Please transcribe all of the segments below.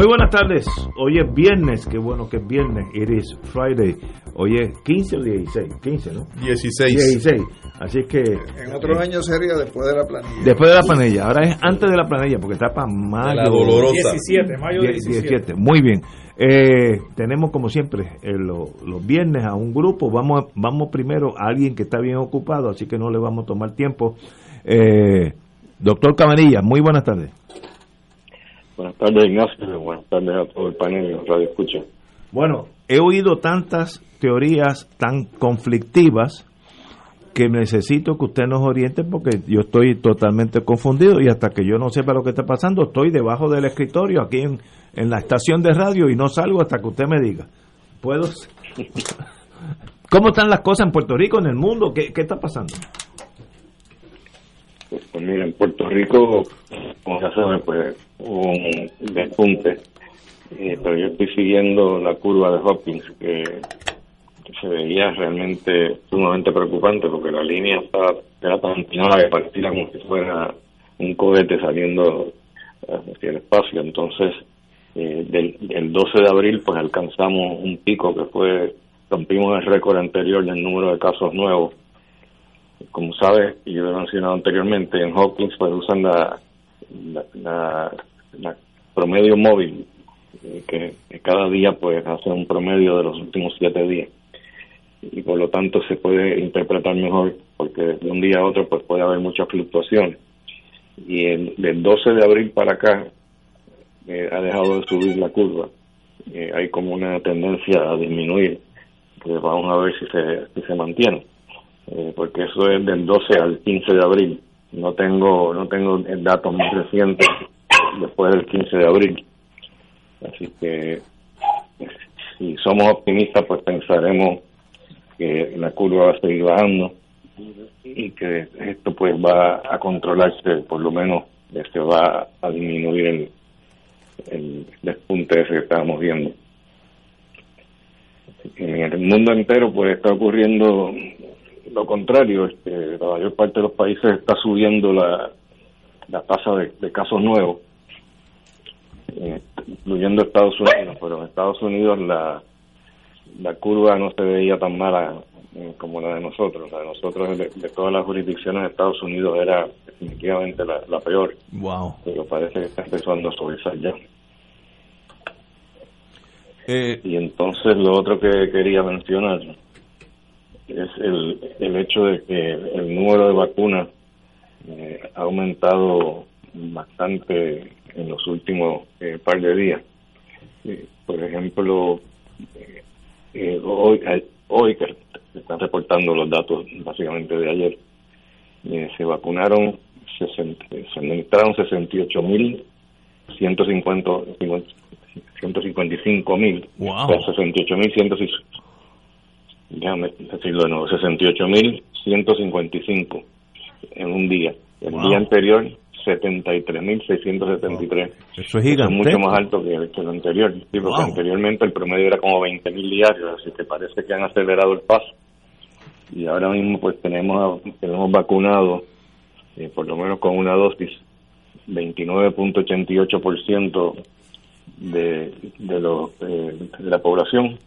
Muy buenas tardes. Hoy es viernes, qué bueno que es viernes. It is Friday. Hoy es 15 o 16, 15, ¿no? 16. 16. Así que En otros años sería después de la planilla. después de la planilla, ahora es antes de la planilla porque está para mayo. la dolorosa. 17, mayo 17. 17. Muy bien. Eh, tenemos como siempre eh, lo- los viernes a un grupo. Vamos, vamos primero a alguien que está bien ocupado, así que no le vamos a tomar tiempo. Eh, doctor Camarilla, muy buenas tardes. Buenas tardes, Ignacio. Buenas tardes a todo el panel de Radio Escucha. Bueno, he oído tantas teorías tan conflictivas que necesito que usted nos oriente porque yo estoy totalmente confundido y hasta que yo no sepa lo que está pasando, estoy debajo del escritorio aquí en, en la estación de radio y no salgo hasta que usted me diga. ¿Puedo? ¿Cómo están las cosas en Puerto Rico, en el mundo? ¿Qué, qué está pasando? Pues, pues mira, en Puerto Rico, como ya saben, pues hubo un despunte. Eh, pero yo estoy siguiendo la curva de Hopkins, que, se veía realmente sumamente preocupante porque la línea estaba, era tan empinada que parecía como si fuera un cohete saliendo hacia el espacio. Entonces, eh, del, el 12 de abril, pues alcanzamos un pico que fue, rompimos el récord anterior del número de casos nuevos como sabes, y lo he mencionado anteriormente, en Hawkins pues usan la, la, promedio móvil, eh, que, que cada día pues hace un promedio de los últimos siete días. Y por lo tanto se puede interpretar mejor, porque de un día a otro pues puede haber muchas fluctuaciones. Y el, del 12 de abril para acá eh, ha dejado de subir la curva. Eh, hay como una tendencia a disminuir. Pues vamos a ver si se, si se mantiene eh, porque eso es del 12 al 15 de abril. No tengo no tengo el dato más reciente después del 15 de abril. Así que si somos optimistas, pues pensaremos que la curva va a seguir bajando y que esto pues va a controlarse, por lo menos se va a disminuir el, el despunte ese que estábamos viendo. En el mundo entero pues está ocurriendo lo contrario, este, la mayor parte de los países está subiendo la, la tasa de, de casos nuevos, eh, incluyendo Estados Unidos, pero en Estados Unidos la, la curva no se veía tan mala eh, como la de nosotros. La de nosotros, de, de todas las jurisdicciones de Estados Unidos, era definitivamente la, la peor, Wow. pero parece que está empezando a subirse ya. Eh, Y entonces lo otro que quería mencionar es el, el hecho de que el número de vacunas eh, ha aumentado bastante en los últimos eh, par de días. Eh, por ejemplo, hoy, hoy que están reportando los datos básicamente de ayer, se vacunaron, 60, se administraron 68 mil 150, 155 mil, Wow. 68 mil déjame decirlo de nuevo, 68 mil 155 en un día. El Wow. día anterior, 73 mil 673. eso es gigante. mucho más alto que, que lo anterior. Sí, porque Wow. anteriormente el promedio era como 20 mil diarios, así que parece que han acelerado el paso. Y ahora mismo pues tenemos tenemos vacunado, eh, por lo menos con una dosis, 29.88% de, de, los, eh, de la población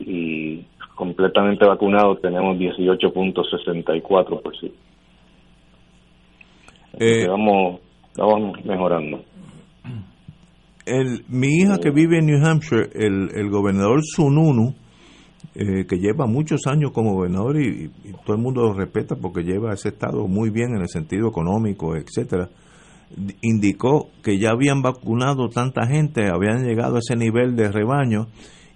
y completamente vacunados tenemos 18.64%. Así Eh, vamos, vamos mejorando. El, mi hija que vive en New Hampshire, el, el gobernador Sununu, eh, que lleva muchos años como gobernador y, todo el mundo lo respeta porque lleva ese estado muy bien en el sentido económico, etcétera, indicó que ya habían vacunado tanta gente, habían llegado a ese nivel de rebaño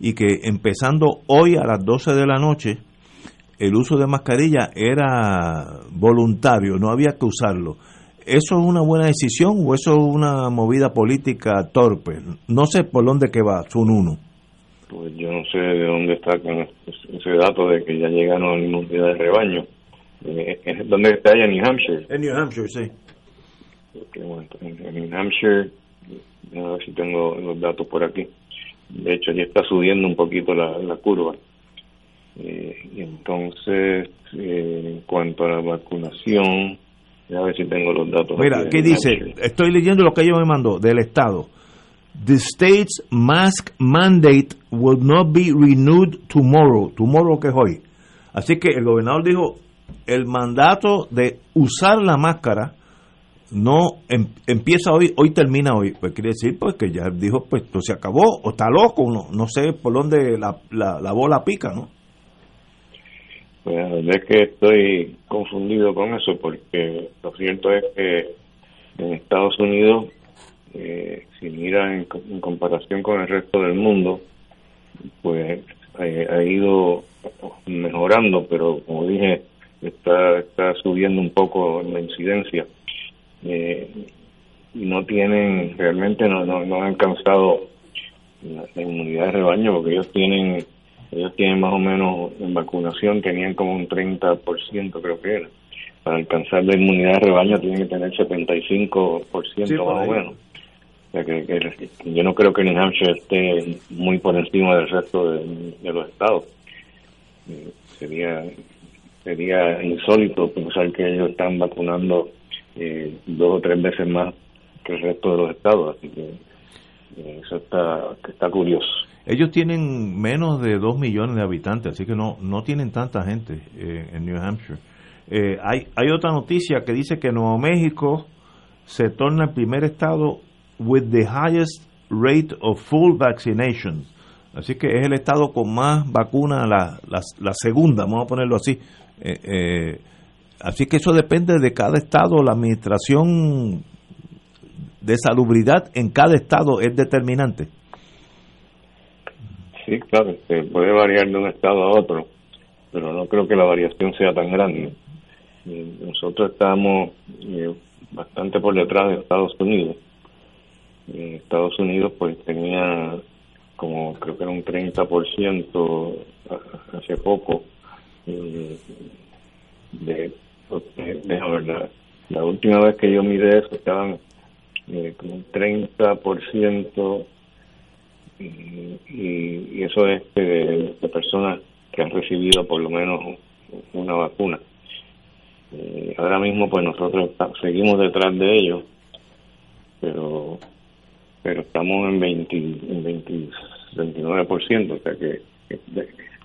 y que empezando hoy a las 12 de la noche el uso de mascarilla era voluntario, no había que usarlo. ¿Eso es una buena decisión o eso es una movida política torpe? No sé por dónde que va, Sununo. Pues yo no sé de dónde está ese dato de que ya llegaron a la inmunidad de rebaño. Eh, ¿Dónde está ella? ¿En New Hampshire? En New Hampshire, sí. en, New Hampshire, a ver si tengo los datos por aquí. De hecho, ya está subiendo un poquito la, la curva. Eh, entonces, eh, en cuanto a la vacunación, a ver si tengo los datos. Mira, ¿qué dice? Estoy leyendo lo que ella me mandó del Estado. The state's mask mandate will not be renewed tomorrow. Tomorrow que es hoy. Así que el gobernador dijo, el mandato de usar la máscara no em, empieza hoy, hoy termina hoy. Pues quiere decir pues que ya dijo, pues esto se acabó, o está loco, no, no sé por dónde la, la, la bola pica, ¿no? Pues la verdad es que estoy confundido con eso porque lo cierto es que en Estados Unidos, eh, si mira en, comparación con el resto del mundo, pues ha, ido mejorando, pero como dije, está, está subiendo un poco la incidencia. Eh, no tienen, realmente no, no, no han alcanzado la, la inmunidad de rebaño porque ellos tienen ellos tienen más o menos en vacunación, tenían como un 30%, creo que era. Para alcanzar la inmunidad de rebaño tienen que tener 75% más o menos. O sea que, yo no creo que New Hampshire esté muy por encima del resto de, los estados. Eh, sería sería insólito pensar que ellos están vacunando eh, dos o tres veces más que el resto de los estados. Así que eh, eso está, está curioso. Ellos tienen menos de 2 millones de habitantes, así que no, no tienen tanta gente eh, en New Hampshire. Eh, hay, hay otra noticia que dice que Nuevo México se torna el primer estado with the highest rate of full vaccination. Así que es el estado con más vacunas, la, la, segunda, vamos a ponerlo así. Eh, así que eso depende de cada estado, la administración de salubridad en cada estado es determinante. Sí, claro, se puede variar de un estado a otro, pero no creo que la variación sea tan grande. Nosotros estamos eh, bastante por detrás de Estados Unidos. Estados Unidos pues tenía como creo que era un 30% hace poco eh, de, de, verdad. La última vez que yo miré eso estaban eh, como un 30% y, eso es de, personas que han recibido por lo menos una vacuna. Eh, ahora mismo pues nosotros seguimos detrás de ellos, pero pero estamos en 20, en 20, 29%, o sea que,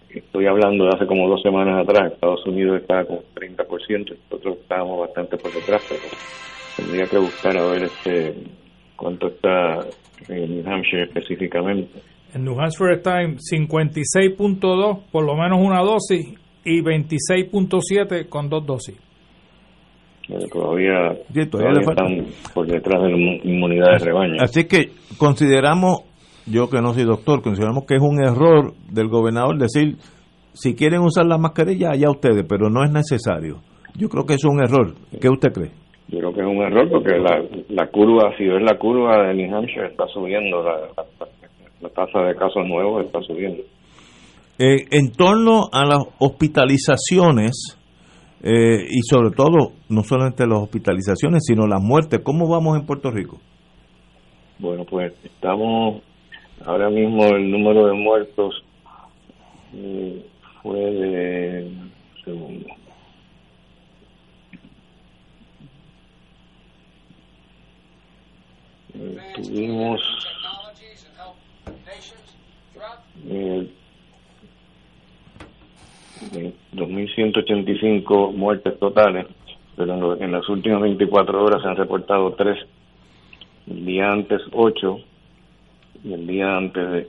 estoy hablando de hace como dos semanas atrás, Estados Unidos estaba con 30%, nosotros estábamos bastante por detrás, pero tendría que buscar a ver este cuánto está en New Hampshire específicamente. En New Hampshire está en 56.2 por lo menos una dosis y 26.7 con dos dosis. todavía, están por detrás de la inmunidad de rebaño. Así que consideramos, yo que no soy doctor, consideramos que es un error del gobernador decir, si quieren usar la mascarilla, allá ustedes, pero no es necesario. Yo creo que es un error. ¿Qué usted cree? Yo creo que es un error porque la, la curva, si ves la curva de New Hampshire, está subiendo, la, la, tasa de casos nuevos está subiendo. Eh, en torno a las hospitalizaciones, eh, y sobre todo, no solamente las hospitalizaciones, sino las muertes, ¿cómo vamos en Puerto Rico? Bueno, pues estamos, ahora mismo el número de muertos eh, fue de, segundo, tuvimos eh, 2.185 muertes totales, pero en, las últimas 24 horas se han reportado 3, el día antes 8 y el día antes de,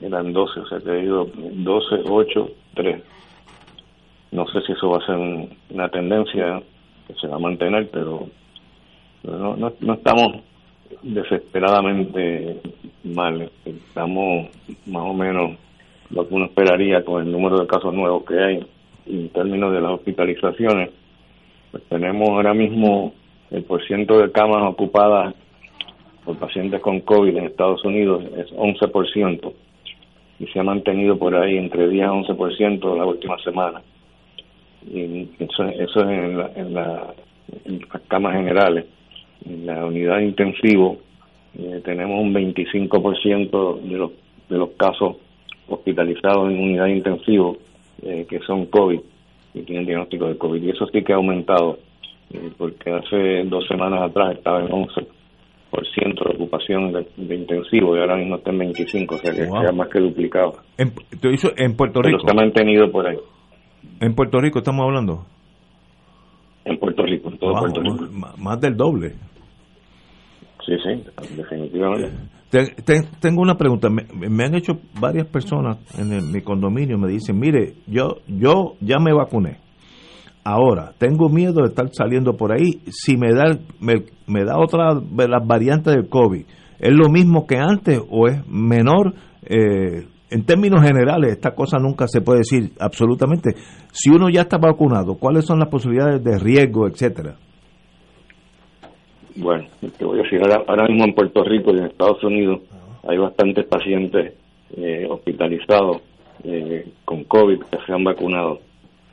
eran 12, o sea que ha ido 12, 8, 3. No sé si eso va a ser una tendencia que se va a mantener, pero, no, no, no estamos desesperadamente mal. Estamos más o menos lo que uno esperaría con el número de casos nuevos que hay en términos de las hospitalizaciones. Pues tenemos ahora mismo el porciento de camas ocupadas por pacientes con COVID en Estados Unidos es 11% y se ha mantenido por ahí entre 10 a 11% la última semana. Y eso, eso es en, la, en, la, las camas generales. En la unidad intensivo eh, tenemos un 25% de los, de los casos hospitalizados en unidad intensivo eh, que son COVID y tienen diagnóstico de COVID. Y eso sí que ha aumentado, eh, porque hace dos semanas atrás estaba en 11% de ocupación de, intensivo y ahora mismo está en 25, o sea que se ha más que duplicado. En, en Puerto Rico. Pero ha mantenido por ahí. ¿En Puerto Rico estamos hablando? En Puerto Rico, en todo Puerto Rico. Más del doble. Sí, sí, definitivamente. tengo una pregunta. Me, han hecho varias personas en mi condominio, me dicen, mire, yo, yo ya me vacuné. Ahora, tengo miedo de estar saliendo por ahí. Si me da, me, me da otra de las variantes del COVID, ¿es lo mismo que antes o es menor? Eh, en términos generales, esta cosa nunca se puede decir absolutamente. Si uno ya está vacunado, ¿cuáles son las posibilidades de riesgo, etcétera? Bueno, te voy a decir, ahora, mismo en Puerto Rico y en Estados Unidos hay bastantes pacientes eh, hospitalizados eh, con COVID que se han vacunado,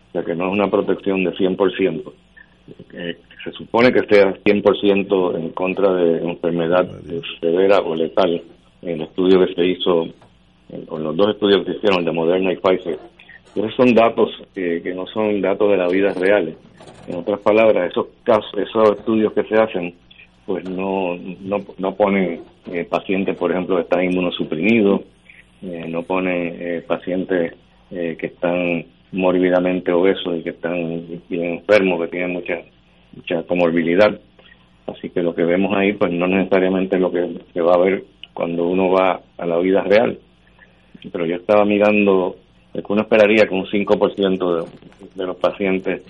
o sea que no es una protección de 100%. Eh, se supone que sea 100% en contra de enfermedad severa o letal en el estudio que se hizo, con los dos estudios que se hicieron, de Moderna y Pfizer. Esos son datos que no son datos de la vida reales. En otras palabras, esos casos, esos estudios que se hacen pues no, no, no pone eh, pacientes, por ejemplo, que están inmunosuprimidos, eh, no pone eh, pacientes que están mórbidamente obesos y que están bien enfermos, que tienen mucha, mucha comorbilidad. Así que lo que vemos ahí, pues no necesariamente es lo que se va a ver cuando uno va a la vida real. Pero yo estaba mirando, que uno esperaría que un 5% de, de los pacientes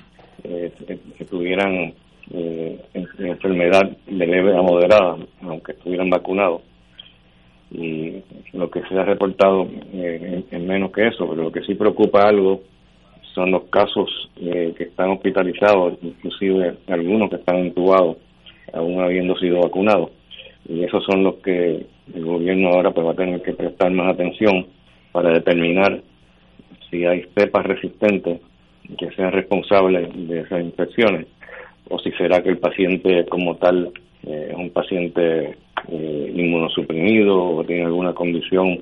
que tuvieran eh, enfermedad de leve a moderada, aunque estuvieran vacunados. Y lo que se ha reportado eh, es menos que eso, pero lo que sí preocupa algo son los casos eh, que están hospitalizados, inclusive algunos que están intubados, aún habiendo sido vacunados. Y esos son los que el gobierno ahora pues va a tener que prestar más atención para determinar si hay cepas resistentes que sean responsables de esas infecciones o si será que el paciente como tal eh, es un paciente eh, inmunosuprimido o tiene alguna condición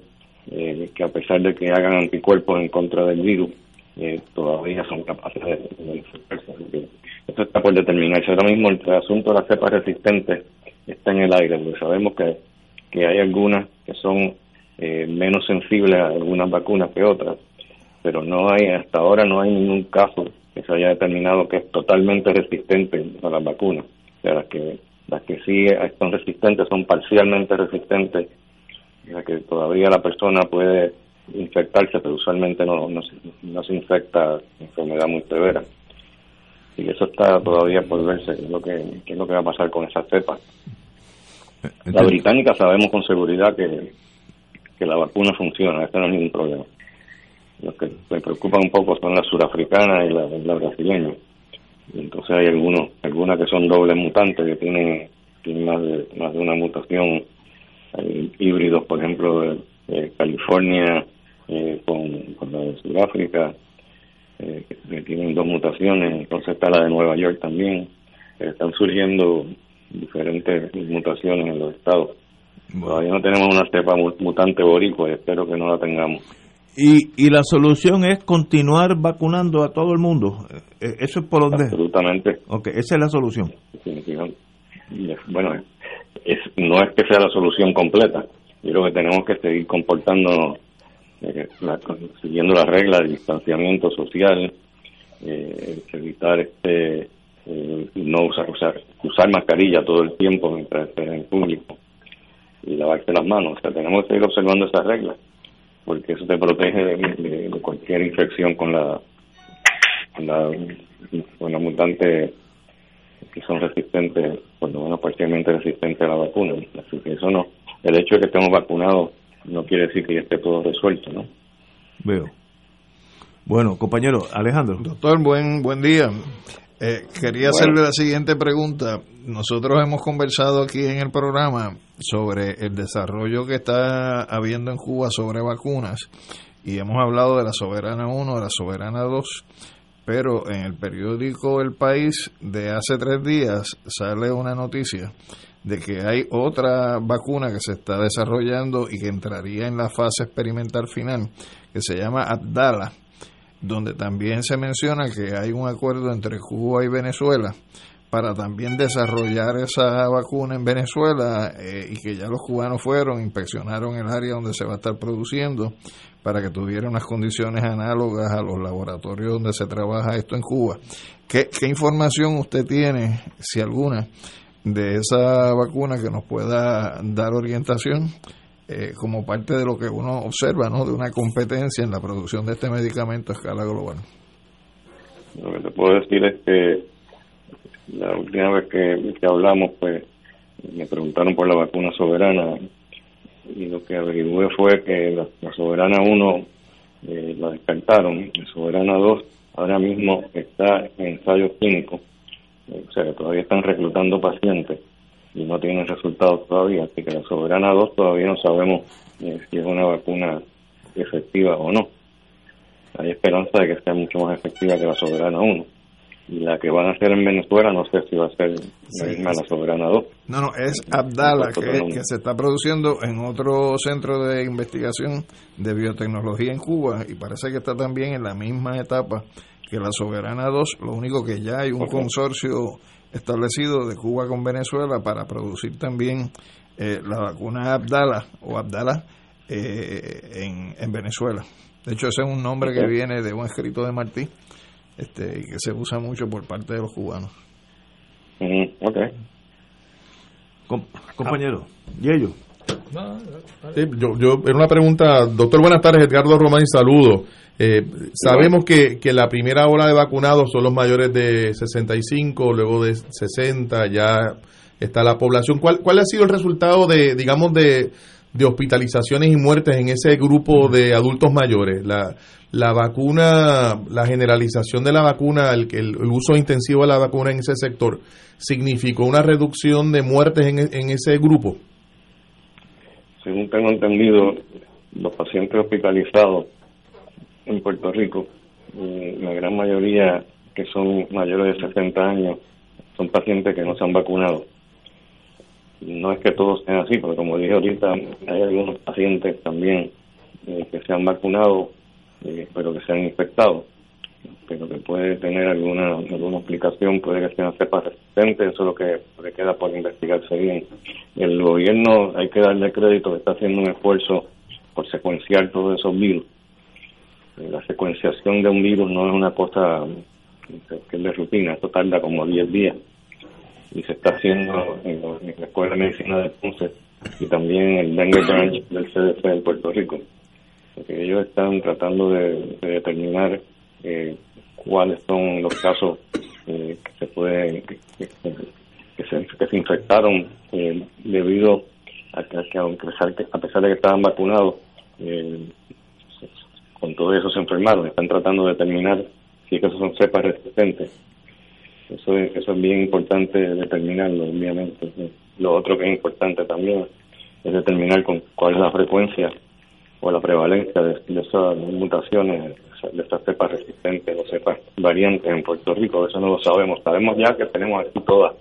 eh, que a pesar de que hagan anticuerpos en contra del virus, todavía son capaces de, de Esto está por determinarse. Ahora mismo el asunto de las cepas resistentes está en el aire, porque sabemos que, que hay algunas que son menos sensibles a algunas vacunas que otras, pero no hay, hasta ahora no hay ningún caso que se haya determinado que es totalmente resistente a las vacunas. O sea, las que, las que sí son resistentes son parcialmente resistentes, o que todavía la persona puede infectarse, pero usualmente no, no, se infecta enfermedad muy severa. Y eso está todavía por verse, qué es lo que, es lo que va a pasar con esa cepa. La británica sabemos con seguridad que, que la vacuna funciona, eso no es ningún problema. Lo que me preocupa un poco son las surafricanas y las la brasileñas. Entonces hay algunos, algunas que son dobles mutantes que tienen, más, de, más de una mutación. Hay híbridos, por ejemplo, de, California eh, con, con, la de Sudáfrica, eh, que, tienen dos mutaciones. Entonces está la de Nueva York también. están surgiendo diferentes mutaciones en los estados. Todavía no tenemos una cepa mutante boricua y espero que no la tengamos. Y, y la solución es continuar vacunando a todo el mundo. Eh, ¿Eso es por donde? Absolutamente. Ok, esa es la solución. Bueno, es, no es que sea la solución completa. Yo creo que tenemos que seguir comportándonos, eh, siguiendo las reglas de distanciamiento social, eh, evitar este no usar, usar, usar mascarilla todo el tiempo mientras estés en público. Y lavarse las manos. O sea, tenemos que seguir observando esas reglas, porque eso te protege de, cualquier infección con la, con la, con la mutante que son resistentes, por lo menos parcialmente resistentes a la vacuna. Así que eso no, el hecho de que estemos vacunados no quiere decir que ya esté todo resuelto, ¿no? Veo. Bueno, compañero Alejandro. Doctor, buen buen día. Eh, quería hacerle la siguiente pregunta. Nosotros hemos conversado aquí en el programa sobre el desarrollo que está habiendo en Cuba sobre vacunas y hemos hablado de la Soberana 1, de la Soberana 2, pero en el periódico El País de hace tres días sale una noticia de que hay otra vacuna que se está desarrollando y que entraría en la fase experimental final, que se llama Abdala donde también se menciona que hay un acuerdo entre Cuba y Venezuela para también desarrollar esa vacuna en Venezuela eh, y que ya los cubanos fueron, inspeccionaron el área donde se va a estar produciendo para que tuviera unas condiciones análogas a los laboratorios donde se trabaja esto en Cuba. ¿Qué, qué información usted tiene, si alguna, de esa vacuna que nos pueda dar orientación eh, como parte de lo que uno observa, ¿no? De una competencia en la producción de este medicamento a escala global. Lo que te puedo decir es que la última vez que, hablamos, pues me preguntaron por la vacuna soberana y lo que averigué fue que la, soberana 1 eh, la descartaron, la soberana 2 ahora mismo está en ensayo clínico, o sea, todavía están reclutando pacientes y no tienen resultados todavía, así que la Soberana 2 todavía no sabemos eh, si es una vacuna efectiva o no. Hay esperanza de que sea mucho más efectiva que la Soberana 1. Y la que van a hacer en Venezuela no sé si va a ser la misma la Soberana 2. No, no, es Abdala, que, que se está produciendo en otro centro de investigación de biotecnología en Cuba y parece que está también en la misma etapa que la Soberana 2, lo único que ya hay un consorcio establecido de Cuba con Venezuela para producir también eh, la vacuna Abdala o Abdala eh, en, en, Venezuela. De hecho, ese es un nombre que viene de un escrito de Martí este, y que se usa mucho por parte de los cubanos. okay. compañero, ¿y ellos? yo, yo, era una pregunta, doctor, buenas tardes, Edgardo Román, saludo. Eh, sabemos que, que, la primera ola de vacunados son los mayores de 65, luego de 60, ya está la población. ¿Cuál, cuál ha sido el resultado de, digamos, de, de hospitalizaciones y muertes en ese grupo de adultos mayores? La, la vacuna, la generalización de la vacuna, el, el, uso intensivo de la vacuna en ese sector, ¿significó una reducción de muertes en, en ese grupo? Según tengo entendido, los pacientes hospitalizados en Puerto Rico, la gran mayoría que son mayores de 60 años son pacientes que no se han vacunado. No es que todos sean así, porque como dije ahorita, hay algunos pacientes también eh, que se han vacunado, eh, pero que se han infectado, pero que puede tener alguna alguna explicación, puede que sean cepas resistentes, eso es lo que, le queda por investigarse bien. El gobierno, hay que darle crédito, que está haciendo un esfuerzo por secuenciar todos esos virus la secuenciación de un virus no es una cosa que es de rutina, esto tarda como 10 días y se está haciendo en, la Escuela de Medicina de Ponce y también en el Dengue Branch del CDC en Puerto Rico. Porque ellos están tratando de, determinar eh, cuáles son los casos eh, que se pueden que, se, que se infectaron eh, debido a que, a pesar de que estaban vacunados eh, con todo eso se enfermaron. Están tratando de determinar si esos son cepas resistentes. Eso es, eso es bien importante determinarlo, obviamente. Lo otro que es importante también es determinar con cuál es la frecuencia o la prevalencia de, esas mutaciones, de estas cepas resistentes o cepas variantes en Puerto Rico. Eso no lo sabemos. Sabemos ya que tenemos aquí todas.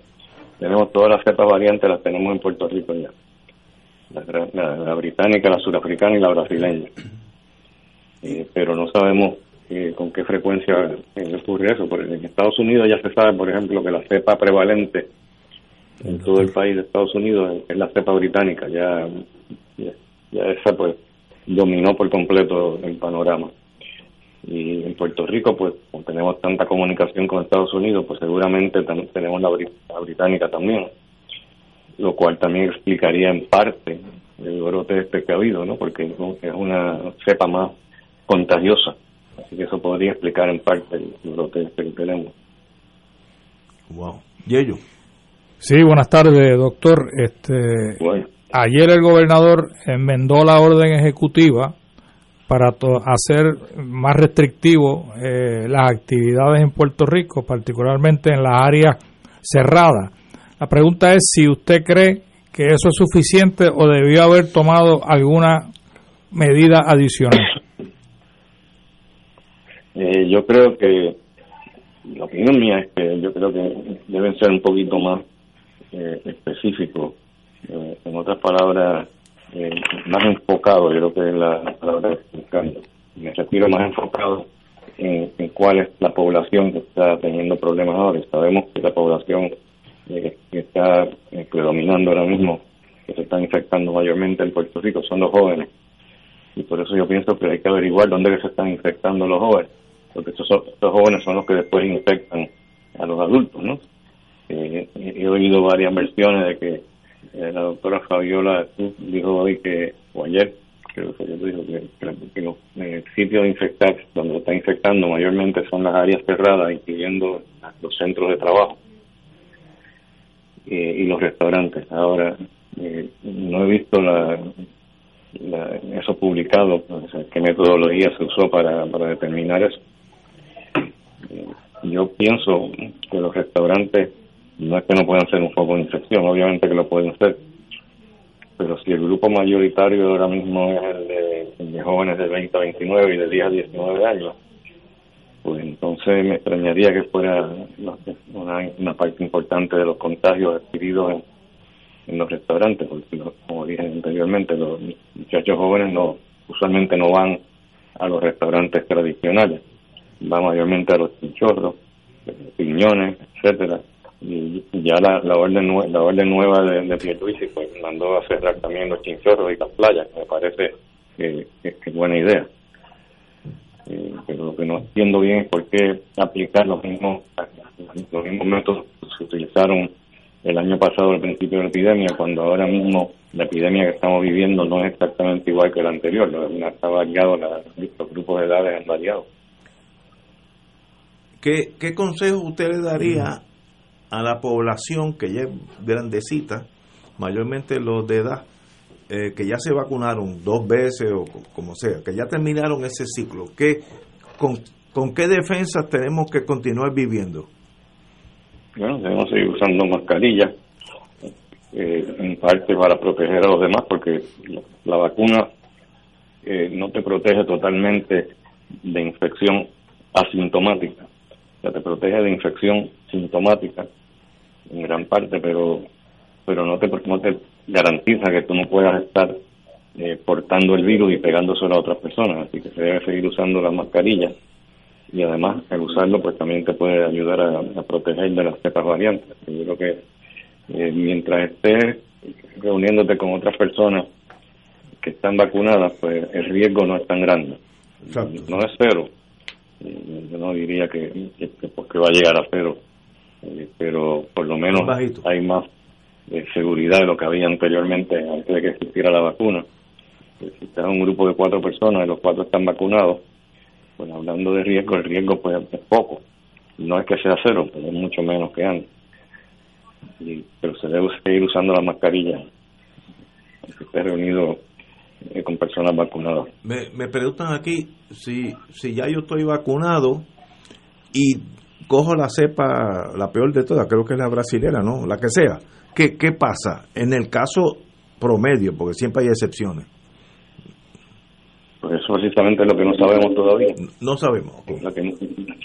Tenemos todas las cepas variantes, las tenemos en Puerto Rico ya. la británica, la surafricana y la brasileña. Eh, pero no sabemos eh, con qué frecuencia eh, ocurre eso. en Estados Unidos ya se sabe, por ejemplo, que la cepa prevalente en todo el país de Estados Unidos es la cepa británica. Ya, ya, esa pues dominó por completo el panorama. Y en Puerto Rico, pues, como tenemos tanta comunicación con Estados Unidos, pues seguramente tenemos la, británica también, lo cual también explicaría en parte el brote este que ha habido, ¿no? Porque es una cepa más contagiosa. Así que eso podría explicar en parte el brote este que tenemos. Wow. Yello. Sí, buenas tardes, doctor. Este, Ayer el gobernador enmendó la orden ejecutiva para hacer más restrictivo eh, las actividades en Puerto Rico, particularmente en las áreas cerradas. La pregunta es si usted cree que eso es suficiente o debió haber tomado alguna medida adicional. Eh, yo creo que, la opinión mía es que yo creo que deben ser un poquito más eh, específicos. Eh, en otras palabras, eh, más enfocado, yo creo que es la palabra buscando. Me refiero más enfocado en, cuál es la población que está teniendo problemas ahora. Sabemos que la población que está predominando ahora mismo, que se está infectando mayormente en Puerto Rico, son los jóvenes. Y por eso yo pienso que hay que averiguar dónde se están infectando los jóvenes porque estos, estos jóvenes son los que después infectan a los adultos, ¿no? Eh, he oído varias versiones de que eh, la doctora Fabiola dijo hoy que, o ayer, creo que ayer dijo que, los eh, sitios de infectar, donde está infectando mayormente son las áreas cerradas, incluyendo los centros de trabajo y los restaurantes. Ahora, no he visto la, eso publicado, qué metodología se usó para, para determinar eso yo pienso que los restaurantes no es que no puedan ser un foco de infección, obviamente que lo pueden ser, pero si el grupo mayoritario ahora mismo es el de, jóvenes de 20 a 29 y de 10 a 19 años, pues entonces me extrañaría que fuera una, parte importante de los contagios adquiridos en, en los restaurantes, porque como dije anteriormente, los muchachos jóvenes no usualmente no van a los restaurantes tradicionales va mayormente a los chinchorros, piñones, etcétera. Y ya la, la orden la orden nueva de, de Pierluisi pues mandó a cerrar también los chinchorros y las playas que me parece que, es buena idea. Eh, pero lo que no entiendo bien es por qué aplicar los mismos los mismos métodos que se utilizaron el año pasado al principio de la epidemia cuando ahora mismo la epidemia que estamos viviendo no es exactamente igual que la anterior ha variado los grupos de edades han variado ¿Qué, qué consejo usted le daría a la población que ya es grandecita, mayormente los de edad, eh, que ya se vacunaron dos veces o como sea, que ya terminaron ese ciclo? ¿Qué, con, ¿Con qué defensas tenemos que continuar viviendo? Bueno, debemos seguir usando mascarillas, eh, en parte para proteger a los demás, porque la, vacuna eh, no te protege totalmente de infección asintomática te protege de infección sintomática en gran parte, pero pero no te, no te garantiza que tú no puedas estar eh, portando el virus y pegándoselo a otras personas, así que se debe seguir usando las mascarillas y además el usarlo pues también te puede ayudar a, proteger de las cepas variantes. Yo creo que eh, mientras estés reuniéndote con otras personas que están vacunadas, pues el riesgo no es tan grande. No es cero, yo no diría que, porque va a llegar a cero, eh, pero por lo menos hay más eh, seguridad de lo que había anteriormente, antes de que existiera la vacuna. Eh, si estás en un grupo de cuatro personas y los cuatro están vacunados, pues hablando de riesgo, el riesgo pues es poco. No es que sea cero, pero es mucho menos que antes. pero se debe seguir usando la mascarilla. que esté reunido eh, con personas vacunadas. Me, me preguntan aquí si, si ya yo estoy vacunado y cojo la cepa, la peor de todas, creo que es la brasilera, ¿no? La que sea. ¿Qué, qué pasa en el caso promedio? Porque siempre hay excepciones. Pues eso precisamente es lo que no sabemos todavía. No sabemos. La, que,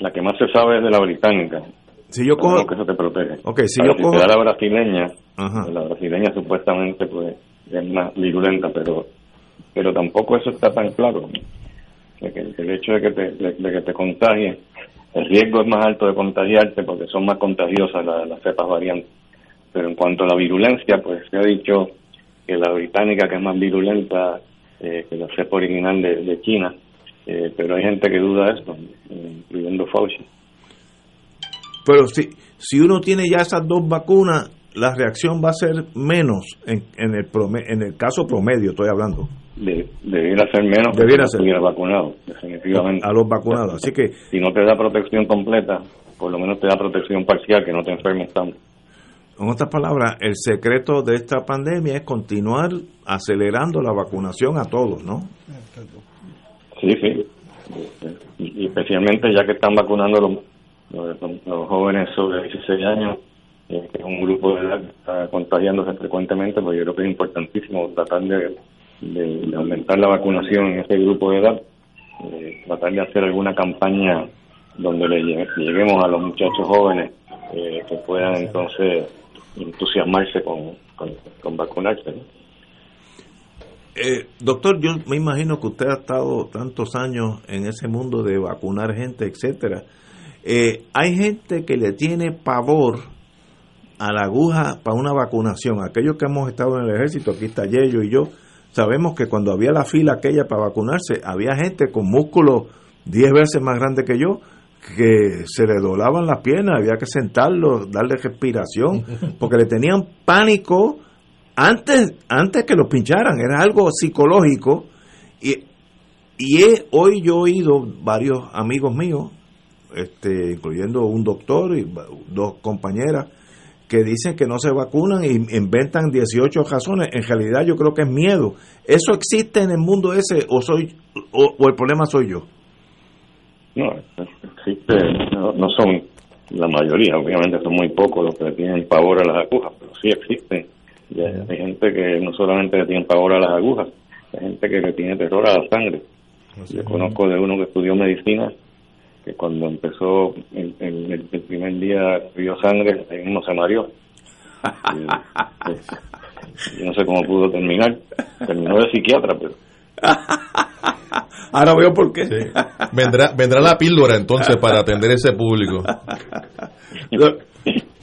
la que más se sabe es de la británica. Si yo cojo... Que eso te protege. Okay, si yo cojo... la brasileña, la brasileña supuestamente pues es más virulenta, pero pero tampoco eso está tan claro. el hecho de que te, de, que te el riesgo es más alto de contagiarte porque son más contagiosas las, cepas variantes. Pero en cuanto a la virulencia, pues se ha dicho que la británica que es más virulenta eh, que la cepa original de, China, eh, pero hay gente que duda esto, incluyendo Fauci. Pero si, si uno tiene ya esas dos vacunas, la reacción va a ser menos en, en, el, en el caso promedio, estoy hablando. De, debiera ser menos debiera ser. vacunado definitivamente. A los vacunados así que si no te da protección completa por lo menos te da protección parcial que no te enfermes tanto. En otras palabras el secreto de esta pandemia es continuar acelerando la vacunación a todos no sí sí. Y especialmente ya que están vacunando los, los, jóvenes sobre 16 años eh, que es un grupo de edad que está contagiándose frecuentemente pues yo creo que es importantísimo tratar de de, aumentar la vacunación en ese grupo de edad, eh, tratar de hacer alguna campaña donde le lleguemos a los muchachos jóvenes eh, que puedan entonces entusiasmarse con, con, vacunarse. Eh, doctor, yo me imagino que usted ha estado tantos años en ese mundo de vacunar gente, etcétera. hay gente que le tiene pavor a la aguja para una vacunación. Aquellos que hemos estado en el ejército, aquí está Yello y yo, sabemos que cuando había la fila aquella para vacunarse, había gente con músculos 10 veces más grande que yo que se le doblaban las piernas, había que sentarlo, darle respiración, porque le tenían pánico antes, antes que lo pincharan, era algo psicológico. Y, y hoy yo he oído varios amigos míos, este, incluyendo un doctor y dos compañeras, que dicen que no se vacunan y inventan 18 razones, en realidad yo creo que es miedo. ¿Eso existe en el mundo ese o soy o, el problema soy yo? No, existe, no, son la mayoría, obviamente son muy pocos los que tienen pavor a las agujas, pero sí existen. hay gente que no solamente le tiene pavor a las agujas, hay gente que le tiene terror a la sangre. Yo conozco de uno que estudió medicina que cuando empezó el, el, primer día vio sangre, ahí mismo se mareó. yo no sé cómo pudo terminar. Terminó de psiquiatra, pero. Ahora veo por qué. Vendrá, vendrá la píldora entonces para atender ese público.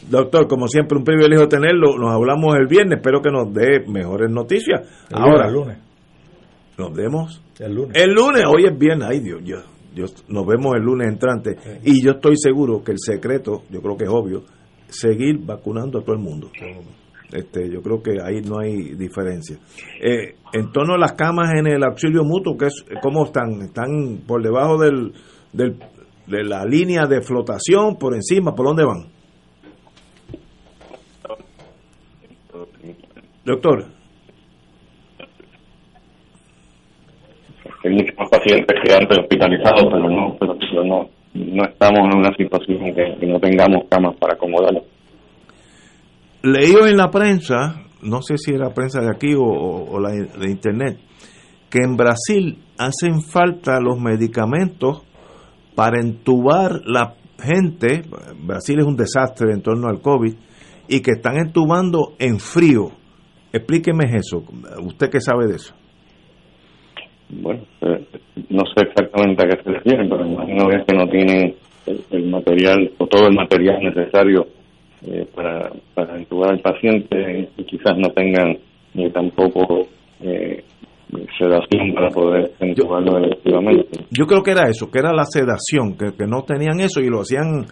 Doctor, como siempre, un privilegio tenerlo. Nos hablamos el viernes. Espero que nos dé mejores noticias. Ahora, el lunes. Nos vemos el lunes. El lunes, hoy es viernes. Ay, Dios, Dios nos vemos el lunes entrante y yo estoy seguro que el secreto, yo creo que es obvio, seguir vacunando a todo el mundo. Este, yo creo que ahí no hay diferencia. Eh, en torno a las camas en el auxilio mutuo, que es, ¿cómo están? ¿Están por debajo del, del, de la línea de flotación, por encima? ¿Por dónde van? Doctor. Hay muchos pacientes que antes hospitalizados, pero no, pero, no, no estamos en una situación que, no tengamos camas para acomodarlos. Leí en la prensa, no sé si era prensa de aquí o, la de internet, que en Brasil hacen falta los medicamentos para entubar la gente, Brasil es un desastre en torno al COVID, y que están entubando en frío. Explíqueme eso, usted qué sabe de eso bueno, eh, no sé exactamente a qué se refieren, pero imagino que no tienen el, material o todo el material necesario eh, para, para intubar al paciente y quizás no tengan ni tampoco eh, sedación para poder intubarlo efectivamente. Yo creo que era eso, que era la sedación, que, que no tenían eso y lo hacían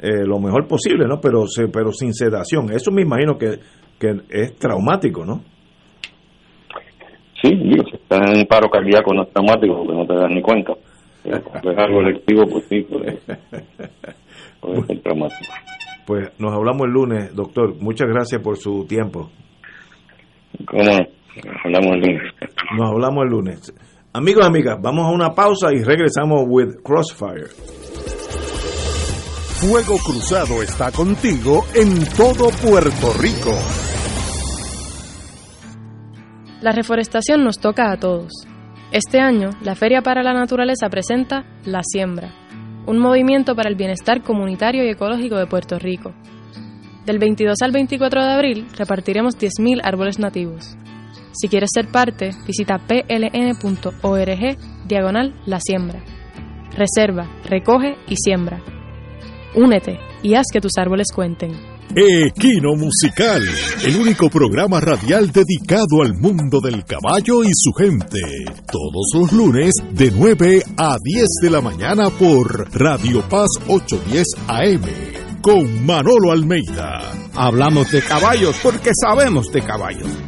eh, lo mejor posible, ¿no? Pero, pero sin sedación. Eso me imagino que, que es traumático, ¿no? Sí, digo, si estás en paro cardíaco no es traumático porque no te das ni cuenta. Pero cuando es algo electivo, pues sí, puede, ser traumático. Pues nos hablamos el lunes, doctor. Muchas gracias por su tiempo. ¿Cómo no? hablamos el lunes. Nos hablamos el lunes. Amigos amigas, vamos a una pausa y regresamos with Crossfire. Fuego Cruzado está contigo en todo Puerto Rico. La reforestación nos toca a todos. Este año, la Feria para la Naturaleza presenta La Siembra, un movimiento para el bienestar comunitario y ecológico de Puerto Rico. Del 22 al 24 de abril repartiremos 10.000 árboles nativos. Si quieres ser parte, visita pln.org diagonal La Siembra. Reserva, recoge y siembra. Únete y haz que tus árboles cuenten. Equino Musical, el único programa radial dedicado al mundo del caballo y su gente. Todos los lunes de 9 a 10 de la mañana por Radio Paz 810 AM con Manolo Almeida. Hablamos de caballos porque sabemos de caballos.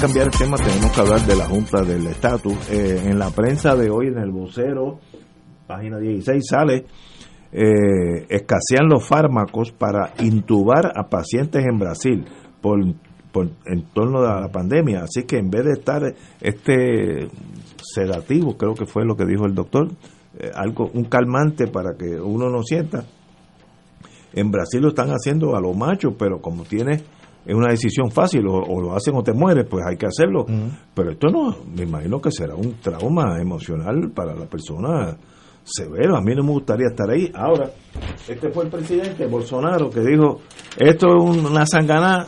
Cambiar el tema, tenemos que hablar de la Junta del Estatus. Eh, en la prensa de hoy, en el vocero, página 16, sale, eh, escasean los fármacos para intubar a pacientes en Brasil por, en torno a la pandemia. Así que en vez de estar este sedativo, creo que fue lo que dijo el doctor, eh, algo un calmante para que uno no sienta. En Brasil lo están haciendo a lo macho, pero como tiene es una decisión fácil, o, lo hacen o te mueres, pues hay que hacerlo. Pero esto no, me imagino que será un trauma emocional para la persona severo. A mí no me gustaría estar ahí. Ahora, este fue el presidente Bolsonaro que dijo, esto es una sangana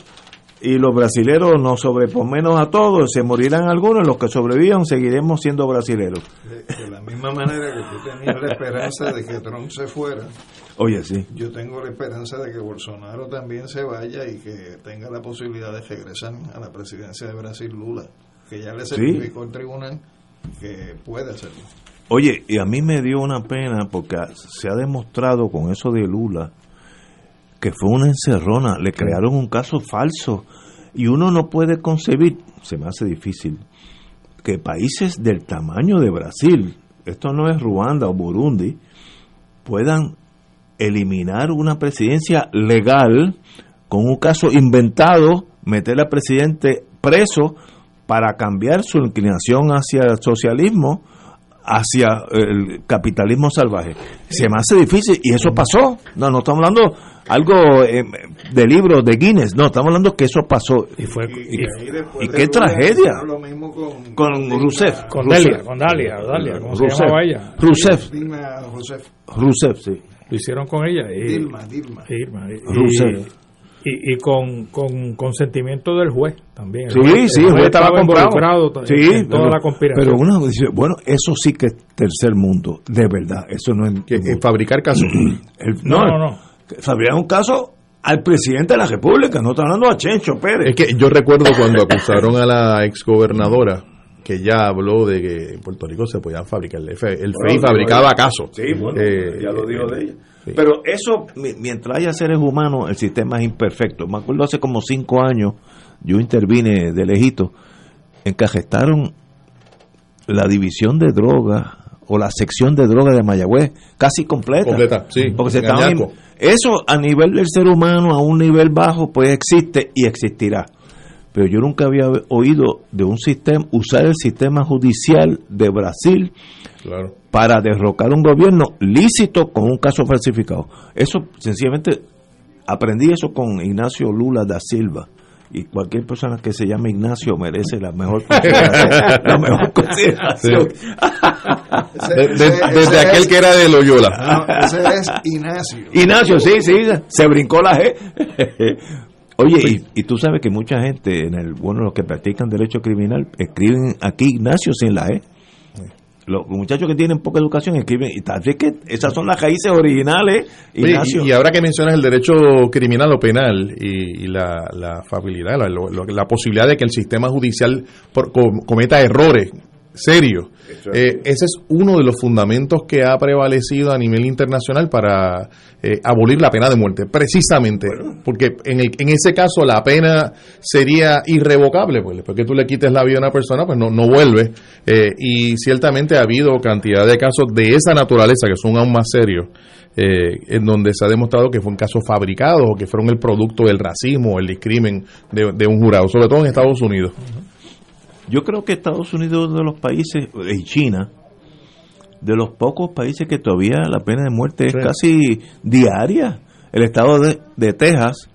y los brasileros nos sobreponemos a todos, se morirán algunos, los que sobrevivan seguiremos siendo brasileros. De, la misma manera que tú tenías la esperanza de que Trump se fuera, Oye, sí. Yo tengo la esperanza de que Bolsonaro también se vaya y que tenga la posibilidad de regresar a la presidencia de Brasil Lula, que ya le certificó el tribunal que puede hacerlo. Oye, y a mí me dio una pena porque se ha demostrado con eso de Lula que fue una encerrona, le crearon un caso falso y uno no puede concebir, se me hace difícil, que países del tamaño de Brasil, esto no es Ruanda o Burundi, puedan eliminar una presidencia legal con un caso inventado, meter al presidente preso para cambiar su inclinación hacia el socialismo, hacia el capitalismo salvaje. Se me hace difícil y eso pasó. No, no estamos hablando algo eh, de libros de Guinness, no, estamos hablando que eso pasó. Y, fue, y, qué tragedia. con, con Rousseff. Con Dalia, con Dalia, Dalia ¿cómo se llamaba ella? Rousseff. Rousseff, sí. Lo hicieron con ella. Y, Dilma, Dilma. Y, y, con, con consentimiento del juez también. sí, sí, el juez estaba, comprado. Sí, en toda la conspiración. Pero uno dice, bueno, eso sí que es tercer mundo, de verdad. Eso no es. Que, fabricar casos. no, no, no. Fabricar un caso al presidente de la República, no está hablando a Chencho Pérez. Es que yo recuerdo cuando acusaron a la exgobernadora que ya habló de que en Puerto Rico se podían fabricar. El FEI fabricaba casos. Sí, bueno, eh, ya lo dijo de ella. Pero eso, mientras haya seres humanos, el sistema es imperfecto. Me acuerdo hace como cinco años, yo intervine de lejito, en que gestaron la división de drogas o la sección de drogas de Mayagüez casi completa. Completa, sí. Porque se eso a nivel del ser humano, a un nivel bajo, pues existe y existirá pero yo nunca había oído de un sistema, usar el sistema judicial de Brasil para derrocar un gobierno lícito con un caso falsificado. Eso sencillamente aprendí eso con Ignacio Lula da Silva y cualquier persona que se llame Ignacio merece la mejor consideración. la mejor consideración. desde aquel que era de Loyola. No, ese es Ignacio. Ignacio, sí, sí, se brincó la G. Oye, y, y, tú sabes que mucha gente, en el bueno, los que practican derecho criminal, escriben aquí Ignacio sin la E los muchachos que tienen poca educación escriben, y tal vez que esas son las raíces originales. y, ahora que mencionas el derecho criminal o penal y, la, la facilidad, la, la, posibilidad de que el sistema judicial cometa errores serios, eh, ese es uno de los fundamentos que ha prevalecido a nivel internacional para eh, abolir la pena de muerte, precisamente, porque en, el, en ese caso la pena sería irrevocable, pues, porque tú le quites la vida a una persona, pues no, no vuelve, eh, y ciertamente ha habido cantidad de casos de esa naturaleza que son aún más serios. en donde se ha demostrado que fueron casos fabricados o que fueron el producto del racismo o el discrimen de, de un jurado, sobre todo en Estados Unidos. Yo creo que Estados Unidos es de los países, y China, de los pocos países que todavía la pena de muerte es casi diaria. El estado de, de, Texas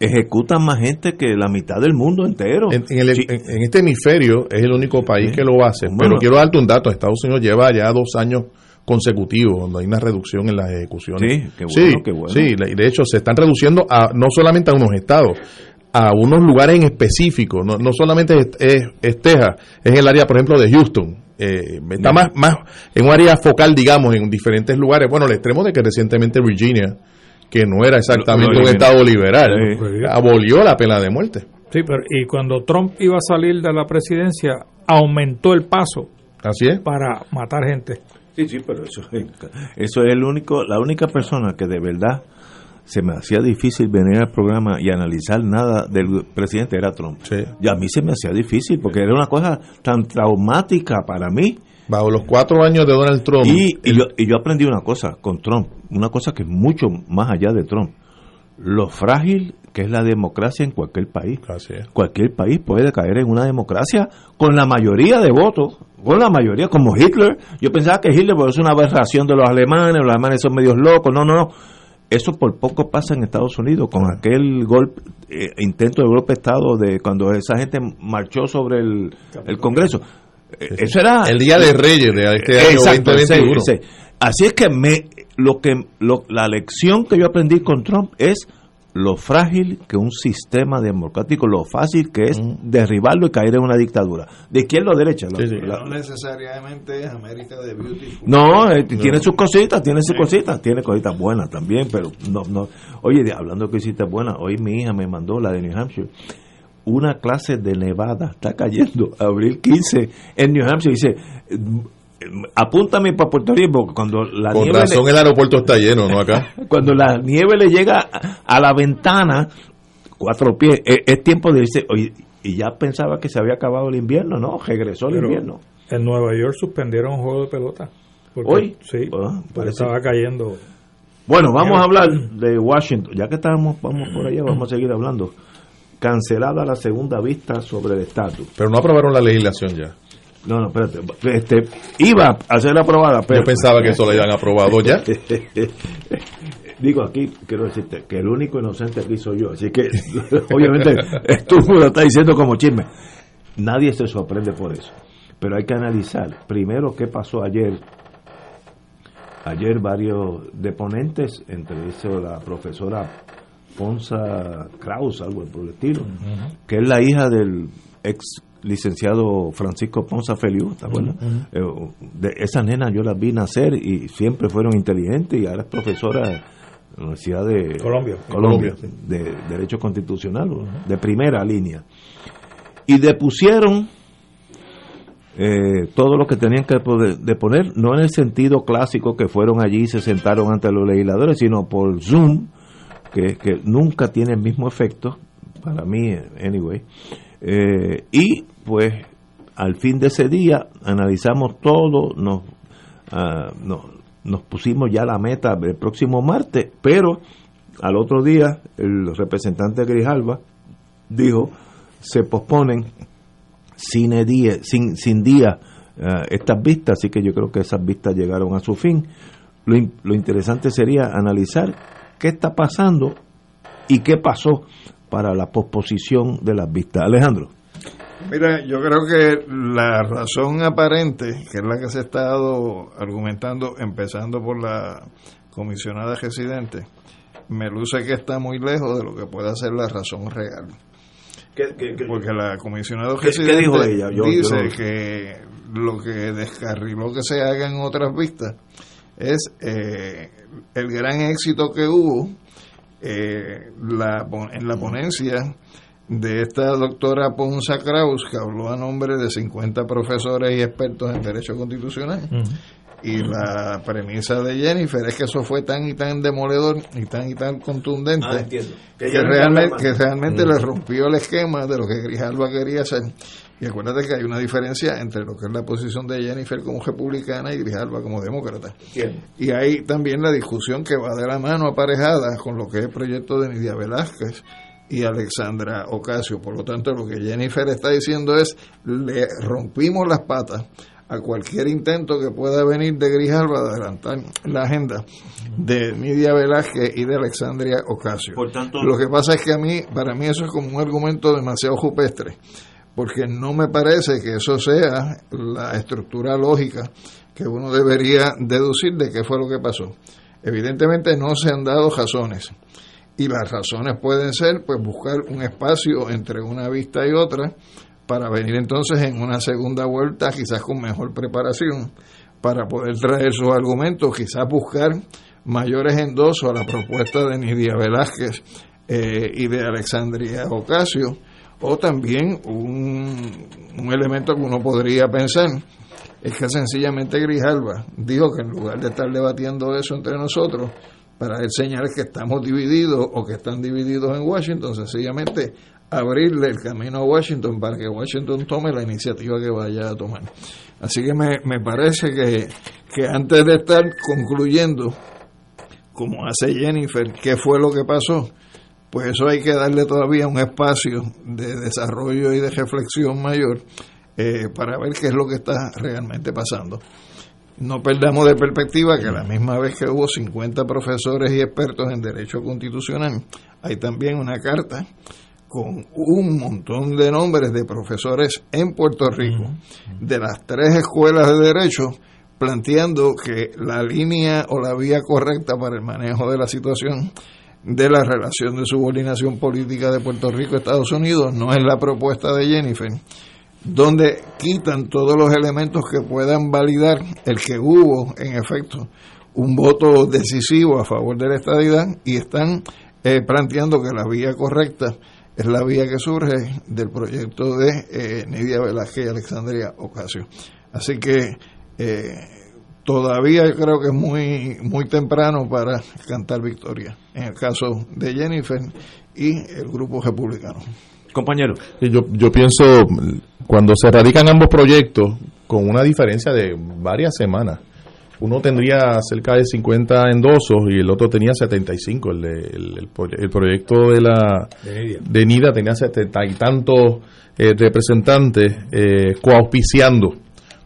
ejecuta más gente que la mitad del mundo entero. En, este hemisferio es el único país que lo hace. pero quiero darte un dato. Estados Unidos lleva ya dos años consecutivos donde hay una reducción en las ejecuciones. Sí, qué bueno, qué bueno. Sí, de hecho se están reduciendo a, no solamente a unos estados, a unos lugares en específico, no, no solamente es, es, Texas, es el área, por ejemplo, de Houston. Eh, está más, más en un área focal, digamos, en diferentes lugares. Bueno, al extremo de que recientemente Virginia, que no era exactamente un estado liberal, abolió la pena de muerte. Sí, pero y cuando Trump iba a salir de la presidencia, aumentó el paso Así es. para matar gente. Sí, sí, pero eso, eso es el único, la única persona que de verdad se me hacía difícil venir al programa y analizar nada del presidente era Trump. Y a mí se me hacía difícil porque era una cosa tan traumática para mí. Bajo los cuatro años de Donald Trump. Y, y, yo, y yo aprendí una cosa con Trump, una cosa que es mucho más allá de Trump. Lo frágil que es la democracia en cualquier país. Cualquier país puede caer en una democracia con la mayoría de votos, con la mayoría, como Hitler. Yo pensaba que Hitler pues, es una aberración de los alemanes, los alemanes son medios locos. No, no, no eso por poco pasa en Estados Unidos con aquel golpe, eh, intento de golpe de Estado de cuando esa gente marchó sobre el, Congreso. Eh, eso era el día de Reyes de este año 2021. Así es que me lo que la lección que yo aprendí con Trump es lo frágil que un sistema democrático, lo fácil que es derribarlo y caer en una dictadura. ¿De izquierda o derecha? no necesariamente es América de Beautiful. No, eh, tiene sus cositas, tiene sus cositas, tiene cositas buenas también, pero no, no. Oye, hablando de cositas buenas, hoy mi hija me mandó la de New Hampshire. Una clase de Nevada está cayendo, abril 15 en New Hampshire. Dice, apúntame para Puerto Rico cuando la Con razón el aeropuerto está lleno, ¿no? Acá. cuando la nieve le llega a, la ventana, cuatro pies, es, tiempo de irse. y ya pensaba que se había acabado el invierno, ¿no? Regresó el invierno. En Nueva York suspendieron un juego de pelota. ¿Hoy? Sí, ah, estaba cayendo. Bueno, vamos a hablar de Washington. Ya que estamos vamos por allá, vamos a seguir hablando. Cancelada la segunda vista sobre el estatus. Pero no aprobaron la legislación ya. No, no, espérate. Este, iba a ser aprobada, pero... Yo pensaba que eso lo habían aprobado ya. Digo aquí, quiero decirte, que el único inocente aquí soy yo. Así que, obviamente, tú lo estás diciendo como chisme. Nadie se sorprende por eso. Pero hay que analizar primero qué pasó ayer. Ayer varios deponentes, entre ellos la profesora Ponza Kraus, algo por el estilo, que es la hija del ex licenciado Francisco Ponza Feliu, ¿te eh, de esa nena yo las vi nacer y siempre fueron inteligentes y ahora es profesora de la Universidad de Colombia, Colombia, de Derecho Constitucional, de primera línea. Y depusieron eh, todo lo que tenían que deponer, no en el sentido clásico que fueron allí y se sentaron ante los legisladores, sino por Zoom, que, que nunca tiene el mismo efecto, para mí, anyway. Eh, y pues al fin de ese día analizamos todo, nos, uh, nos, pusimos ya la meta del próximo martes, pero al otro día el representante Grijalva dijo se posponen sin día, sin, sin día eh, estas vistas, así que yo creo que esas vistas llegaron a su fin. Lo, lo interesante sería analizar qué está pasando y qué pasó para la posposición de las vistas. Alejandro. Mira, yo creo que la razón aparente, que es la que se ha estado argumentando, empezando por la comisionada residente, me luce que está muy lejos de lo que pueda ser la razón real. Porque la comisionada residente dijo ella? dice que lo que descarriló que se haga en otras vistas es eh, el gran éxito que hubo eh, la, en la ponencia de esta doctora Ponza Kraus, que habló a nombre de 50 profesores y expertos en Derecho Constitucional. Y la premisa de Jennifer es que eso fue tan y tan demoledor y tan y tan contundente ah, que, realmente, que realmente le rompió el esquema de lo que Grijalva quería hacer. Y acuérdate que hay una diferencia entre lo que es la posición de Jennifer como republicana y Grijalva como demócrata. Y hay también la discusión que va de la mano aparejada con lo que es el proyecto de Nidia Velázquez y Alexandra Ocasio. Por lo tanto, lo que Jennifer está diciendo es, le rompimos las patas a cualquier intento que pueda venir de Grijalva de adelantar la agenda de Nidia Velázquez y de Alexandria Ocasio. Por tanto, lo que pasa es que a mí, para mí eso es como un argumento demasiado jupestre, porque no me parece que eso sea la estructura lógica que uno debería deducir de qué fue lo que pasó. Evidentemente no se han dado razones y las razones pueden ser pues buscar un espacio entre una vista y otra para venir entonces en una segunda vuelta quizás con mejor preparación para poder traer sus argumentos, quizás buscar mayores endosos a la propuesta de Nidia Velázquez eh, y de Alexandria Ocasio, o también un, un elemento que uno podría pensar es que sencillamente Grijalva dijo que en lugar de estar debatiendo eso entre nosotros, para enseñar que estamos divididos o que están divididos en Washington, sencillamente abrirle el camino a Washington para que Washington tome la iniciativa que vaya a tomar. Así que me, me parece que, que antes de estar concluyendo, como hace Jennifer, qué fue lo que pasó, pues eso hay que darle todavía un espacio de desarrollo y de reflexión mayor eh, para ver qué es lo que está realmente pasando. No perdamos de perspectiva que a la misma vez que hubo 50 profesores y expertos en derecho constitucional, hay también una carta con un montón de nombres de profesores en Puerto Rico, de las tres escuelas de derecho, planteando que la línea o la vía correcta para el manejo de la situación de la relación de subordinación política de Puerto Rico Estados Unidos no es la propuesta de Jennifer, donde quitan todos los elementos que puedan validar el que hubo, en efecto, un voto decisivo a favor de la estadidad y están eh, planteando que la vía correcta es la vía que surge del proyecto de eh, Nidia Velázquez y Alexandria Ocasio. Así que eh, todavía creo que es muy, muy temprano para cantar victoria, en el caso de Jennifer y el grupo republicano. Compañero. Yo, yo pienso, cuando se radican ambos proyectos, con una diferencia de varias semanas, uno tendría cerca de 50 endosos y el otro tenía 75. El, el, el, proyecto de la de NIDA, tenía 70 y tantos eh, representantes eh, coauspiciando,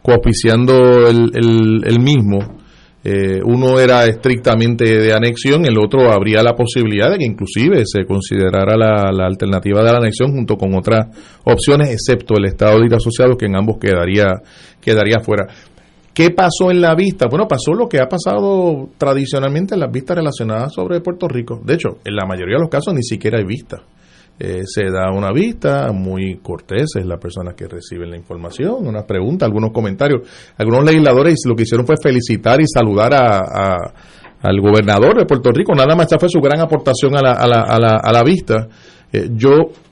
coauspiciando el, el mismo eh, uno era estrictamente de anexión, el otro habría la posibilidad de que inclusive se considerara la, alternativa de la anexión junto con otras opciones, excepto el Estado de Asociados, que en ambos quedaría, quedaría fuera. ¿Qué pasó en la vista? Bueno, pasó lo que ha pasado tradicionalmente en las vistas relacionadas sobre Puerto Rico. De hecho, en la mayoría de los casos ni siquiera hay vista. Eh, se da una vista, muy corteses las personas que reciben la información, unas preguntas, algunos comentarios. Algunos legisladores lo que hicieron fue felicitar y saludar a, al gobernador de Puerto Rico, nada más esa fue su gran aportación a la, a la, a la, a la vista. Eh, yo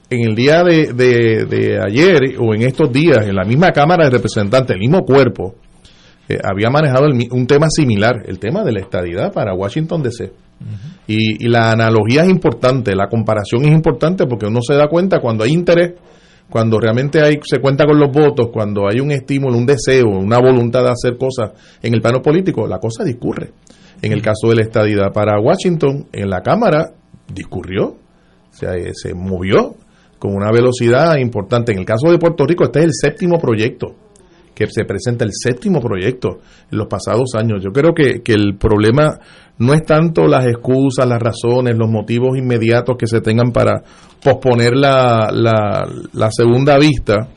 en el día de, de, ayer o en estos días, en la misma Cámara de Representantes, el mismo cuerpo, eh, había manejado un tema similar, el tema de la estadidad para Washington DC y, la analogía es importante, la comparación es importante porque uno se da cuenta cuando hay interés, cuando realmente hay, se cuenta con los votos, cuando hay un estímulo, un deseo, una voluntad de hacer cosas en el plano político, la cosa discurre. En el caso de la estadidad para Washington, en la Cámara discurrió, se, se movió con una velocidad importante. En el caso de Puerto Rico, este es el séptimo proyecto que se presenta, el séptimo proyecto en los pasados años. Yo creo que, que el problema no es tanto las excusas, las razones, los motivos inmediatos que se tengan para posponer la, la, la segunda vista.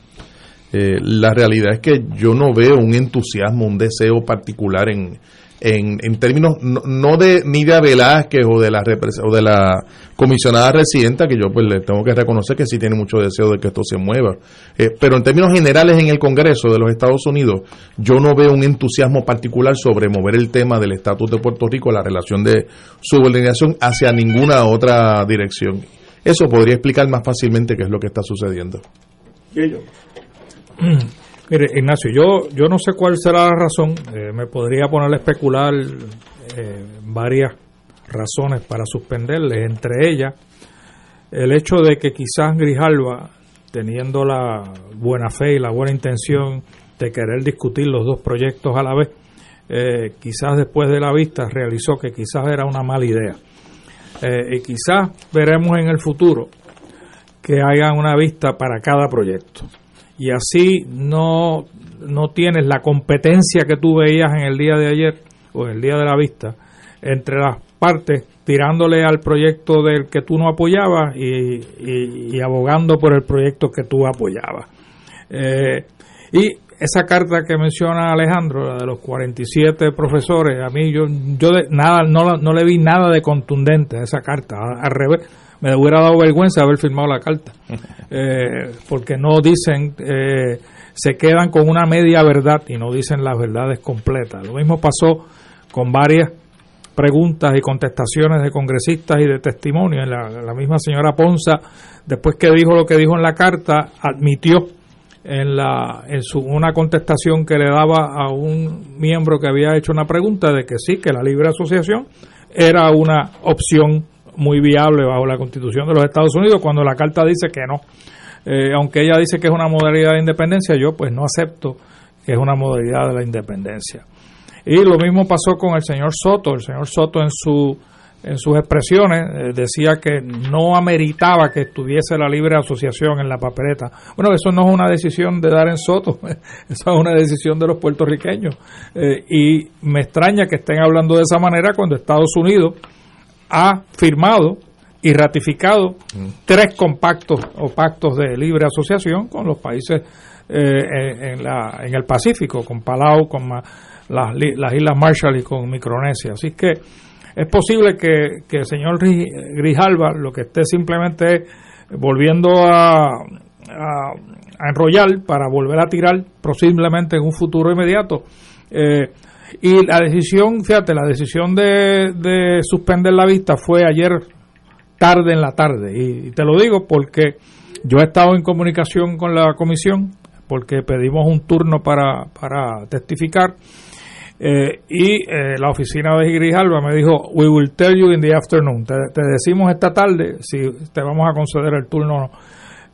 Eh, la realidad es que yo no veo un entusiasmo, un deseo particular en, en, en términos no, de Nidia Velázquez o de la o de la comisionada residenta, que yo pues le tengo que reconocer que sí tiene mucho deseo de que esto se mueva. Eh, pero en términos generales en el Congreso de los Estados Unidos, yo no veo un entusiasmo particular sobre mover el tema del estatus de Puerto Rico, la relación de subordinación hacia ninguna otra dirección. Eso podría explicar más fácilmente qué es lo que está sucediendo. Mire, Ignacio, yo, yo no sé cuál será la razón. Eh, me podría poner a especular eh, varias razones para suspenderle, entre ellas el hecho de que quizás Grijalva, teniendo la buena fe y la buena intención de querer discutir los dos proyectos a la vez, eh, quizás después de la vista realizó que quizás era una mala idea. y quizás veremos en el futuro que haya una vista para cada proyecto y así no, no tienes la competencia que tú veías en el día de ayer o en el día de la vista entre las partes tirándole al proyecto del que tú no apoyabas y, abogando por el proyecto que tú apoyabas. Eh, y esa carta que menciona Alejandro, la de los 47 profesores, a mí yo, yo nada, no, no le vi nada de contundente a esa carta, al revés me hubiera dado vergüenza haber firmado la carta, eh, porque no dicen, eh, se quedan con una media verdad y no dicen las verdades completas. Lo mismo pasó con varias preguntas y contestaciones de congresistas y de testimonios. La, la misma señora Ponza, después que dijo lo que dijo en la carta, admitió en, la, en su, una contestación que le daba a un miembro que había hecho una pregunta de que sí, que la libre asociación era una opción muy viable bajo la constitución de los Estados Unidos cuando la carta dice que no. Eh, aunque ella dice que es una modalidad de independencia, yo pues no acepto que es una modalidad de la independencia. Y lo mismo pasó con el señor Soto. El señor Soto en su en sus expresiones eh, decía que no ameritaba que estuviese la libre asociación en la papeleta. Bueno, eso no es una decisión de dar en Soto, eso es una decisión de los puertorriqueños. Eh, y me extraña que estén hablando de esa manera cuando Estados Unidos ha firmado y ratificado tres compactos o pactos de libre asociación con los países eh, en, la, en el Pacífico, con Palau, con las, las Islas Marshall y con Micronesia. Así que es posible que, el señor Grijalva lo que esté simplemente volviendo a, a, enrollar para volver a tirar posiblemente en un futuro inmediato. Eh, y la decisión, fíjate, la decisión de, suspender la vista fue ayer tarde en la tarde. Y, te lo digo porque yo he estado en comunicación con la comisión, porque pedimos un turno para, para testificar. Eh, y eh, la oficina de Grijalva me dijo, we will tell you in the afternoon, te, decimos esta tarde si te vamos a conceder el turno o no.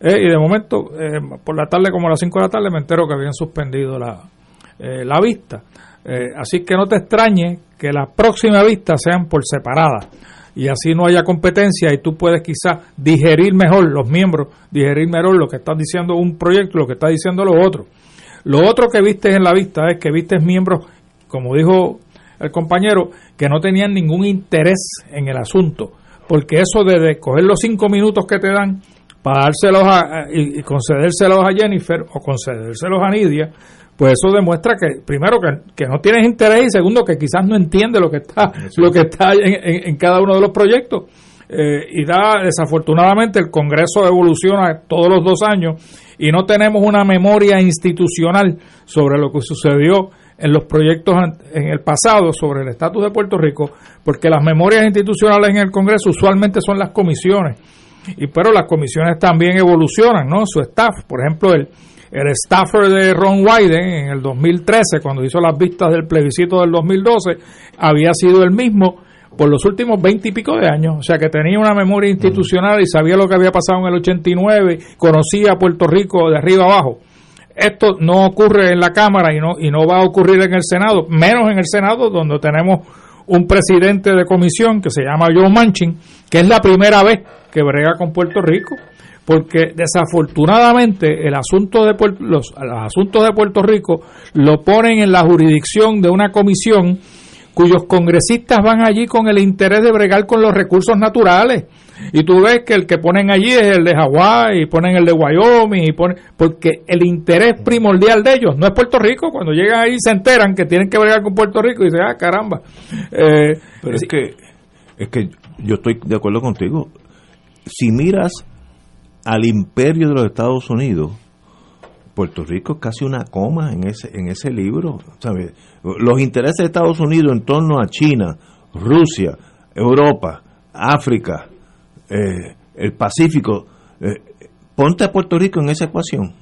Eh, y de momento, por la tarde, como a las 5 de la tarde, me entero que habían suspendido la, la vista. Eh, así que no te extrañe que las próximas vistas sean por separada y así no haya competencia y tú puedes quizás digerir mejor, los miembros, digerir mejor lo que está diciendo un proyecto, lo que está diciendo lo otro. Lo otro que viste en la vista es que viste miembros, como dijo el compañero, que no tenían ningún interés en el asunto, porque eso de, coger los cinco minutos que te dan para dárselos a, y, y concedérselos a Jennifer o concedérselos a Nidia, pues eso demuestra que primero que, no tienes interés y segundo que quizás no entiende lo que está lo que está en, cada uno de los proyectos. Eh, y da desafortunadamente el Congreso evoluciona todos los dos años y no tenemos una memoria institucional sobre lo que sucedió en los proyectos en el pasado sobre el estatus de Puerto Rico porque las memorias institucionales en el Congreso usualmente son las comisiones. Y pero las comisiones también evolucionan no su staff por ejemplo el el staffer de Ron Wyden en el 2013, cuando hizo las vistas del plebiscito del 2012, había sido el mismo por los últimos veinte y pico de años, o sea que tenía una memoria institucional y sabía lo que había pasado en el 89, conocía a Puerto Rico de arriba abajo. Esto no ocurre en la Cámara y no, y no va a ocurrir en el Senado, menos en el Senado, donde tenemos un presidente de comisión que se llama Joe Manchin, que es la primera vez que brega con Puerto Rico porque desafortunadamente el asunto de los, los asuntos de Puerto Rico lo ponen en la jurisdicción de una comisión cuyos congresistas van allí con el interés de bregar con los recursos naturales. Y tú ves que el que ponen allí es el de Hawái, y ponen el de Wyoming, y ponen, porque el interés primordial de ellos no es Puerto Rico. Cuando llegan ahí se enteran que tienen que bregar con Puerto Rico y dicen, ah, caramba. Eh, Pero es que, es que yo estoy de acuerdo contigo. Si miras al imperio de los Estados Unidos, Puerto Rico es casi una coma en ese, en ese libro. Los intereses de Estados Unidos en torno a China, Rusia, Europa, África, eh, el Pacífico, eh, ponte a Puerto Rico en esa ecuación.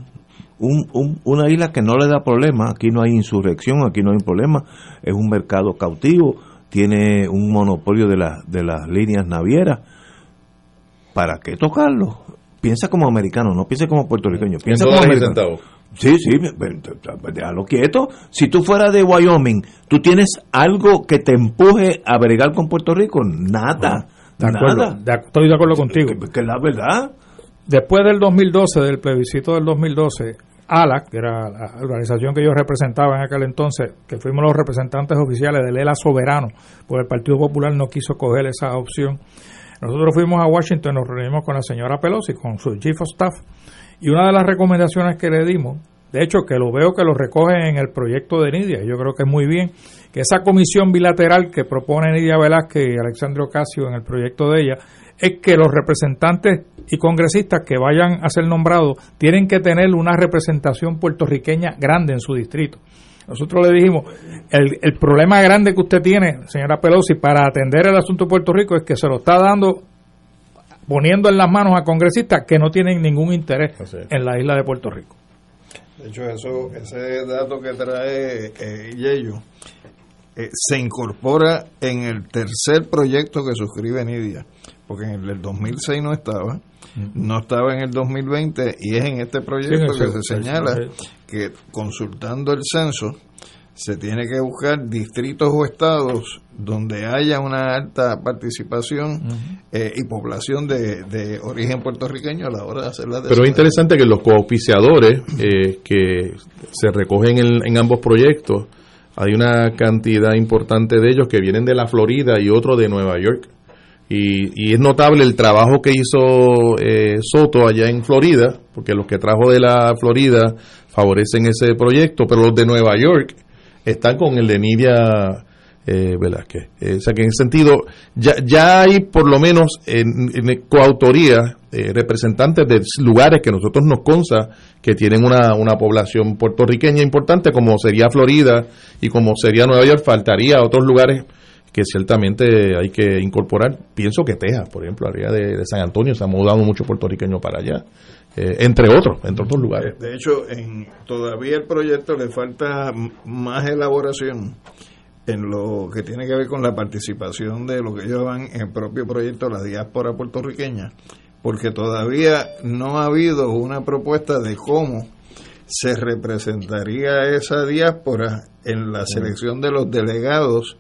Un, una isla que no le da problema, aquí no hay insurrección, aquí no hay problema, es un mercado cautivo, tiene un monopolio de, de las líneas navieras. ¿Para qué tocarlo? Piensa como americano, no piensa como puertorriqueño, piensa como americano. Sí, sí, déjalo quieto. Si tú fueras de Wyoming, ¿tú tienes algo que te empuje a bregar con Puerto Rico? Nada. De acuerdo, estoy de acuerdo contigo. Que, la verdad. Después del 2012, del plebiscito del 2012, ALAC, que era la organización que yo representaba en aquel entonces, que fuimos los representantes oficiales del ELA Soberano, porque el Partido Popular no quiso coger esa opción. Nosotros fuimos a Washington, nos reunimos con la señora Pelosi, con su chief of staff, y una de las recomendaciones que le dimos, de hecho que lo veo que lo recogen en el proyecto de Nidia, yo creo que es muy bien, que esa comisión bilateral que propone Nidia Velázquez y Alexandre Ocasio en el proyecto de ella, es que los representantes y congresistas que vayan a ser nombrados tienen que tener una representación puertorriqueña grande en su distrito. Nosotros le dijimos, el, el problema grande que usted tiene, señora Pelosi, para atender el asunto de Puerto Rico es que se lo está dando poniendo en las manos a congresistas que no tienen ningún interés en la isla de Puerto Rico. De hecho, eso, ese dato que trae eh, Yello eh, se incorpora en el tercer proyecto que suscribe Nidia, porque en el del 2006 no estaba, no estaba en el 2020 y es en este proyecto que se señala que consultando el censo se tiene que buscar distritos o estados donde haya una alta participación eh, y población de, origen puertorriqueño a la hora de hacer la Pero es interesante que los cooficiadores eh, que se recogen en, ambos proyectos, hay una cantidad importante de ellos que vienen de la Florida y otro de Nueva York. Y, es notable el trabajo que hizo eh, Soto allá en Florida, porque los que trajo de la Florida favorecen ese proyecto, pero los de Nueva York están con el de Nidia eh, Velázquez. Eh, o sea que en ese sentido ya, ya hay por lo menos en, coautoría eh, representantes de lugares que nosotros nos consta que tienen una, una población puertorriqueña importante como sería Florida y como sería Nueva York, faltaría otros lugares que ciertamente hay que incorporar. Pienso que Texas, por ejemplo, área de, San Antonio, se ha mudado mucho puertorriqueño para allá. Eh, entre otros, entre otros lugares. De hecho, en, todavía el proyecto le falta más elaboración en lo que tiene que ver con la participación de lo que ellos llaman en el propio proyecto la diáspora puertorriqueña, porque todavía no ha habido una propuesta de cómo se representaría esa diáspora en la selección de los delegados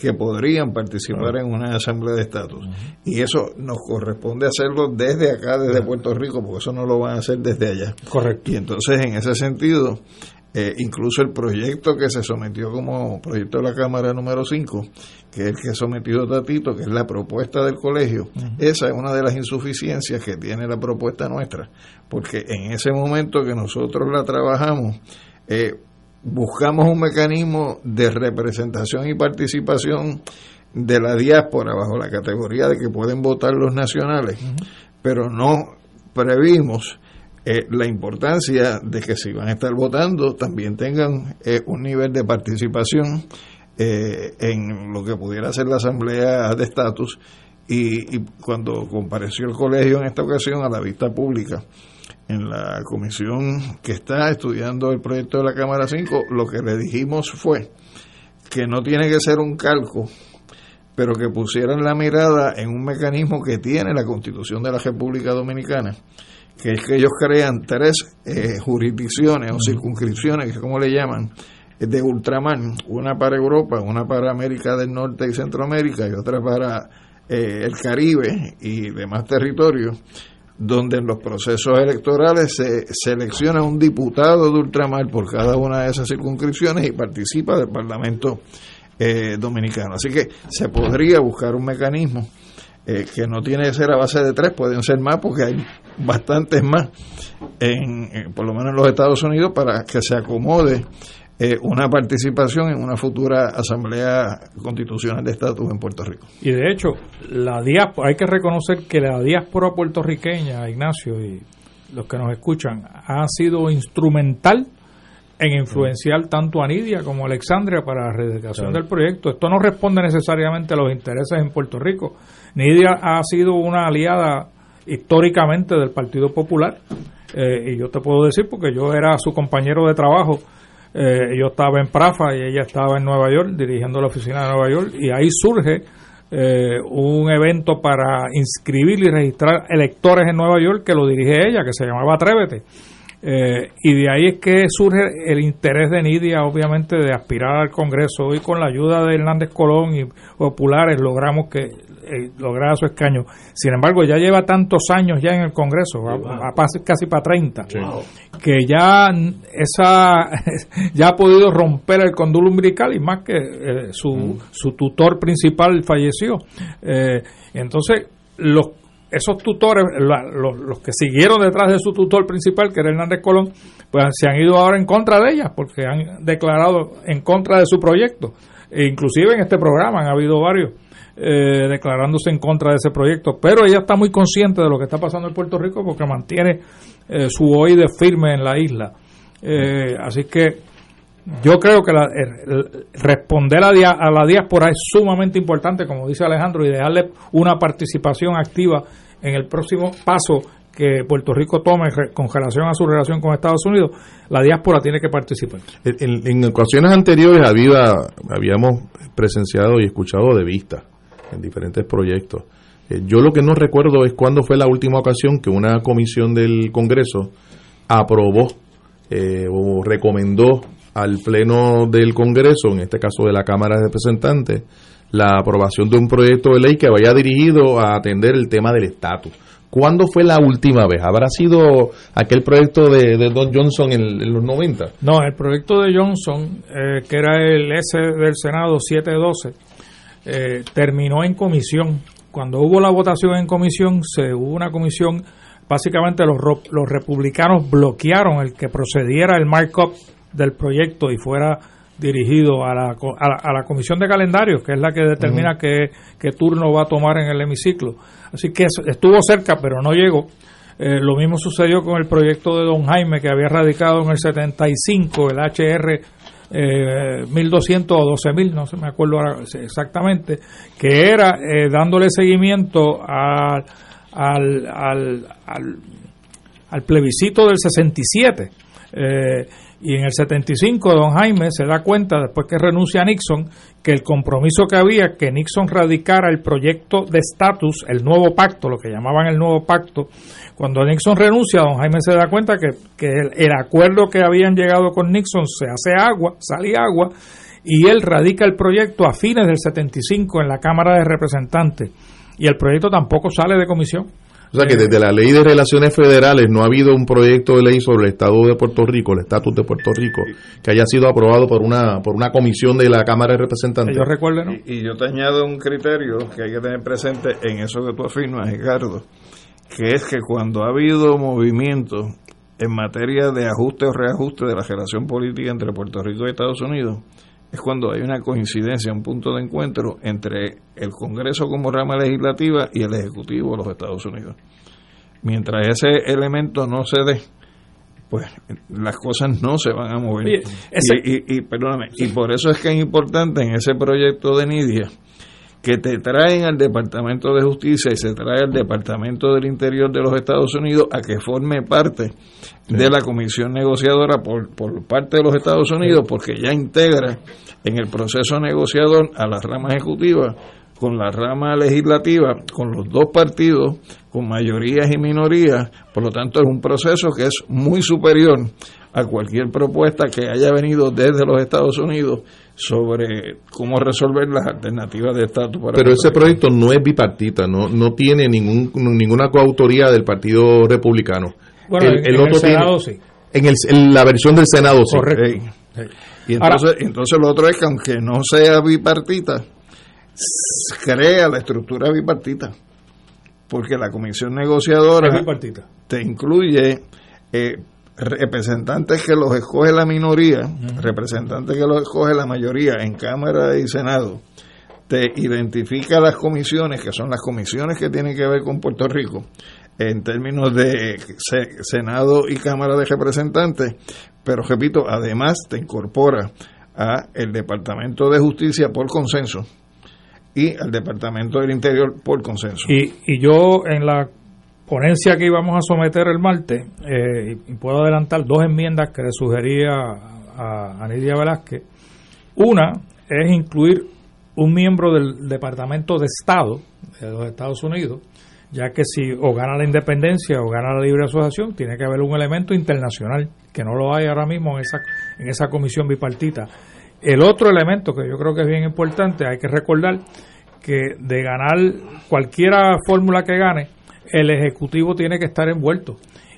que podrían participar en una asamblea de estatus. Y eso nos corresponde hacerlo desde acá, desde Puerto Rico, porque eso no lo van a hacer desde allá. Correcto. Y entonces, en ese sentido, eh, incluso el proyecto que se sometió como proyecto de la Cámara número 5, que es el que ha sometido Tatito, que es la propuesta del colegio, esa es una de las insuficiencias que tiene la propuesta nuestra, porque en ese momento que nosotros la trabajamos, eh, buscamos un mecanismo de representación y participación de la diáspora bajo la categoría de que pueden votar los nacionales, pero no previmos eh, la importancia de que si van a estar votando también tengan eh, un nivel de participación eh, en lo que pudiera ser la asamblea de estatus y, y cuando compareció el colegio en esta ocasión a la vista pública en la comisión que está estudiando el proyecto de la Cámara 5, lo que le dijimos fue que no tiene que ser un calco, pero que pusieran la mirada en un mecanismo que tiene la Constitución de la República Dominicana, que es que ellos crean tres eh, jurisdicciones o circunscripciones, que es como le llaman, de ultramar, una para Europa, una para América del Norte y Centroamérica y otra para eh, el Caribe y demás territorios donde en los procesos electorales se selecciona un diputado de ultramar por cada una de esas circunscripciones y participa del Parlamento eh, dominicano. Así que se podría buscar un mecanismo eh, que no tiene que ser a base de tres, pueden ser más porque hay bastantes más, en, por lo menos en los Estados Unidos, para que se acomode eh, una participación en una futura asamblea constitucional de estatus en Puerto Rico. Y de hecho, la diáspora, hay que reconocer que la diáspora puertorriqueña, Ignacio, y los que nos escuchan, ha sido instrumental en influenciar tanto a Nidia como a Alexandria para la rededicación del proyecto. Esto no responde necesariamente a los intereses en Puerto Rico. Nidia ha sido una aliada históricamente del Partido Popular, eh, y yo te puedo decir porque yo era su compañero de trabajo eh, yo estaba en Prafa y ella estaba en Nueva York dirigiendo la oficina de Nueva York y ahí surge eh, un evento para inscribir y registrar electores en Nueva York que lo dirige ella, que se llamaba Atrévete. Eh, y de ahí es que surge el interés de Nidia, obviamente, de aspirar al Congreso. Y con la ayuda de Hernández Colón y populares logramos que eh, lograr su escaño. Sin embargo, ya lleva tantos años ya en el Congreso, casi para 30, que ya esa ya ha podido romper el condul umbilical y más que eh, su, mm. su tutor principal falleció. Eh, entonces, los esos tutores, los, los, que siguieron detrás de su tutor principal, que era Hernández Colón, pues se han ido ahora en contra de ella, porque han declarado en contra de su proyecto. E inclusive en este programa han habido varios eh, declarándose en contra de ese proyecto, pero ella está muy consciente de lo que está pasando en Puerto Rico porque mantiene eh, su oído firme en la isla. Eh, así que yo creo que responder a, a, la diáspora es sumamente importante, como dice Alejandro, y darle una participación activa en el próximo paso que Puerto Rico tome con relación a su relación con Estados Unidos, la diáspora tiene que participar. En, en ocasiones anteriores había, habíamos presenciado y escuchado de vista en diferentes proyectos. Eh, yo lo que no recuerdo es cuándo fue la última ocasión que una comisión del Congreso aprobó eh, o recomendó al Pleno del Congreso, en este caso de la Cámara de Representantes, la aprobación de un proyecto de ley que vaya dirigido a atender el tema del estatus. ¿Cuándo fue la última vez? ¿Habrá sido aquel proyecto de, Don Johnson en, los 90? No, el proyecto de Johnson, eh, que era el S del Senado 712, eh, terminó en comisión. Cuando hubo la votación en comisión, se hubo una comisión, básicamente los, los republicanos bloquearon el que procediera el markup del proyecto y fuera dirigido a la, a la, comisión de calendarios, que es la que determina qué, turno va a tomar en el hemiciclo. Así que estuvo cerca, pero no llegó. Eh, lo mismo sucedió con el proyecto de Don Jaime, que había radicado en el 75, el HR eh, 1.200 o 12.000, no se me acuerdo exactamente, que era eh, dándole seguimiento al, al, al, al, plebiscito del 67. Eh, y en el 75 don Jaime se da cuenta, después que renuncia a Nixon, que el compromiso que había, que Nixon radicara el proyecto de estatus, el nuevo pacto, lo que llamaban el nuevo pacto, cuando Nixon renuncia, don Jaime se da cuenta que, el, acuerdo que habían llegado con Nixon se hace agua, sale agua, y él radica el proyecto a fines del 75 en la Cámara de Representantes. Y el proyecto tampoco sale de comisión. O sea que desde la ley de relaciones federales no ha habido un proyecto de ley sobre el Estado de Puerto Rico, el estatus de Puerto Rico, que haya sido aprobado por una por una comisión de la Cámara de Representantes. Yo recuerdo, ¿no? y, yo te añado un criterio que hay que tener presente en eso que tú afirmas, Ricardo, que es que cuando ha habido movimiento en materia de ajuste o reajuste de la relación política entre Puerto Rico y Estados Unidos, es cuando hay una coincidencia, un punto de encuentro entre el Congreso como rama legislativa y el Ejecutivo de los Estados Unidos. Mientras ese elemento no se dé, pues las cosas no se van a mover. y, y, y, perdóname, y por eso es que es importante en ese proyecto de Nidia que te traen al Departamento de Justicia y se trae al Departamento del Interior de los Estados Unidos a que forme parte de la comisión negociadora por, por parte de los Estados Unidos, porque ya integra en el proceso negociador a la rama ejecutiva con la rama legislativa, con los dos partidos, con mayorías y minorías, por lo tanto es un proceso que es muy superior a cualquier propuesta que haya venido desde los Estados Unidos sobre cómo resolver las alternativas de estatus para Pero ese proyecto no es bipartita, no no tiene ningún ninguna coautoría del Partido Republicano. Bueno, el, en, otro el Senado sí. En, el, en, la versión del Senado sí. Correcto. Y entonces, entonces lo otro es que aunque no sea bipartita, crea la estructura bipartita. Porque la comisión negociadora te incluye eh, representantes que los escoge la minoría, representantes que los escoge la mayoría en Cámara y Senado, te identifica las comisiones, que son las comisiones que tienen que ver con Puerto Rico, en términos de Senado y Cámara de Representantes, pero repito, además te incorpora a el Departamento de Justicia por consenso y al Departamento del Interior por consenso. Y, y yo en la ponencia que íbamos a someter el martes, eh, y puedo adelantar dos enmiendas que le sugería a, a Velázquez. Una es incluir un miembro del Departamento de Estado de los Estados Unidos, ya que si o gana la independencia o gana la libre asociación, tiene que haber un elemento internacional, que no lo hay ahora mismo en esa, en esa comisión bipartita. El otro elemento que yo creo que es bien importante, hay que recordar que de ganar cualquiera fórmula que gane, el Ejecutivo tiene que estar envuelto.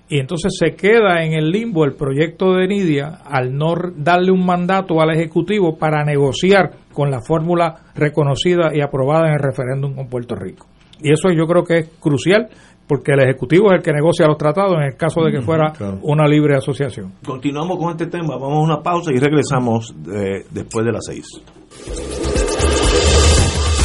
Y entonces se queda en el limbo el proyecto de Nidia al no darle un mandato al Ejecutivo para negociar con la fórmula reconocida y aprobada en el referéndum con Puerto Rico. Y eso yo creo que es crucial porque el Ejecutivo es el que negocia los tratados en el caso de que fuera una libre asociación. Continuamos con este tema, vamos a una pausa y regresamos eh, después de las seis.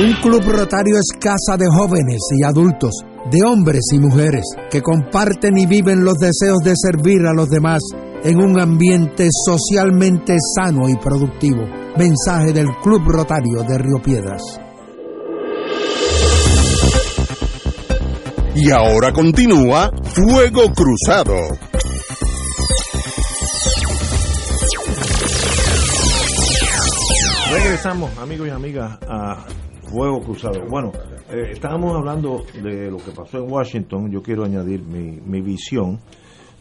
Un club rotario es casa de jóvenes y adultos de hombres y mujeres que comparten y viven los deseos de servir a los demás en un ambiente socialmente sano y productivo. Mensaje del Club Rotario de Río Piedras. Y ahora continúa Fuego Cruzado. Regresamos, amigos y amigas, a Fuego Cruzado. Bueno, eh, estábamos hablando de lo que pasó en Washington, yo quiero añadir mi, mi visión.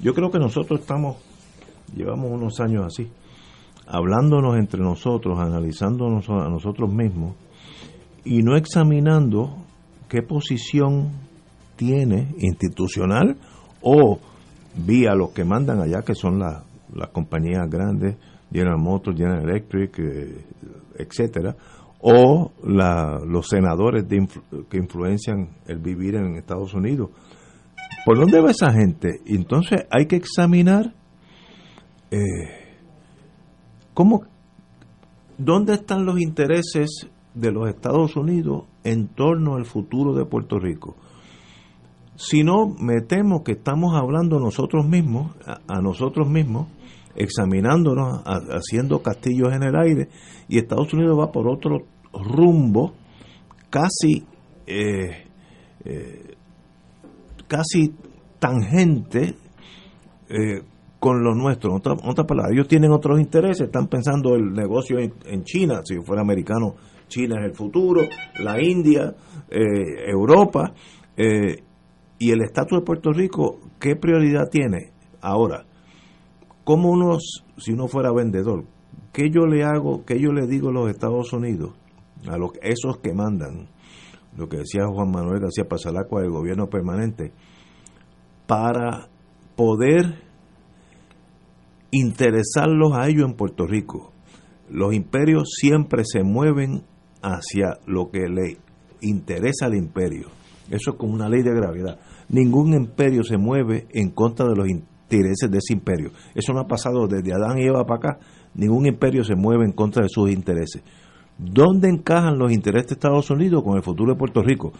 Yo creo que nosotros estamos, llevamos unos años así, hablándonos entre nosotros, analizándonos a nosotros mismos y no examinando qué posición tiene institucional o vía los que mandan allá, que son las, las compañías grandes, General Motors, General Electric, eh, etcétera, o la, los senadores que influencian el vivir en Estados Unidos. ¿Por dónde va esa gente? Entonces hay que examinar eh, cómo, dónde están los intereses de los Estados Unidos en torno al futuro de Puerto Rico. Si no, me temo que estamos hablando nosotros mismos, a nosotros mismos, examinándonos, haciendo castillos en el aire, y Estados Unidos va por otro rumbo casi eh, eh, casi tangente eh, con lo nuestro. Otra, otra palabra, ellos tienen otros intereses, están pensando el negocio en, China, si fuera americano, China es el futuro, la India, eh, Europa, y el estatus de Puerto Rico, ¿qué prioridad tiene? Ahora, ¿cómo uno, si uno fuera vendedor, qué yo le hago, qué yo le digo a los Estados Unidos, a los, esos que mandan, lo que decía Juan Manuel García Pasalacua del gobierno permanente, para poder interesarlos a ellos en Puerto Rico. Los imperios siempre se mueven hacia lo que le interesa al imperio. Eso es como una ley de gravedad. Ningún imperio se mueve en contra de los intereses de ese imperio. Eso no ha pasado desde Adán y Eva para acá. Ningún imperio se mueve en contra de sus intereses. ¿Dónde encajan los intereses de Estados Unidos con el futuro de Puerto Rico?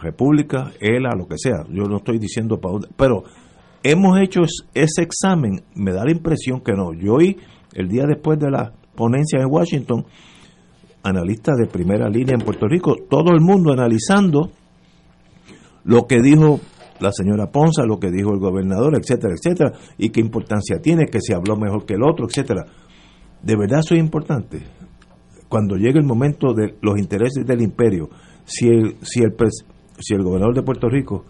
República, ELA, lo que sea. Yo no estoy diciendo para dónde. Pero hemos hecho ese examen, me da la impresión que no. Yo hoy, el día después de la ponencia en Washington, analistas de primera línea en Puerto Rico, todo el mundo analizando lo que dijo la señora Ponza, lo que dijo el gobernador, etcétera, etcétera, y qué importancia tiene, que se habló mejor que el otro, etcétera. De verdad eso es importante. Cuando llegue el momento de los intereses del imperio, si el, si el, si el gobernador de Puerto Rico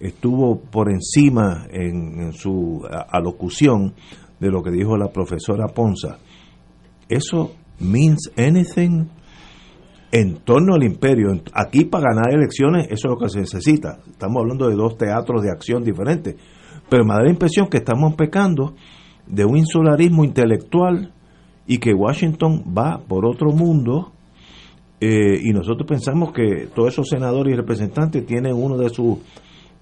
estuvo por encima en, su alocución de lo que dijo la profesora Ponza. ¿Eso means anything? En torno al imperio, aquí para ganar elecciones, eso es lo que se necesita. Estamos hablando de dos teatros de acción diferentes. Pero me da la impresión que estamos pecando de un insularismo intelectual y que Washington va por otro mundo eh, y nosotros pensamos que todos esos senadores y representantes tienen uno de sus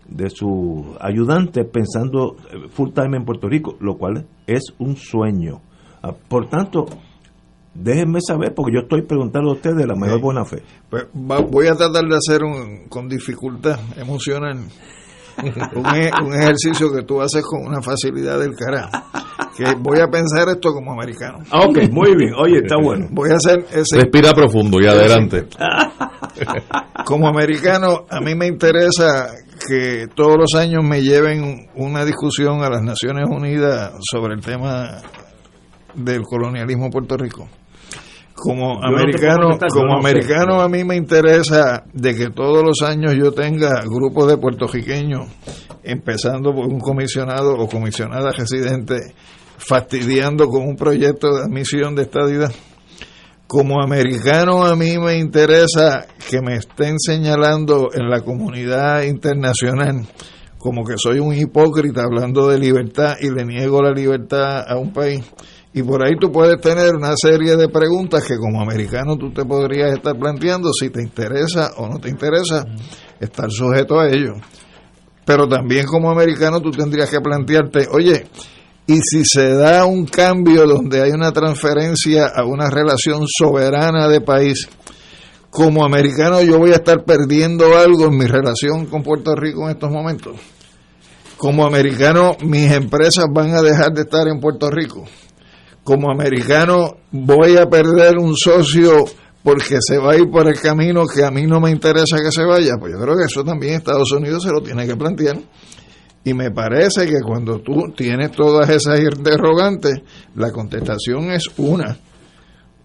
de su ayudante pensando eh, full time en Puerto Rico, lo cual es un sueño. Ah, por tanto, déjenme saber, porque yo estoy preguntando a ustedes de la mayor buena fe. Pues voy a tratar de hacer un, con dificultad emocional un, e, un, ejercicio que tú haces con una facilidad del carajo. Que voy a pensar esto como americano. Ah, ok, muy bien. Oye, está bueno. Voy a hacer ese. Respira profundo y adelante. Como americano, a mí me interesa que todos los años me lleven una discusión a las Naciones Unidas sobre el tema del colonialismo en Puerto Rico. Como americano, como americano a mí me interesa de que todos los años yo tenga grupos de puertorriqueños, empezando por un comisionado o comisionada residente, fastidiando con un proyecto de admisión de estadidad como americano a mí me interesa que me estén señalando en la comunidad internacional como que soy un hipócrita hablando de libertad y le niego la libertad a un país. Y por ahí tú puedes tener una serie de preguntas que como americano tú te podrías estar planteando si te interesa o no te interesa estar sujeto a ello. Pero también como americano tú tendrías que plantearte, oye, y si se da un cambio donde hay una transferencia a una relación soberana de país, como americano yo voy a estar perdiendo algo en mi relación con Puerto Rico en estos momentos. Como americano mis empresas van a dejar de estar en Puerto Rico. Como americano voy a perder un socio porque se va a ir por el camino que a mí no me interesa que se vaya. Pues yo creo que eso también Estados Unidos se lo tiene que plantear. Y me parece que cuando tú tienes todas esas interrogantes, la contestación es una.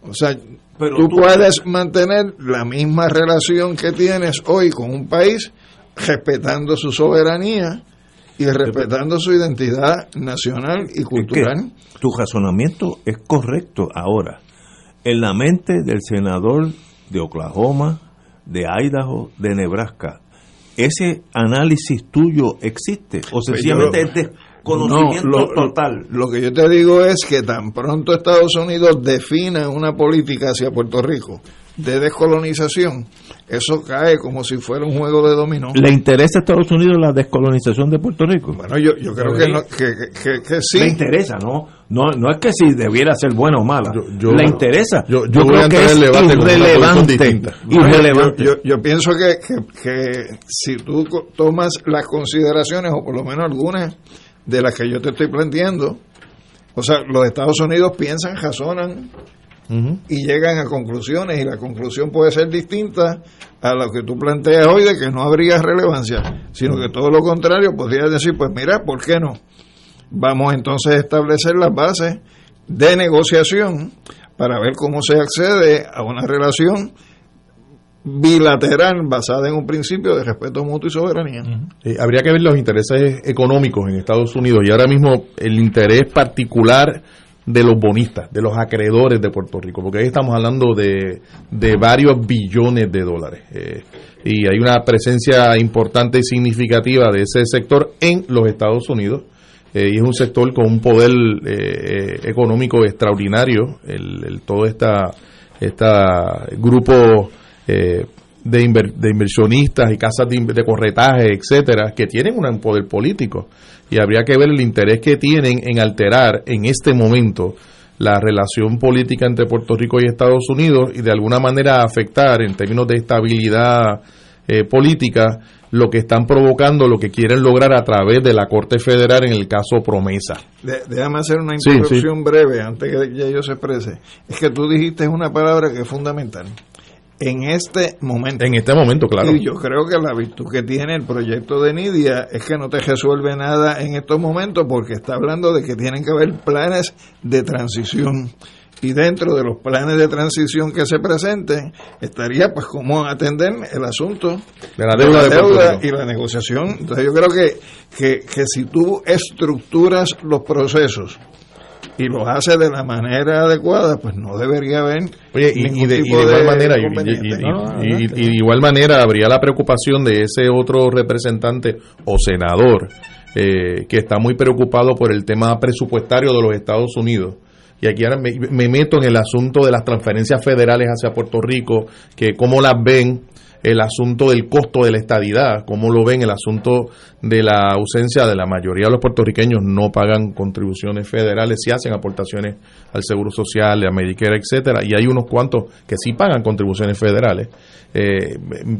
O sea, tú, puedes mantener la misma relación que tienes hoy con un país respetando su soberanía y respetando su identidad nacional y cultural. tu razonamiento es correcto ahora. En la mente del senador de Oklahoma, de Idaho, de Nebraska, ese análisis tuyo existe o pues sencillamente es desconocimiento total. Lo que yo te digo es que tan pronto Estados Unidos defina una política hacia Puerto Rico de descolonización, eso cae como si fuera un juego de dominó. ¿Le interesa a Estados Unidos la descolonización de Puerto Rico? Bueno, yo, yo creo que, que, que, sí. Le interesa, ¿no? No, no es que si debiera ser buena o mala. Le interesa. Yo, creo que es irrelevante. irrelevante. Yo, yo, pienso que, que si tú tomas las consideraciones, o por lo menos algunas de las que yo te estoy planteando, o sea, los Estados Unidos piensan, razonan, y llegan a conclusiones y la conclusión puede ser distinta a lo que tú planteas hoy de que no habría relevancia, sino que todo lo contrario podría decir, pues mira, ¿por qué no? vamos entonces a establecer las bases de negociación para ver cómo se accede a una relación bilateral basada en un principio de respeto mutuo y soberanía. Eh, habría que ver los intereses económicos en Estados Unidos y ahora mismo el interés particular de los bonistas, de los acreedores de Puerto Rico, porque ahí estamos hablando de, de varios billones de dólares. Eh, y hay una presencia importante y significativa de ese sector en los Estados Unidos. Eh, y es un sector con un poder económico extraordinario. El, el todo esta, esta grupo de, de, inversionistas y casas de, de, corretaje, etcétera, que tienen un poder político. Y habría que ver el interés que tienen en alterar en este momento la relación política entre Puerto Rico y Estados Unidos y de alguna manera afectar en términos de estabilidad eh, política lo que están provocando, lo que quieren lograr a través de la Corte Federal en el caso Promesa. déjame hacer una introducción breve antes que ya yo se exprese. Es que tú dijiste una palabra que es fundamental en este momento. En este momento, claro. Y yo creo que la virtud que tiene el proyecto de Nidia es que no te resuelve nada en estos momentos porque está hablando de que tienen que haber planes de transición. Y dentro de los planes de transición que se presenten, estaría pues cómo atender el asunto de la deuda, y la negociación. Entonces yo creo que, que, que si tú estructuras los procesos y lo hace de la manera adecuada, pues no debería haber. y, de, igual manera, y, de igual manera habría la preocupación de ese otro representante o senador eh, que está muy preocupado por el tema presupuestario de los Estados Unidos. Y aquí ahora me, me meto en el asunto de las transferencias federales hacia Puerto Rico, que cómo las ven el asunto del costo de la estadidad, cómo lo ven el asunto de la ausencia de la mayoría de los puertorriqueños no pagan contribuciones federales, si hacen aportaciones al Seguro Social, a Medicare, etcétera, y hay unos cuantos que sí pagan contribuciones federales. Eh,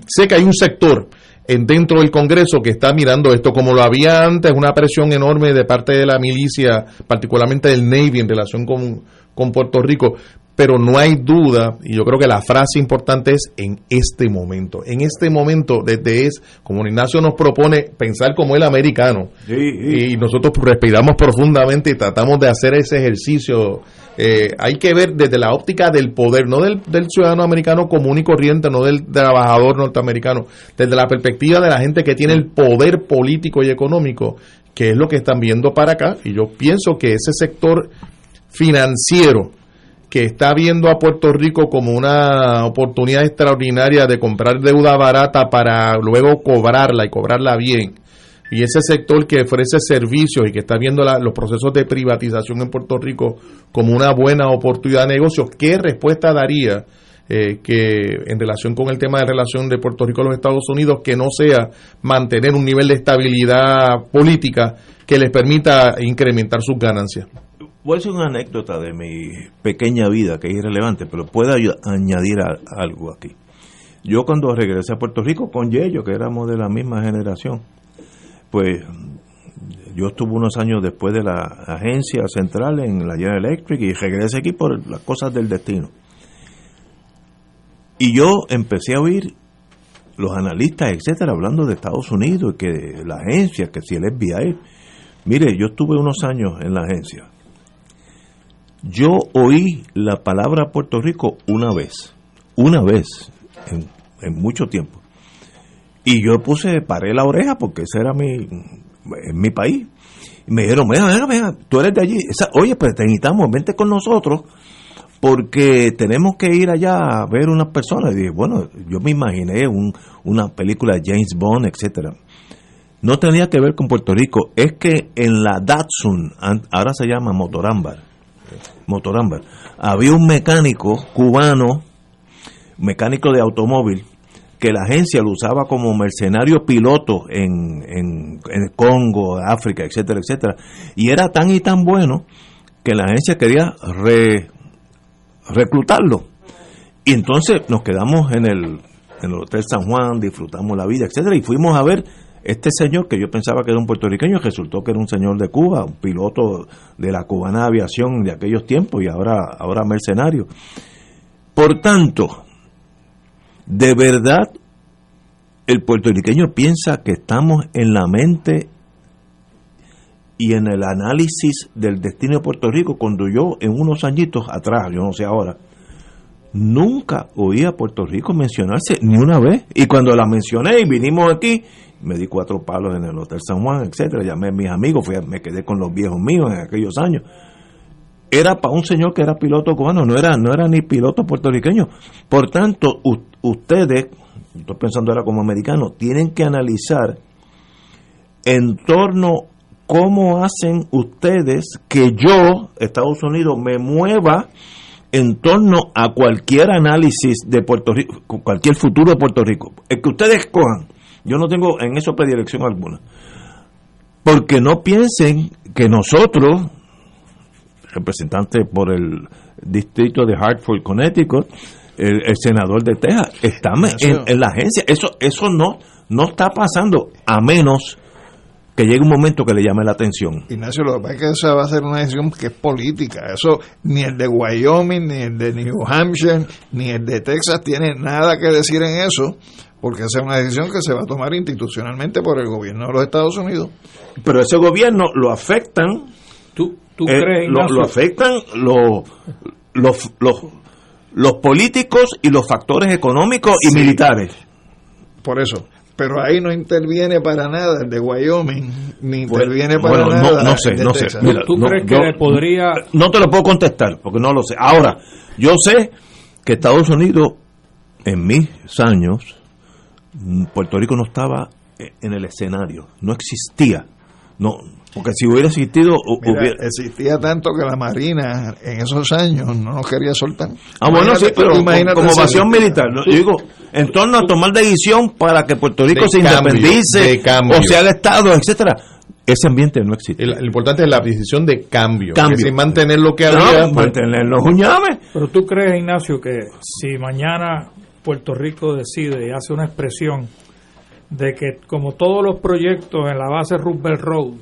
sé que hay un sector en, dentro del Congreso que está mirando esto como lo había antes, una presión enorme de parte de la milicia, particularmente del Navy en relación con, con Puerto Rico, pero no hay duda, y yo creo que la frase importante es en este momento. En este momento, desde es, como Ignacio nos propone, pensar como el americano, y nosotros respiramos profundamente y tratamos de hacer ese ejercicio. Eh, hay que ver desde la óptica del poder, no del, del, ciudadano americano común y corriente, no del trabajador norteamericano, desde la perspectiva de la gente que tiene el poder político y económico, que es lo que están viendo para acá, y yo pienso que ese sector financiero, que está viendo a Puerto Rico como una oportunidad extraordinaria de comprar deuda barata para luego cobrarla y cobrarla bien. Y ese sector que ofrece servicios y que está viendo los procesos de privatización en Puerto Rico como una buena oportunidad de negocio, ¿qué respuesta daría eh, que en relación con el tema de relación de Puerto Rico a los Estados Unidos, que no sea mantener un nivel de estabilidad política que les permita incrementar sus ganancias? Voy a decir una anécdota de mi pequeña vida que es irrelevante, pero puedo añadir algo aquí. Yo cuando regresé a Puerto Rico con Yello, que éramos de la misma generación, pues yo estuve unos años después de la agencia central en la General Electric y regresé aquí por las cosas del destino. Y yo empecé a oír los analistas, etcétera, hablando de Estados Unidos, y que la agencia, que si el FBI. Mire, yo estuve unos años en la agencia yo oí la palabra Puerto Rico una vez, una vez, en, mucho tiempo. Y yo puse, paré la oreja porque ese era mi, mi país. Y me dijeron, venga, venga, venga, tú eres de allí. Oye, pues te necesitamos, vente con nosotros porque tenemos que ir allá a ver unas personas. Y dije, bueno, yo me imaginé un, una película de James Bond, etcétera. No tenía que ver con Puerto Rico, es que en la Datsun, ahora se llama Motorámbar, Motorámbar, había un mecánico cubano, mecánico de automóvil, que la agencia lo usaba como mercenario piloto en, en, en Congo, África, etcétera, etcétera. Y era tan y tan bueno que la agencia quería reclutarlo. Y entonces nos quedamos en el, en el Hotel San Juan, disfrutamos la vida, etcétera, y fuimos a ver este señor, que yo pensaba que era un puertorriqueño, resultó que era un señor de Cuba, un piloto de la cubana aviación de aquellos tiempos y ahora, ahora mercenario. Por tanto, de verdad, el puertorriqueño piensa que estamos en la mente y en el análisis del destino de Puerto Rico, cuando yo en unos añitos atrás, yo no sé ahora, nunca oí a Puerto Rico mencionarse ni una vez. Y cuando la mencioné y vinimos aquí, me di cuatro palos en el Hotel San Juan, etcétera, llamé a mis amigos, fui me quedé con los viejos míos en aquellos años. Era para un señor que era piloto cubano, no era, no era ni piloto puertorriqueño. Por tanto, ustedes, estoy pensando ahora como americano, tienen que analizar en torno cómo hacen ustedes que yo, Estados Unidos, me mueva en torno a cualquier análisis de Puerto Rico, cualquier futuro de Puerto Rico. El que ustedes escojan, yo no tengo en eso predilección alguna. Porque no piensen que nosotros, representantes por el distrito de Hartford, Connecticut, el, el senador de Texas, estamos en, en la agencia. Eso, eso no, no está pasando a menos que llegue un momento que le llame la atención. Ignacio, lo que pasa es que esa va a ser una decisión que es política. Eso ni el de Wyoming, ni el de New Hampshire, ni el de Texas tiene nada que decir en eso, porque esa es una decisión que se va a tomar institucionalmente por el gobierno de los Estados Unidos. Pero ese gobierno lo afectan. ¿Tú, tú eh, crees, lo, afectan los, los, los, los políticos y los factores económicos y Sí. militares. Por eso. Pero ahí no interviene para nada el de Wyoming, ni interviene Bueno, para bueno, nada no, no sé, no sé. Mira, ¿Tú no, crees que yo- le podría No te lo puedo contestar porque no lo sé. Ahora, yo sé que Estados Unidos, en mis años, mm, Puerto Rico no estaba eh, en el escenario, no existía. No, porque si hubiera existido, hu- Mira, hubiera. existía tanto que la Marina en esos años no nos quería soltar. Ah, bueno, sí, Imagínate- pero con- imagínate como si- evasión militar. ¿no? Yo digo, en torno a tomar decisión para que Puerto Rico De se cambio, independice o se haga Estado, etcétera. Ese ambiente no existe. El, el importante es la decisión de cambio. Cambio. Que sin mantener lo que No, había. pues, mantener los uñames. Pero tú crees, Ignacio, que si mañana Puerto Rico decide y hace una expresión de que como todos los proyectos en la base Roosevelt Road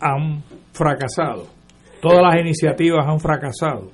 han fracasado, todas las iniciativas han fracasado,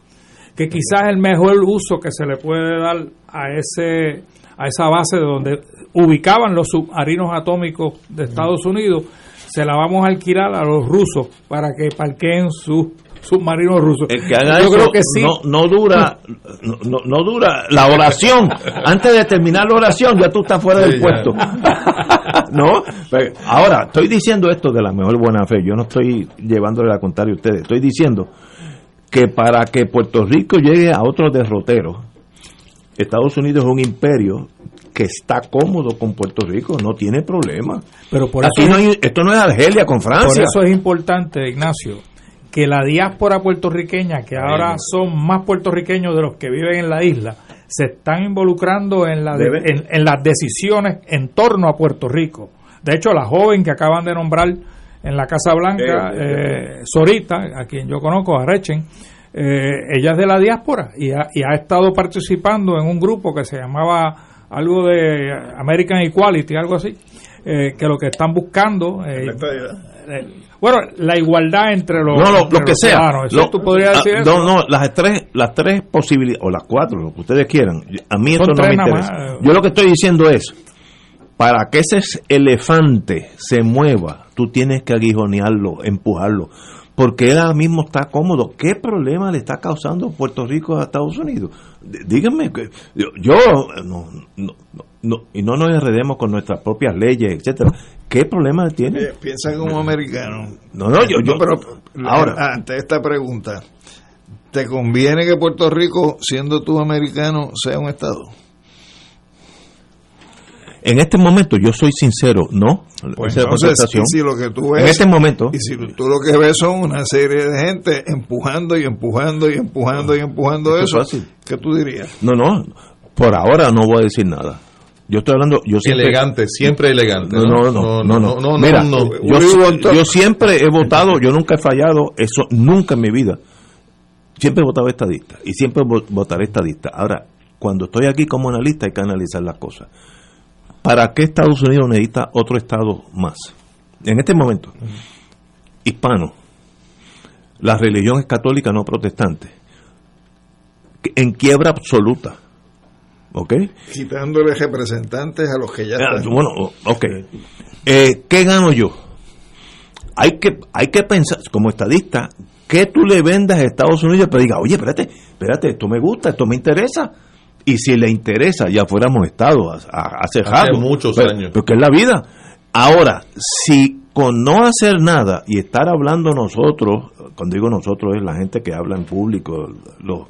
que quizás el mejor uso que se le puede dar a ese a esa base de donde ubicaban los submarinos atómicos de Estados Unidos, se la vamos a alquilar a los rusos para que parqueen sus submarinos rusos. El que haga Yo eso creo que sí. no, no dura no, no- no dura la oración. Antes de terminar la oración ya tú estás fuera Sí, del ya. puesto. ¿No? Pero ahora, estoy diciendo esto de la mejor buena fe. Yo no estoy llevándole la contraria a ustedes. Estoy diciendo que para que Puerto Rico llegue a otro derrotero, Estados Unidos es un imperio que está cómodo con Puerto Rico, no tiene problema. Pero por Aquí eso, no hay- esto no es Argelia con por Francia. eso es importante, Ignacio, que la diáspora puertorriqueña, que ahora son más puertorriqueños de los que viven en la isla, se están involucrando en, la de- en, en las decisiones en torno a Puerto Rico. De hecho, la joven que acaban de nombrar en la Casa Blanca, Eh, eh, Sorita, a quien yo conozco, a Rechen, eh, ella es de la diáspora y ha, y ha estado participando en un grupo que se llamaba algo de American Equality, algo así, eh, que lo que están buscando... eh, bueno, la igualdad entre los, no, lo, que sea. ciudadanos. ¿Eso Lo- ¿Tú podrías ah, decir eso? No, no, las tres, las tres posibilidades, o las cuatro, lo que ustedes quieran. A mí Son esto no me interesa. más. Yo lo que estoy diciendo es, para que ese elefante se mueva, tú tienes que aguijonearlo, empujarlo. Porque él ahora mismo está cómodo. ¿Qué problema le está causando Puerto Rico a Estados Unidos? Díganme, yo, yo, no, no, no, no, y no nos enredemos con nuestras propias leyes, etcétera. ¿Qué problema tiene? Eh, Piensa como americano. No, no, yo- yo- pero ahora. ante esta pregunta, ¿te conviene que Puerto Rico, siendo tú americano, sea un Estado? En este momento, yo soy sincero, no. Pues entonces, si lo que tú ves, en este momento, y si tú lo que ves son una serie de gente empujando y empujando y empujando y empujando eso, fácil. ¿qué tú dirías? no, no, por ahora no voy a decir nada. Yo estoy hablando, yo siempre, Elegante, siempre elegante. No, no, no, no, no, no, Mira. Yo, yo siempre he votado, yo nunca he fallado, eso nunca en mi vida. Siempre he votado estadista y siempre vo- votaré estadista. Ahora, cuando estoy aquí como analista hay que analizar las cosas. ¿Para qué Estados Unidos necesita otro estado más? En este momento, hispano, la religión es católica, no protestante, en quiebra absoluta. ¿Ok? Quitándole representantes a los que ya Ah, están. Bueno, ok. Eh, ¿Qué gano yo? hay que, hay que pensar, como estadista, que tú le vendas a Estados Unidos, pero diga, oye, espérate, espérate, esto me gusta, esto me interesa. Y si le interesa, ya fuéramos Estado hace, hace muchos años. Porque es la vida. Ahora, si con no hacer nada y estar hablando nosotros, cuando digo nosotros es la gente que habla en público, los,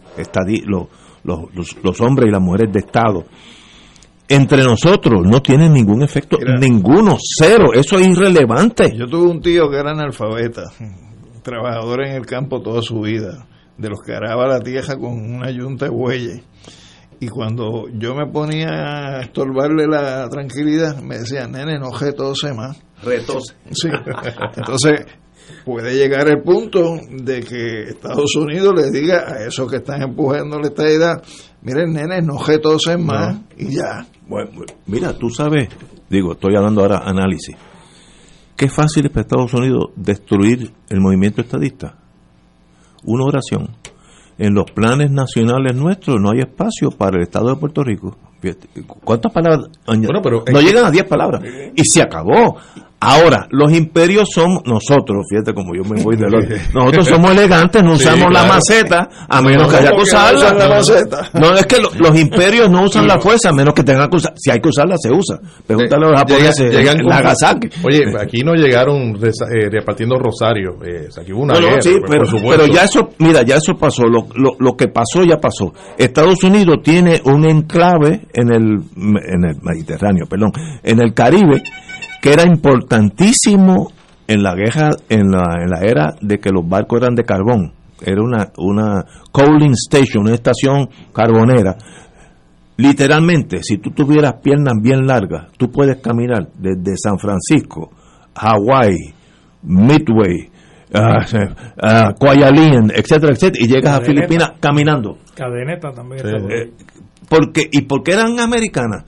los, los, los hombres y las mujeres de Estado, entre nosotros no tiene ningún efecto, ninguno, cero, eso es irrelevante. Yo tuve un tío que era analfabeta, trabajador en el campo toda su vida, de los que araba la tierra con una yunta de bueyes. Y cuando yo me ponía a estorbarle la tranquilidad, me decía, nene, no retose más. Retose. Sí. Entonces, puede llegar el punto de que Estados Unidos le diga a esos que están empujando esta idea, miren, nene, no retose más y ya. Bueno, mira, tú sabes, digo, estoy hablando ahora análisis. Qué fácil es para Estados Unidos destruir el movimiento estadista. Una oración. En los planes nacionales nuestros no hay espacio para el Estado de Puerto Rico. ¿Cuántas palabras? Bueno, pero no llegan a 10 palabras. Y se acabó. Ahora, los imperios son nosotros, fíjate como yo me voy de los... Nosotros somos elegantes, no usamos la maceta, a menos que haya que usarla. No, es que los imperios no usan la fuerza, a menos que tengan que usar. Si hay que usarla, se usa. Pregúntale a los japoneses llegan en Nagasaki. Oye, aquí no llegaron eh, repartiendo rosarios. Eh, aquí hubo una sí, pero, pero, ya eso, mira, ya eso pasó. Lo, lo, lo que pasó, ya pasó. Estados Unidos tiene un enclave en el, en el Mediterráneo, perdón, en el Caribe que era importantísimo en la guerra, en la, en la era de que los barcos eran de carbón. Era una, una coaling station, una estación carbonera. Literalmente, si tú tuvieras piernas bien largas, tú puedes caminar desde San Francisco, Hawái, Midway, uh, uh, etcétera, etcétera, y llegas a Filipinas caminando. Cadeneta también. Eh, porque, ¿Y por qué eran americanas?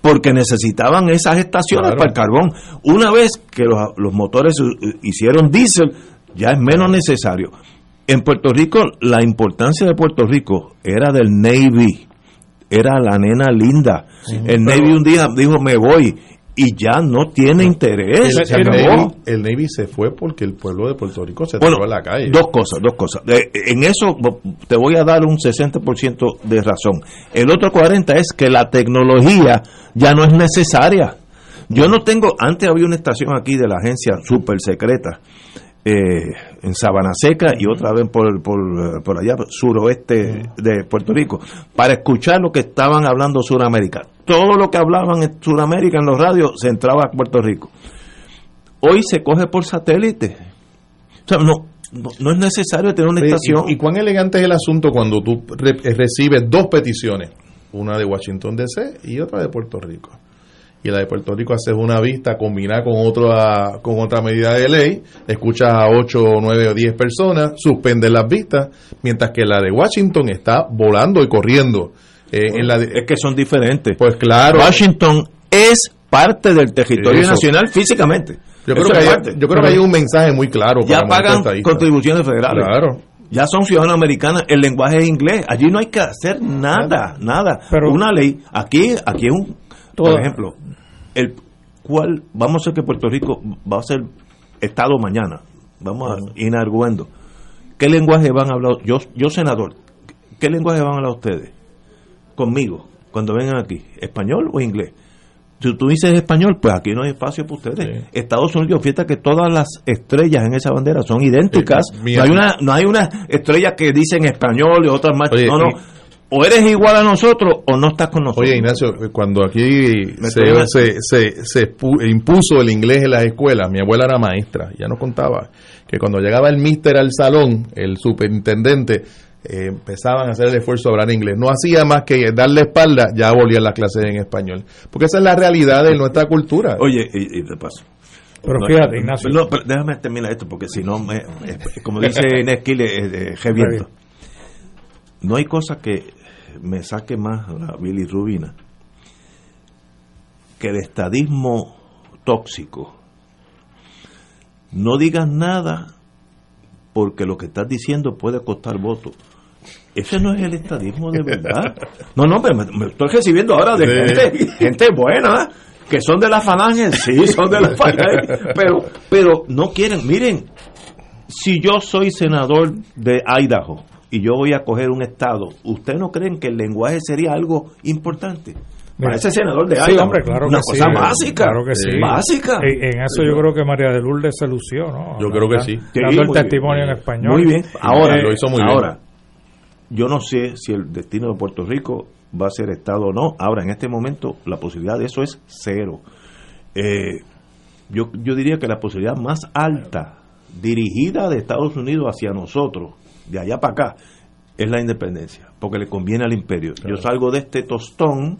Porque necesitaban esas estaciones para el carbón. Una vez que los, motores hicieron diésel, ya es menos necesario. En Puerto Rico, la importancia de Puerto Rico era del Navy, era la nena linda. el Navy un día dijo, me voy, y ya no tiene interés. El, Navy, se fue porque el pueblo de Puerto Rico se bueno, a la calle. Dos cosas, dos cosas. En eso te voy a dar un 60% de razón. El otro 40% es que la tecnología ya no es necesaria. Yo no tengo, antes había una estación aquí de la agencia súper secreta eh, en Sabana Seca y otra vez por, por, por allá, suroeste de Puerto Rico, para escuchar lo que estaban hablando Sudamérica. Todo lo que hablaban en Sudamérica en los radios se entraba a Puerto Rico. Hoy se coge por satélite. O sea, no, no, es necesario tener una estación. ¿Y, cuán elegante es el asunto cuando tú recibes dos peticiones? Una de Washington DC y otra de Puerto Rico y la de Puerto Rico haces una vista combinada con otra con otra medida de ley, escuchas a 8 o 9 o 10 personas, suspendes las vistas, mientras que la de Washington está volando y corriendo. Eh, en la es que son diferentes. Pues claro. Washington es parte del territorio nacional físicamente. Yo creo, que hay, yo creo que hay un mensaje muy claro. Ya pagan contribuciones federales. Claro. Ya son ciudadanos americanos, el lenguaje es inglés. Allí no hay que hacer nada, nada. Pero, una ley, aquí, aquí es un por ejemplo, el cual vamos a ser que Puerto Rico va a ser Estado mañana. Vamos a ir arguendo. ¿Qué lenguaje van a hablar? Yo, yo senador, ¿qué lenguaje van a hablar ustedes? Conmigo, cuando vengan aquí, ¿español o inglés? Si tú dices español, pues aquí no hay espacio para ustedes. Estados Unidos, fíjate que todas las estrellas en esa bandera son idénticas. no, hay una, no hay una estrella que dice en español y otras más. no, no o eres igual a nosotros o no estás con nosotros. Oye, Ignacio, cuando aquí se, se, se, impuso el inglés en las escuelas, mi abuela era maestra, ya nos contaba que cuando llegaba el mister al salón, el superintendente, eh, empezaban a hacer el esfuerzo de hablar inglés. No hacía más que darle espalda, ya volvían las clases en español. Porque esa es la realidad de nuestra cultura. Oye, y, de paso. Pero fíjate, Ignacio. No, déjame terminar esto, porque si no, me, como dice Inés Kile, eh, no hay cosa que me saque más la bilirrubina que el estadismo tóxico. No digas nada porque lo que estás diciendo puede costar votos. Ese no es el estadismo de verdad. No, no, pero me, estoy recibiendo ahora de gente, gente buena que son de la falange, sí, son de la falange, pero, pero no quieren. Miren, si yo soy senador de Idaho y yo voy a coger un estado, ¿ustedes no creen que el lenguaje sería algo importante? Para ese senador de sí, hombre, claro una que cosa sí, básica, claro que sí. básica. En, en eso yo creo que María de Lourdes se lució, ¿no? Yo creo que sí. Dando Sí, el testimonio bien. en español. Muy bien. Ahora, lo hizo muy bien. ahora, yo no sé si el destino de Puerto Rico va a ser Estado o no. Ahora, en este momento, la posibilidad de eso es cero. Eh, yo, yo diría que la posibilidad más alta, dirigida de Estados Unidos hacia nosotros, de allá para acá, es la independencia, porque le conviene al imperio. Yo salgo de este tostón,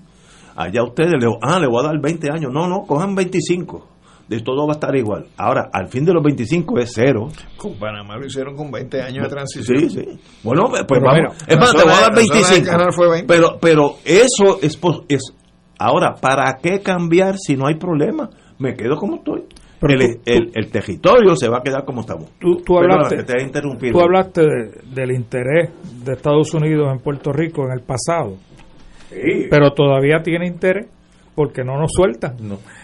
allá ustedes le ah, le voy a dar 20 años. No, no, cojan 25. De todo va a estar igual. Ahora, al fin de los 25 es cero. Con Panamá lo hicieron con 20 años de transición. Sí, sí. Bueno, pues Pero vamos. mira, es más, te voy a dar de- la zona de 25. canal fue 20. Pero, pero eso es, es. Ahora, ¿para qué cambiar si no hay problema? Me quedo como estoy. Pero el, tú- el- el territorio se va a quedar como estamos. Tú, tú hablaste, te tú hablaste de- del interés de Estados Unidos en Puerto Rico en el pasado, pero todavía tiene interés porque no nos sueltan.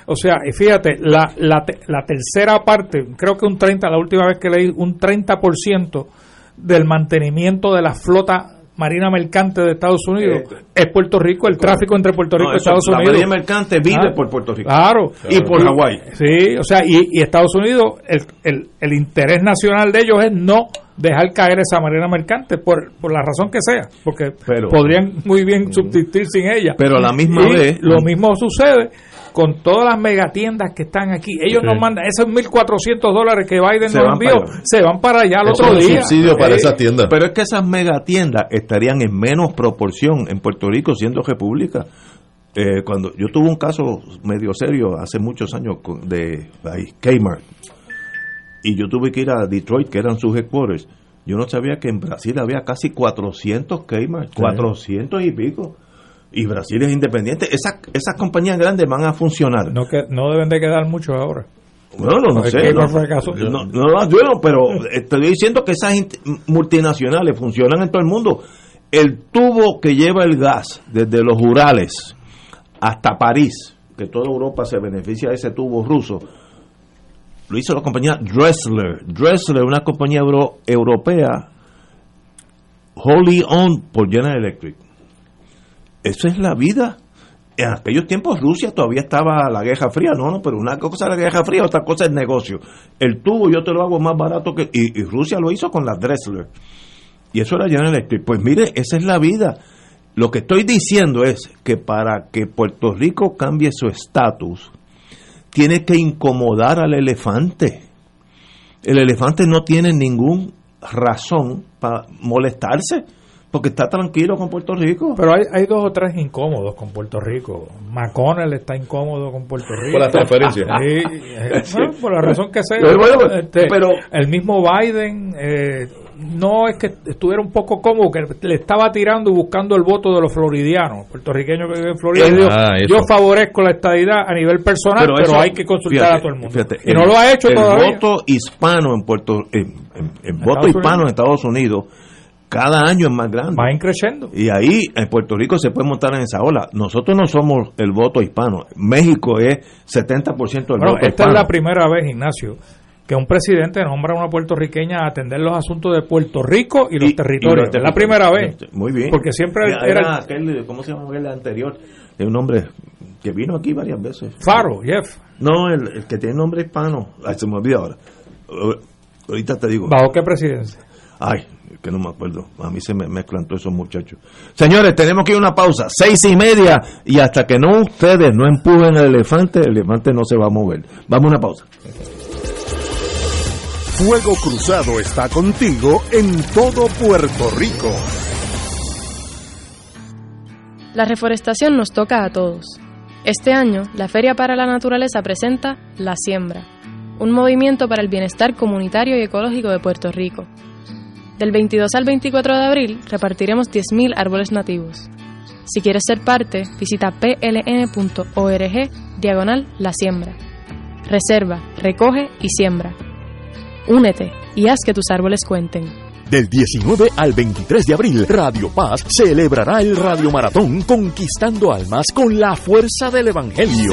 O sea, y fíjate, la, la, te- la tercera parte, creo que un 30, la última vez que leí, un 30% del mantenimiento de la flota marina mercante de Estados Unidos es Puerto Rico, el tráfico entre Puerto Rico No, y Estados la Unidos. marina mercante vive Ah, por Puerto Rico. Claro. Y por Hawái. Sí, o sea, y, y Estados Unidos, el, el, el interés nacional de ellos es no dejar caer esa marina mercante por, por la razón que sea, porque Pero- podrían muy bien subsistir sin ella. Pero a la misma Y vez- Lo mismo sucede con todas las megatiendas que están aquí. Ellos Sí. nos mandan esos 1.400 dólares que Biden Se nos van envió, se van para allá al otro día. subsidio para Eh, esa tienda. Pero es que esas megatiendas estarían en menos proporción en Puerto Rico siendo república. Eh, cuando yo tuve un caso medio serio hace muchos años con- de ahí, Kmart y yo tuve que ir a Detroit que eran sus headquarters yo no sabía que en Brasil había casi 400 Kmart 400 y pico y Brasil es independiente esas esas compañías grandes van a funcionar No, que, no deben de quedar muchos ahora. bueno, no, no sé. no, no no, no pero estoy diciendo que esas multinacionales funcionan en todo el mundo. El tubo que lleva el gas desde los Urales hasta París, que toda Europa se beneficia de ese tubo ruso, lo hizo la compañía Dressler. Dressler, una compañía euro- europea wholly owned por General Electric. Eso es la vida. En aquellos tiempos Rusia todavía estaba la Guerra Fría, no, no, pero una cosa es la Guerra Fría, otra cosa es negocio. El tubo yo te lo hago más barato que... Y, Rusia lo hizo con la Dressler. Y eso era General Electric. Pues mire, esa es la vida. Lo que estoy diciendo es que para que Puerto Rico cambie su estatus, tiene que incomodar al elefante. El elefante no tiene ninguna razón para molestarse, porque está tranquilo con Puerto Rico. Pero hay, hay dos o tres incómodos con Puerto Rico. McConnell está incómodo con Puerto Rico. Por la transferencia. Sí, eh, bueno, por la razón que sea. Pero bueno, Este, pero- el mismo Biden eh, no es que estuviera un poco cómodo, que le estaba tirando y buscando el voto de los floridianos, puertorriqueños que viven en Florida. Yo- ah, yo favorezco la estadidad a nivel personal, pero, eso- hay que consultar fíjate, a todo el mundo. fíjate, y no lo ha hecho el todavía. voto hispano en Puerto en, en- en voto hispano Unidos. en Estados Unidos cada año es más grande. Va increciendo. Y ahí en Puerto Rico se puede montar en esa ola. Nosotros no somos el voto hispano. México es 70% del Bueno, voto esta hispano. es la primera vez, Ignacio, que un presidente nombra a una puertorriqueña a atender los asuntos de Puerto Rico y los Y- territorios. y los es la primera vez. Muy bien. Porque siempre Era, era aquel, ¿cómo se llama aquel anterior? De un hombre que vino aquí varias veces. Faro, Jeff. No, el, el que tiene nombre hispano. Ay, se me olvida ahora. Ahorita te digo. ¿Bajo qué presidencia? Ay, que no me acuerdo. A mí se me mezclan todos esos muchachos. Señores, tenemos que ir a una pausa. Seis y media. Y hasta que no ustedes no empujen al elefante, el elefante no se va a mover. Vamos a una pausa. Fuego Cruzado está contigo en todo Puerto Rico. La reforestación nos toca a todos. Este año, la Feria para la Naturaleza presenta La Siembra, un movimiento para el bienestar comunitario y ecológico de Puerto Rico. Del 22 al 24 de abril repartiremos 10.000 árboles nativos. Si quieres ser parte, visita pln.org diagonal La Siembra. Reserva, recoge y siembra. Únete y haz que tus árboles cuenten. Del 19 al 23 de abril, Radio Paz celebrará el Radio Maratón Conquistando Almas con la fuerza del Evangelio.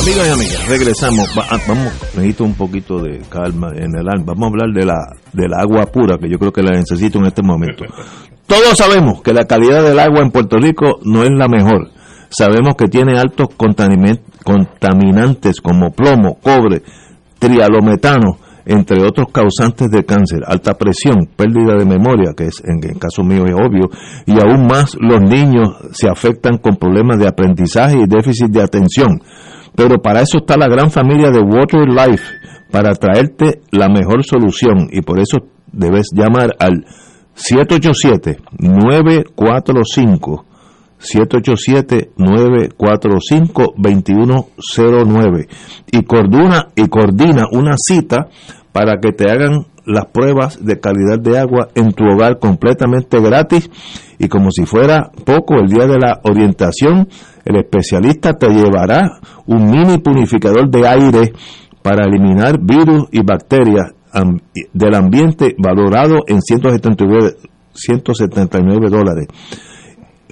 Amigas y amigas, regresamos. Ah, vamos, necesito un poquito de calma en el alma. Vamos a hablar de la del agua pura, que yo creo que la necesito en este momento. Todos sabemos que la calidad del agua en Puerto Rico no es la mejor. Sabemos que tiene altos contaminantes como plomo, cobre, trialometano, entre otros causantes de cáncer, alta presión, pérdida de memoria, que es en el caso mío es obvio, y aún más los niños se afectan con problemas de aprendizaje y déficit de atención. Pero para eso está la gran familia de Water Life, para traerte la mejor solución. Y por eso debes llamar al 787-945. 787-945-2109 y coordina, y coordina una cita para que te hagan las pruebas de calidad de agua en tu hogar completamente gratis y como si fuera poco el día de la orientación el especialista te llevará un mini purificador de aire para eliminar virus y bacterias del ambiente valorado en 179, 179 dólares.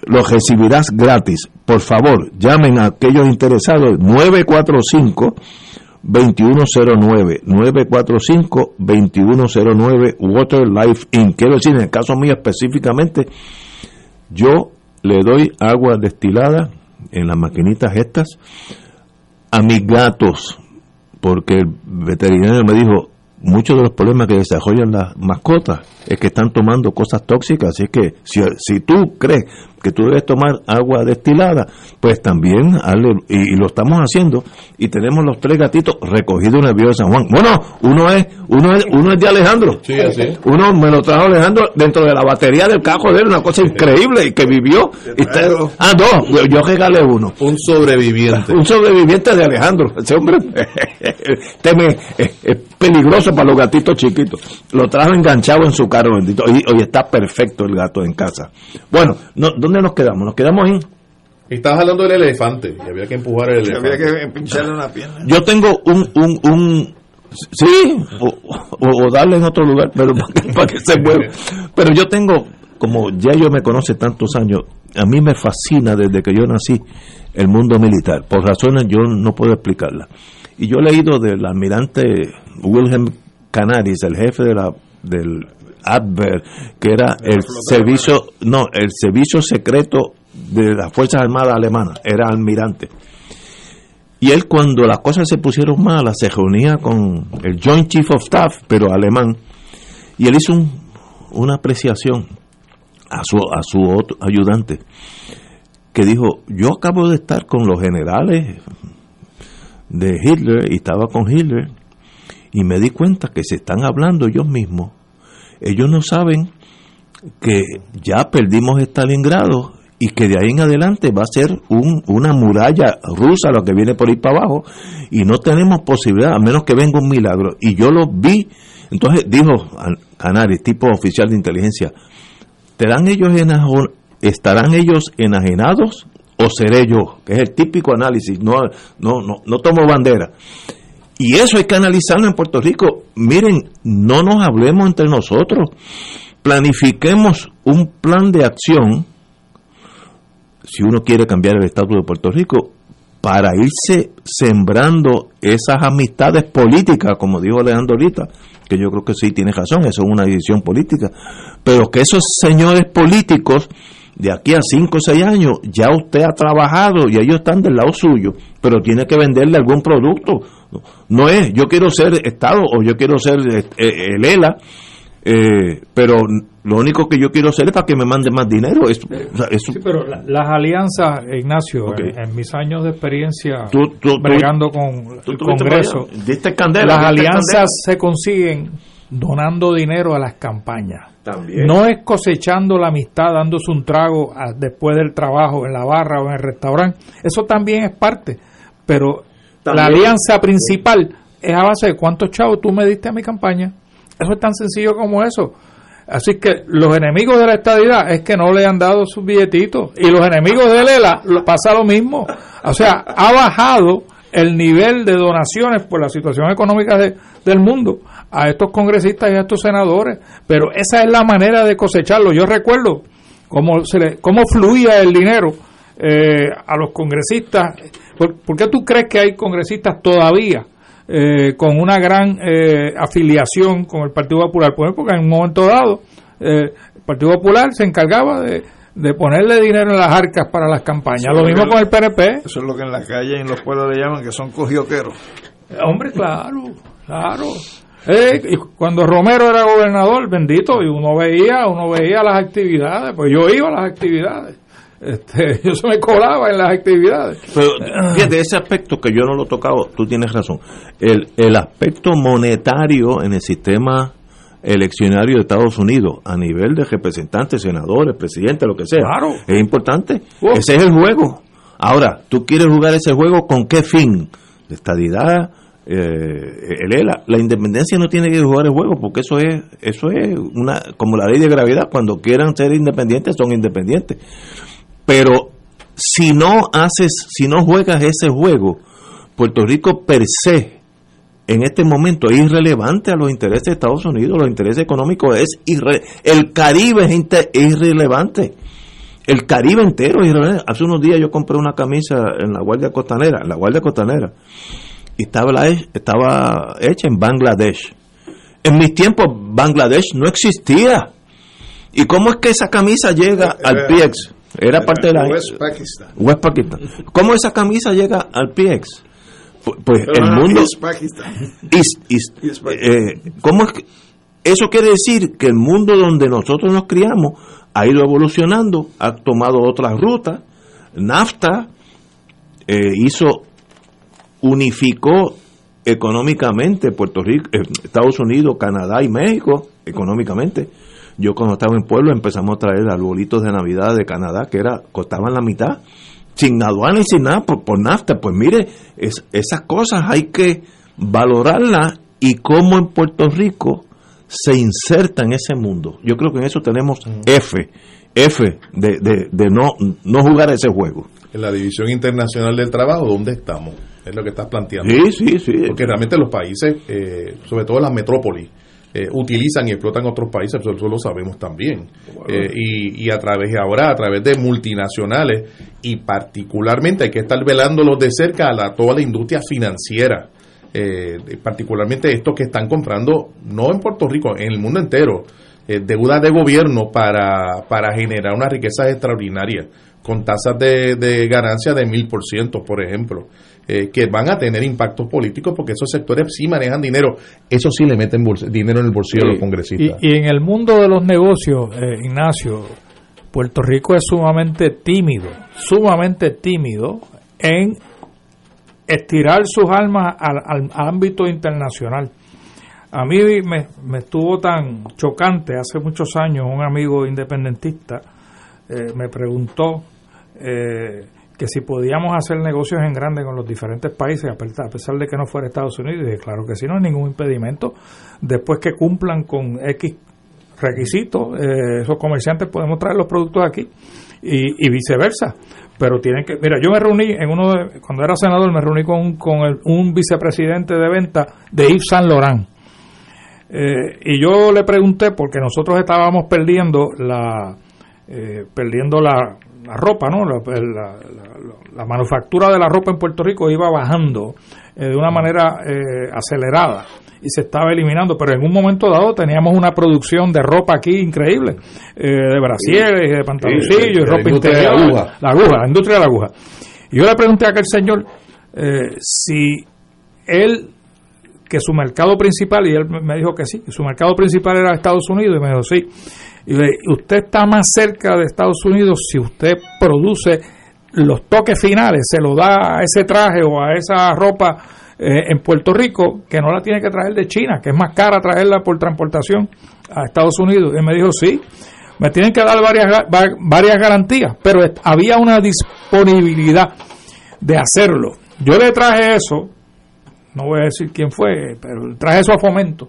Lo recibirás gratis. Por favor, llamen a aquellos interesados 945 2109 945 2109 Water Life Inc. Quiero decir, en el caso mío específicamente, yo le doy agua destilada en las maquinitas estas a mis gatos, porque el veterinario me dijo, muchos de los problemas que desarrollan las mascotas es que están tomando cosas tóxicas, así que si, si tú crees que tú debes tomar agua destilada, pues también, y, lo estamos haciendo, y tenemos los tres gatitos recogidos en el río de San Juan. Bueno, uno es, uno es, uno es de Alejandro. Uno me lo trajo Alejandro dentro de la batería del cajo de él, una cosa increíble, y que vivió. Y ah, dos, yo, regalé uno. Un sobreviviente. Un sobreviviente de Alejandro. Ese hombre teme, es, peligroso para los gatitos chiquitos. Lo trajo enganchado en su carro, bendito. Hoy está perfecto el gato en casa. Bueno, no, ¿dónde nos quedamos? Nos quedamos ahí. Estabas hablando del elefante, y había que empujar el elefante. Había que pincharle una pierna. Yo tengo un, un, un sí, o, darle en otro lugar, pero para que, se mueva. Pero yo tengo, como ya yo me conoce tantos años, a mí me fascina desde que yo nací el mundo militar, por razones yo no puedo explicarla. Y yo he leído del almirante Wilhelm Canaris, el jefe de la, del Adver, que era el servicio, no, el servicio secreto de las Fuerzas Armadas Alemanas, era almirante. Y él cuando las cosas se pusieron malas se reunía con el Joint Chief of Staff, pero alemán, y él hizo una apreciación a su, a su otro ayudante, que dijo, yo acabo de estar con los generales de Hitler y estaba con Hitler, y me di cuenta que se están hablando ellos mismos ellos no saben que ya perdimos Stalingrado y que de ahí en adelante va a ser un, una muralla rusa lo que viene por ahí para abajo y no tenemos posibilidad a menos que venga un milagro. Y yo lo vi. Entonces dijo Canaris tipo oficial de inteligencia ellos estarán ellos enajenados o seré yo que es el típico análisis. No no no, no tomo bandera y eso hay que analizarlo en Puerto Rico. Miren, no nos hablemos entre nosotros. Planifiquemos un plan de acción, si uno quiere cambiar el estatus de Puerto Rico, para irse sembrando esas amistades políticas, como dijo Alejandro ahorita, que yo creo que sí tiene razón, eso es una decisión política, pero que esos señores políticos de aquí a 5 o 6 años ya usted ha trabajado y ellos están del lado suyo, pero tiene que venderle algún producto. No es, yo quiero ser Estado o yo quiero ser eh, eh, el ELA, eh, pero lo único que yo quiero hacer es para que me mande más dinero. sí, pero las alianzas, Ignacio, en, mis años de experiencia bregando con el Congreso, las alianzas se consiguen donando dinero a las campañas. No es cosechando la amistad, dándose un trago después del trabajo en la barra o en el restaurante. Eso también es parte. Pero la alianza principal es a base de cuántos chavos tú me diste a mi campaña. Eso es tan sencillo como eso. Así que los enemigos de la estadidad es que no le han dado sus billetitos. Y los enemigos de Lela pasa lo mismo. O sea, ha bajado el nivel de donaciones por la situación económica del mundo a estos congresistas y a estos senadores. Pero esa es la manera de cosecharlo. Yo recuerdo cómo, se le, cómo fluía el dinero eh, a los congresistas. ¿Por qué tú crees que hay congresistas todavía? Eh, con una gran eh, afiliación con el Partido Popular, pues, porque en un momento dado eh, el Partido Popular se encargaba de, ponerle dinero en las arcas para las campañas. lo mismo con el PNP. Eso es lo que en la calle y en los pueblos le llaman que son cogioqueros. Hombre, claro, claro. y cuando Romero era gobernador, bendito, y uno veía, uno veía las actividades, pues yo iba a las actividades este, yo se me colaba en las actividades. Pero fíjate, ese aspecto que yo no lo he tocado, tú tienes razón. El, el aspecto monetario en el sistema eleccionario de Estados Unidos, a nivel de representantes, senadores, presidentes, lo que sea, es importante. Ese es el juego. Ahora, ¿tú quieres jugar ese juego con qué fin? Estadidad, eh, el la independencia no tiene que jugar el juego porque eso es eso es una como la ley de gravedad cuando quieran ser independientes son independientes pero si no haces, si no juegas ese juego, Puerto Rico per se en este momento es irrelevante a los intereses de Estados Unidos, los intereses económicos es el Caribe es irrelevante. El Caribe entero es irrelevante. Hace unos días yo compré una camisa en la Guardia Costanera, en la Guardia Costanera, y estaba, estaba hecha en Bangladesh. En mis tiempos Bangladesh no existía. ¿Y cómo es que esa camisa llega al PIEX? Era parte de la West Pakistan. West Pakistan. ¿Cómo esa camisa llega al PX? Pues el mundo. East Pakistan. Eh, ¿Cómo es que eso quiere decir que el mundo donde nosotros nos criamos ha ido evolucionando, ha tomado otras rutas. NAFTA eh, hizo, unificó económicamente Puerto Rico, eh, Estados Unidos, Canadá y México económicamente yo cuando estaba en pueblo empezamos a traer arbolitos de Navidad de Canadá que era costaban la mitad, sin aduana y sin nada por, por nafta. Pues mire, es, esas cosas hay que valorarlas y cómo en Puerto Rico se inserta en ese mundo. Yo creo que en eso tenemos F, F de, de, de no, no jugar ese juego. En la División Internacional del Trabajo, ¿dónde estamos? Es lo que estás planteando. Sí, sí, sí. Porque realmente los países, eh, sobre todo las metrópolis, eh, utilizan y explotan otros países, eso, lo sabemos también. Eh, y, a través de ahora, a través de multinacionales, y particularmente hay que estar velándolos de cerca a la, toda la industria financiera, eh, particularmente estos que están comprando, no en Puerto Rico, en el mundo entero, deuda de gobierno para, para generar una riqueza extraordinaria, con tasas de, de ganancia de mil por ciento, por ejemplo. Eh, que van a tener impactos políticos porque esos sectores sí manejan dinero. Eso sí le meten dinero en el bolsillo de los congresistas. Y, en el mundo de los negocios, eh, Ignacio, Puerto Rico es sumamente tímido, sumamente tímido en estirar sus almas al, ámbito internacional. A mí me, me, estuvo tan chocante hace muchos años un amigo independentista eh, me preguntó eh, que si podíamos hacer negocios en grande con los diferentes países, a pesar de que no fuera Estados Unidos, dije, claro que sí, no hay ningún impedimento. Después que cumplan con X requisitos, eh, esos comerciantes podemos traer los productos aquí y, viceversa. Pero tienen que, mira, yo me reuní en uno de, cuando era senador, me reuní con, con un vicepresidente de venta de Yves Saint Laurent. Eh, y yo le pregunté, porque nosotros estábamos perdiendo la, perdiendo la, la ropa, ¿no? La, manufactura de la ropa en Puerto Rico iba bajando de una manera acelerada y se estaba eliminando, pero en un momento dado teníamos una producción de ropa aquí increíble, de brasieres, de pantaloncillos, ropa interior, la aguja, la industria de la aguja. Y yo le pregunté a aquel señor si él que su mercado principal, y él me dijo que sí, que su mercado principal era Estados Unidos, y me dijo sí. Y usted está más cerca de Estados Unidos si usted produce los toques finales, se lo da a ese traje o a esa ropa eh, en Puerto Rico, que no la tiene que traer de China, que es más cara traerla por transportación a Estados Unidos. Y me dijo, sí, me tienen que dar varias, varias garantías, pero había una disponibilidad de hacerlo. Yo le traje eso no voy a decir quién fue, pero traje eso a Fomento.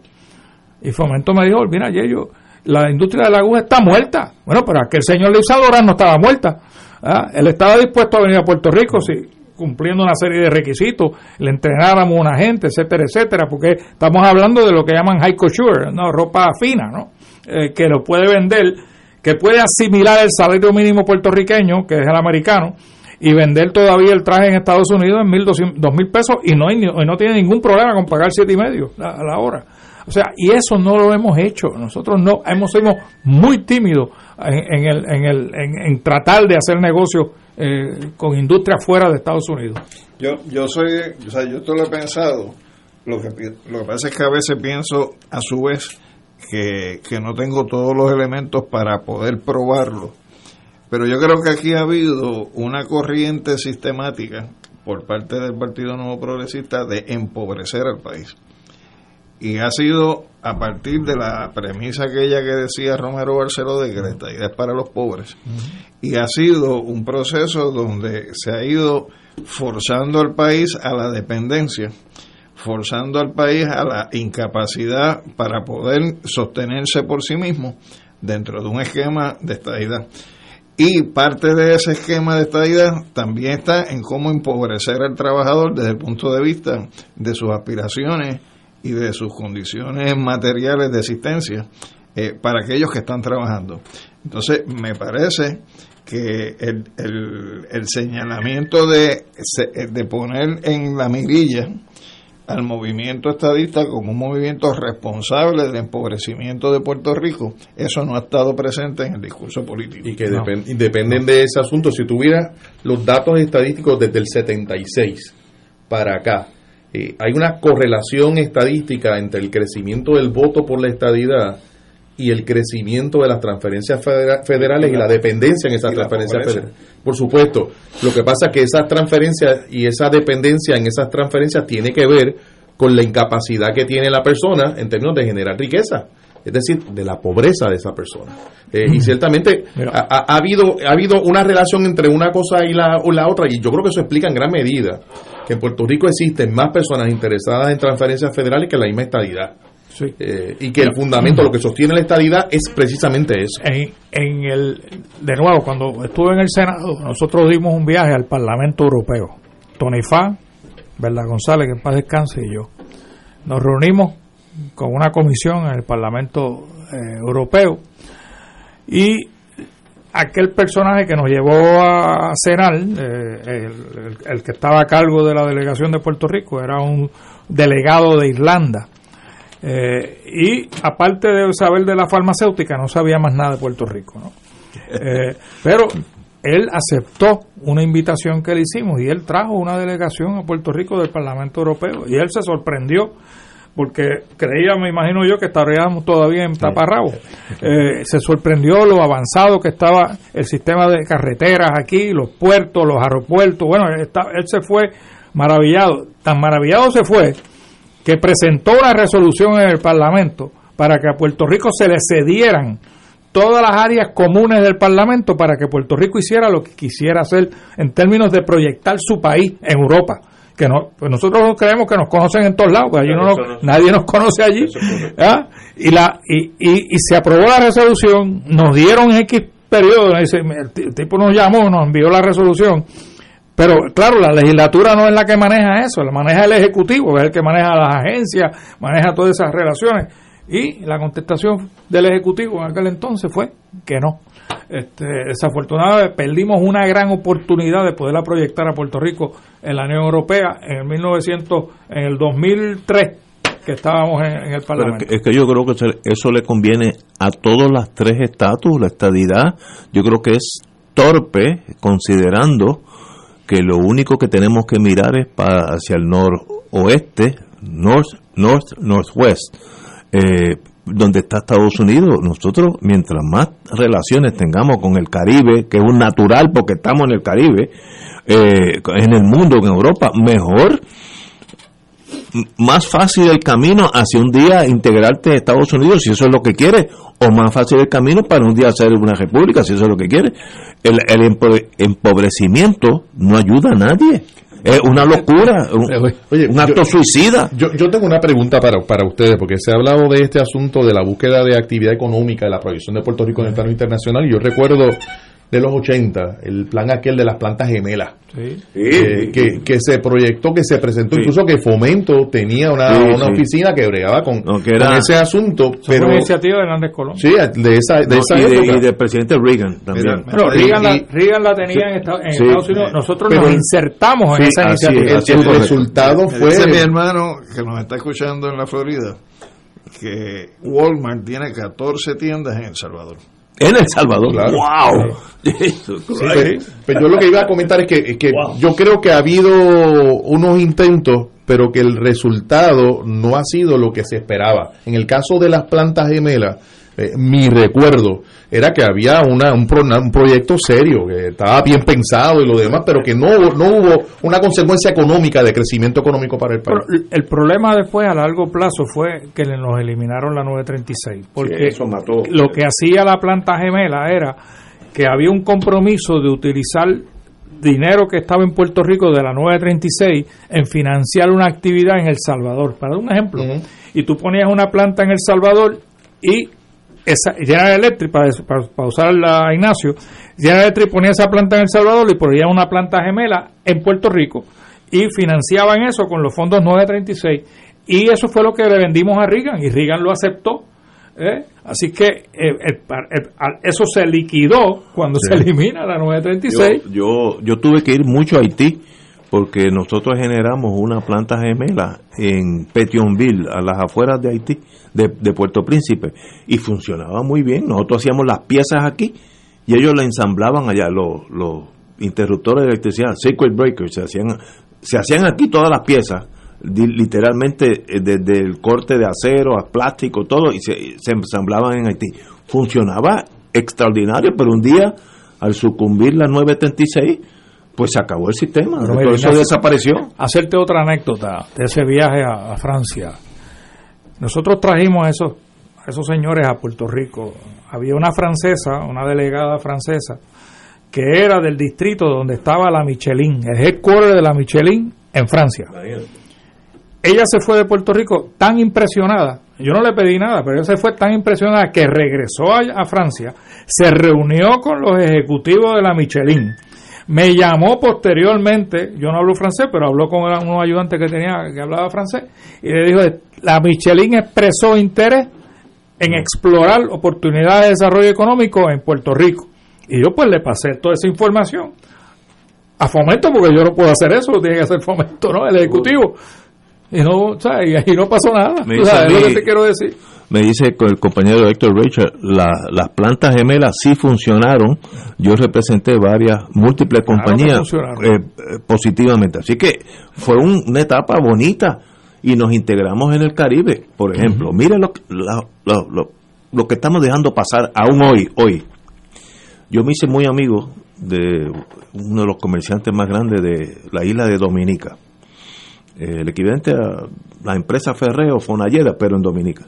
Y Fomento me dijo, mira, yo la industria de la aguja está muerta. Bueno, pero aquel señor Isadora no estaba muerta. ¿ah? Él estaba dispuesto a venir a Puerto Rico si cumpliendo una serie de requisitos, le entrenáramos a una gente, etcétera, etcétera, porque estamos hablando de lo que llaman high couture, ¿no? ropa fina, ¿no? Eh, que lo puede vender, que puede asimilar el salario mínimo puertorriqueño, que es el americano, y vender todavía el traje en Estados Unidos en mil dos mil pesos y no, hay, no tiene ningún problema con pagar siete y medio a, la hora. O sea, y eso no lo hemos hecho. Nosotros no hemos sido muy tímidos en, el, en, el, en, tratar de hacer negocios eh, con industria fuera de Estados Unidos. Yo, yo soy, o sea, yo esto lo he pensado. Lo que, lo que pasa es que a veces pienso a su vez que, que no tengo todos los elementos para poder probarlo pero yo creo que aquí ha habido una corriente sistemática por parte del Partido Nuevo Progresista de empobrecer al país. Y ha sido a partir de la premisa aquella que decía Romero Barceló de que la estadía es para los pobres. Y ha sido un proceso donde se ha ido forzando al país a la dependencia, forzando al país a la incapacidad para poder sostenerse por sí mismo dentro de un esquema de estadidad. Y parte de ese esquema de estadidad también está en cómo empobrecer al trabajador desde el punto de vista de sus aspiraciones y de sus condiciones materiales de existencia eh, para aquellos que están trabajando. Entonces, me parece que el, el, el señalamiento de, de poner en la mirilla al movimiento estadista como un movimiento responsable del empobrecimiento de Puerto Rico, eso no ha estado presente en el discurso político. Y que dependen de ese asunto. Si tuviera los datos estadísticos desde el 76 para acá, eh, hay una correlación estadística entre el crecimiento del voto por la estadidad y el crecimiento de las transferencias federales y la dependencia en esas transferencias federales. Por supuesto, lo que pasa es que esas transferencias y esa dependencia en esas transferencias tiene que ver con la incapacidad que tiene la persona en términos de generar riqueza, es decir, de la pobreza de esa persona. Eh, y ciertamente ha, habido, ha habido una relación entre una cosa y la, la otra, y yo creo que eso explica en gran medida que en Puerto Rico existen más personas interesadas en transferencias federales que la misma estadidad. Eh, y que el fundamento, lo que sostiene la estadidad es precisamente eso. En, el, de nuevo, cuando estuve en el Senado, nosotros dimos un viaje al Parlamento Europeo. Tony Fa, Verdad González, que en paz descanse, y yo. Nos reunimos con una comisión en el Parlamento eh, Europeo y aquel personaje que nos llevó a cenar, eh, el, que estaba a cargo de la delegación de Puerto Rico, era un delegado de Irlanda eh, y aparte de saber de la farmacéutica, no sabía más nada de Puerto Rico. ¿no? Eh, pero él aceptó una invitación que le hicimos y él trajo una delegación a Puerto Rico del Parlamento Europeo y él se sorprendió porque creía, me imagino yo, que estaríamos todavía en taparrabo. Eh, se sorprendió lo avanzado que estaba el sistema de carreteras aquí, los puertos, los aeropuertos. Bueno, él se fue maravillado. Tan maravillado se fue que presentó una resolución en el Parlamento para que a Puerto Rico se le cedieran todas las áreas comunes del Parlamento para que Puerto Rico hiciera lo que quisiera hacer en términos de proyectar su país en Europa. Que no, pues nosotros creemos que nos conocen en todos lados, allí no, nadie nos conoce allí. ¿ah? Y, la, y, y, se aprobó la resolución, nos dieron X periodo, el tipo nos llamó, nos envió la resolución pero claro, la legislatura no es la que maneja eso, la maneja el Ejecutivo, es el que maneja las agencias, maneja todas esas relaciones. Y la contestación del Ejecutivo en aquel entonces fue que no. Este, desafortunadamente perdimos una gran oportunidad de poderla proyectar a Puerto Rico en la Unión Europea en el 1900, en el 2003 que estábamos en, el Parlamento. es que yo creo que eso le conviene a todos las tres estatus, la estadidad, yo creo que es torpe considerando que lo único que tenemos que mirar es para hacia el noroeste, north, north, northwest, eh, donde está Estados Unidos. Nosotros, mientras más relaciones tengamos con el Caribe, que es un natural porque estamos en el Caribe, eh, en el mundo, en Europa, mejor más fácil el camino hacia un día integrarte a Estados Unidos, si eso es lo que quieres, o más fácil el camino para un día ser una república, si eso es lo que quieres. El, el empobrecimiento no ayuda a nadie. Es una locura, un, acto suicida. Yo, yo tengo una pregunta para, para ustedes, porque se ha hablado de este asunto de la búsqueda de actividad económica y la proyección de Puerto Rico en el plano internacional. Y yo recuerdo de los 80, el plan aquel de las plantas gemelas, eh, que, que, se proyectó, que se presentó, incluso que Fomento tenía una, una oficina que bregaba con, ese asunto. pero una iniciativa de Hernández Colón. Sí, de esa, de esa y, del presidente Reagan también. pero Reagan, la, Reagan, la, tenía en, Estados Unidos, nosotros nos insertamos en esa iniciativa. el, resultado fue... Dice mi hermano que nos está escuchando en la Florida, que Walmart tiene 14 tiendas en El Salvador. En El Salvador. ¡Wow! pero, yo lo que iba a comentar es que, que yo creo que ha habido unos intentos, pero que el resultado no ha sido lo que se esperaba. En el caso de las plantas gemelas, eh, mi recuerdo era que había una, un, un, proyecto serio, que estaba bien pensado y lo demás, pero que no, no hubo una consecuencia económica de crecimiento económico para el país. el problema después a largo plazo fue que nos eliminaron la 936, porque eso mató. lo que hacía la planta gemela era que había un compromiso de utilizar dinero que estaba en Puerto Rico de la 936 en financiar una actividad en El Salvador. Para dar un ejemplo, y tú ponías una planta en El Salvador y esa, General Electric, para, para, usar la Ignacio, General Electric ponía esa planta en El Salvador y ponía una planta gemela en Puerto Rico y financiaban eso con los fondos 936 y eso fue lo que le vendimos a Reagan y Reagan lo aceptó. ¿eh? Así que eh, eso se liquidó cuando se elimina la 936. Yo, yo, yo tuve que ir mucho a Haití porque nosotros generamos una planta gemela en Petionville, a las afueras de Haití, de, Puerto Príncipe, y funcionaba muy bien. Nosotros hacíamos las piezas aquí y ellos la ensamblaban allá, los, los interruptores de electricidad, circuit breakers, se hacían, se hacían aquí todas las piezas, literalmente eh, desde el corte de acero a plástico, todo, y se, se ensamblaban en Haití. Funcionaba extraordinario, pero un día, al sucumbir la 936, pues se acabó el sistema, todo eso desapareció. Hacerte otra anécdota de ese viaje a, Francia. Nosotros trajimos a esos, esos señores a Puerto Rico. Había una francesa, una delegada francesa, que era del distrito donde estaba la Michelin, el headquarter de la Michelin en Francia. Ella se fue de Puerto Rico tan impresionada, yo no le pedí nada, pero ella se fue tan impresionada que regresó a Francia, se reunió con los ejecutivos de la Michelin, me llamó posteriormente, yo no hablo francés, pero habló con unos ayudantes que tenía que hablaba francés, y le dijo, la Michelin expresó interés en explorar oportunidades de desarrollo económico en Puerto Rico. Y yo pues le pasé toda esa información a Fomento, porque yo no puedo hacer eso, tiene que hacer Fomento, ¿no? El Ejecutivo. Y no, o sea, y, no pasó nada. Me lo que te quiero decir. Me dice el compañero Héctor Richard, las plantas gemelas sí funcionaron. Yo representé varias, múltiples compañías eh, eh, positivamente. Así que fue una etapa bonita y nos integramos en el Caribe, por ejemplo. Mire lo, lo, lo, que estamos dejando pasar aún hoy. hoy. Yo me hice muy amigo de uno de los comerciantes más grandes de la isla de Dominica el equivalente a la empresa Ferreo Fonalleda, pero en Dominica.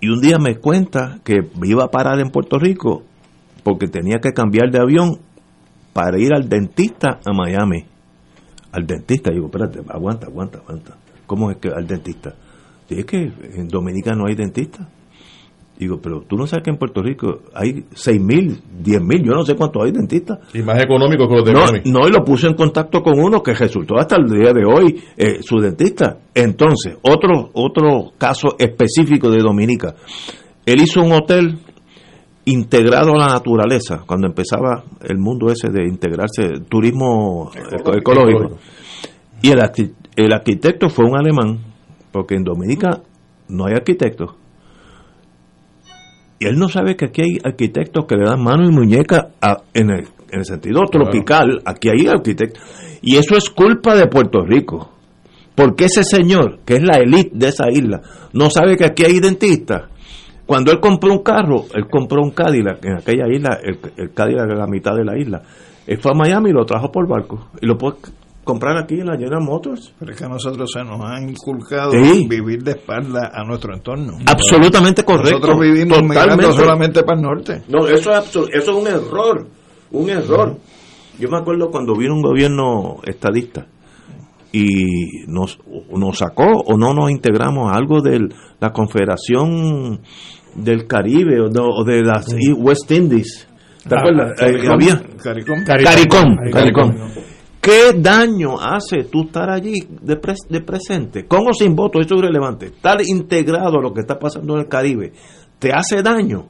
Y un día me cuenta que iba a parar en Puerto Rico porque tenía que cambiar de avión para ir al dentista a Miami. Al dentista, digo, espérate, aguanta, aguanta, aguanta. ¿Cómo es que al dentista? es que en Dominica no hay dentista. Digo, pero tú no sabes que en Puerto Rico hay 6 mil, 10 mil, yo no sé cuántos hay dentistas. Y más económicos que los de no, no, y lo puse en contacto con uno que resultó hasta el día de hoy eh, su dentista. Entonces, otro, otro caso específico de Dominica. Él hizo un hotel integrado a la naturaleza, cuando empezaba el mundo ese de integrarse, turismo eco- ecológico. Y el, el arquitecto fue un alemán, porque en Dominica no hay arquitectos. Y él no sabe que aquí hay arquitectos que le dan mano y muñeca a- en, el, en el sentido tropical. Aquí hay arquitectos. Y eso es culpa de Puerto Rico. Porque ese señor, que es la élite de esa isla, no sabe que aquí hay dentistas. Cuando él compró un carro, él compró un Cadillac en aquella isla, el, el Cadillac de la mitad de la isla. Él fue a Miami y lo trajo por barco. Y lo puede comprar aquí en la General Motors. Pero es que a nosotros se nos han inculcado Sí. vivir de espalda a nuestro entorno. Absolutamente correcto. Nosotros vivimos Totalmente. mirando solamente para el norte. No, eso es, eso es un error, un error. Yo me acuerdo cuando vino un gobierno estadista y nos, nos sacó o no nos integramos a algo de la Confederación del Caribe o de, o de las West Indies. ¿Te Ah, acuerdas? Eh, CARICOM. había- CARICOM. CARICOM, CARICOM. CARICOM. ¿Qué daño hace tú estar allí de, pres- de presente? Con o sin voto, eso es irrelevante. Estar integrado a lo que está pasando en el Caribe, ¿te hace daño?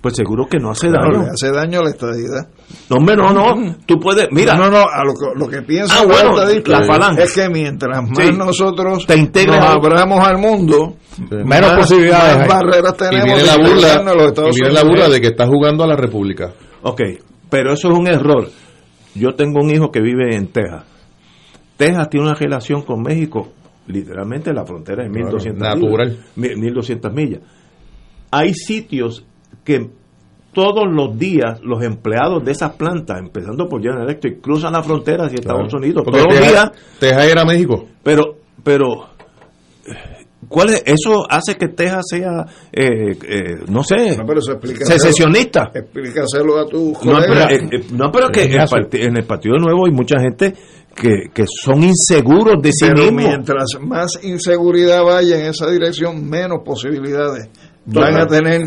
Pues seguro que no hace Claro, daño. le hace daño a la estadidad. No, hombre, no, no. Tú puedes, mira. No, no, a lo, que- lo que piensa Ah, bueno, la falange. es que mientras más Sí. nosotros Te integres nos abramos al mundo, Menos más- posibilidades más barreras Y tenemos viene de la burla, y viene la burla de que está jugando a la República. Ok, pero eso es un error. Yo tengo un hijo que vive en Texas. Texas tiene una relación con México, literalmente la frontera es Claro, 1200 natural. millas. mi- 1200 millas. Hay sitios que todos los días los empleados de esas plantas, empezando por General Electric, cruzan la frontera hacia Estados Claro. Unidos. Porque todos los días. Texas era México. Pero, pero, ¿cuál es? Eso hace que Texas sea, eh, eh, no sé, No, pero secesionista. Explícaselo a tus No, pero, colegas. eh, eh, no, pero que en el, Ignacio. parti- en el Partido Nuevo hay mucha gente que, que son inseguros de sí Pero mismos. mientras más inseguridad vaya en esa dirección, menos posibilidades Total. van a tener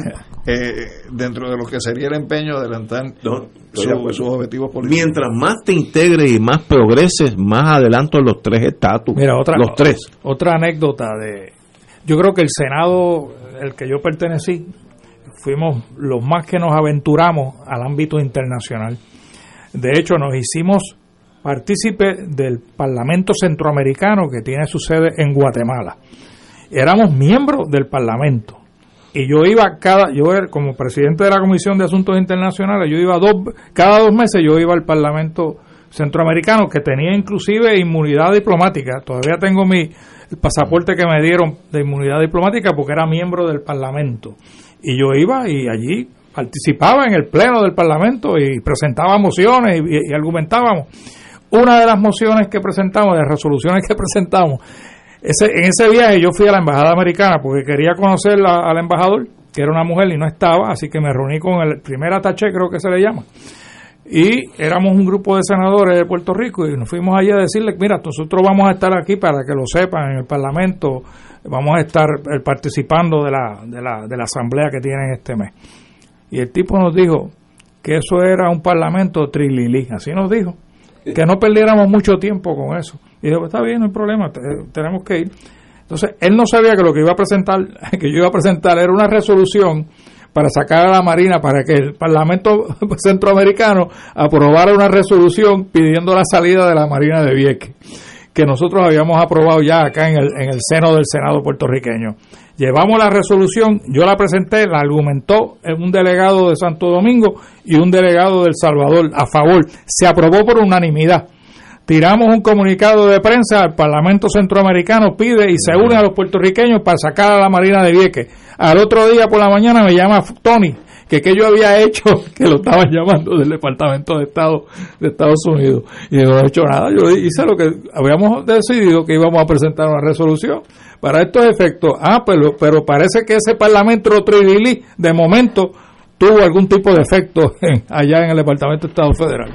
eh, dentro de lo que sería el empeño de adelantar su- sus objetivos políticos. Mientras más te integres y más progreses, más adelanto en los tres estatus. Mira, otra, los tres. Otra anécdota de. Yo creo que el Senado, el que yo pertenecí, fuimos los más que nos aventuramos al ámbito internacional. De hecho, nos hicimos partícipes del Parlamento Centroamericano que tiene su sede en Guatemala. Éramos miembros del Parlamento. Y yo iba cada, yo como presidente de la Comisión de Asuntos Internacionales, yo iba dos, cada dos meses yo iba al Parlamento Centroamericano, que tenía inclusive inmunidad diplomática. Todavía tengo mi pasaporte que me dieron de inmunidad diplomática porque era miembro del Parlamento. Y yo iba y allí participaba en el pleno del Parlamento y presentaba mociones y, argumentábamos. Una de las mociones que presentamos, de resoluciones que presentamos, ese, en ese viaje yo fui a la embajada americana porque quería conocer al embajador, que era una mujer y no estaba, así que me reuní con el primer ataché, creo que se le llama. Y éramos un grupo de senadores de Puerto Rico y nos fuimos allí a decirle, mira, nosotros vamos a estar aquí para que lo sepan en el Parlamento, vamos a estar eh, participando de la, de la, de la asamblea que tienen este mes. Y el tipo nos dijo que eso era un parlamento trililí, así nos dijo, que no perdiéramos mucho tiempo con eso. Y dijo, está bien, no hay problema, te- tenemos que ir. Entonces, él no sabía que lo que iba a presentar, que yo iba a presentar era una resolución para sacar a la Marina, para que el Parlamento Centroamericano aprobara una resolución pidiendo la salida de la Marina de Vieques, que nosotros habíamos aprobado ya acá en el, en el seno del Senado puertorriqueño. Llevamos la resolución, yo la presenté, la argumentó un delegado de Santo Domingo y un delegado del Salvador a favor. Se aprobó por unanimidad. Tiramos un comunicado de prensa, el Parlamento Centroamericano pide y se une a los puertorriqueños para sacar a la Marina de Vieques. Al otro día por la mañana me llama Tony, que que yo había hecho, que lo estaban llamando del Departamento de Estado de Estados Unidos. Y yo no he hecho nada, yo hice lo que habíamos decidido que íbamos a presentar una resolución para estos efectos. Ah, pero, pero parece que ese Parlamento Trililí, de momento, tuvo algún tipo de efecto en- allá en el Departamento de Estado Federal.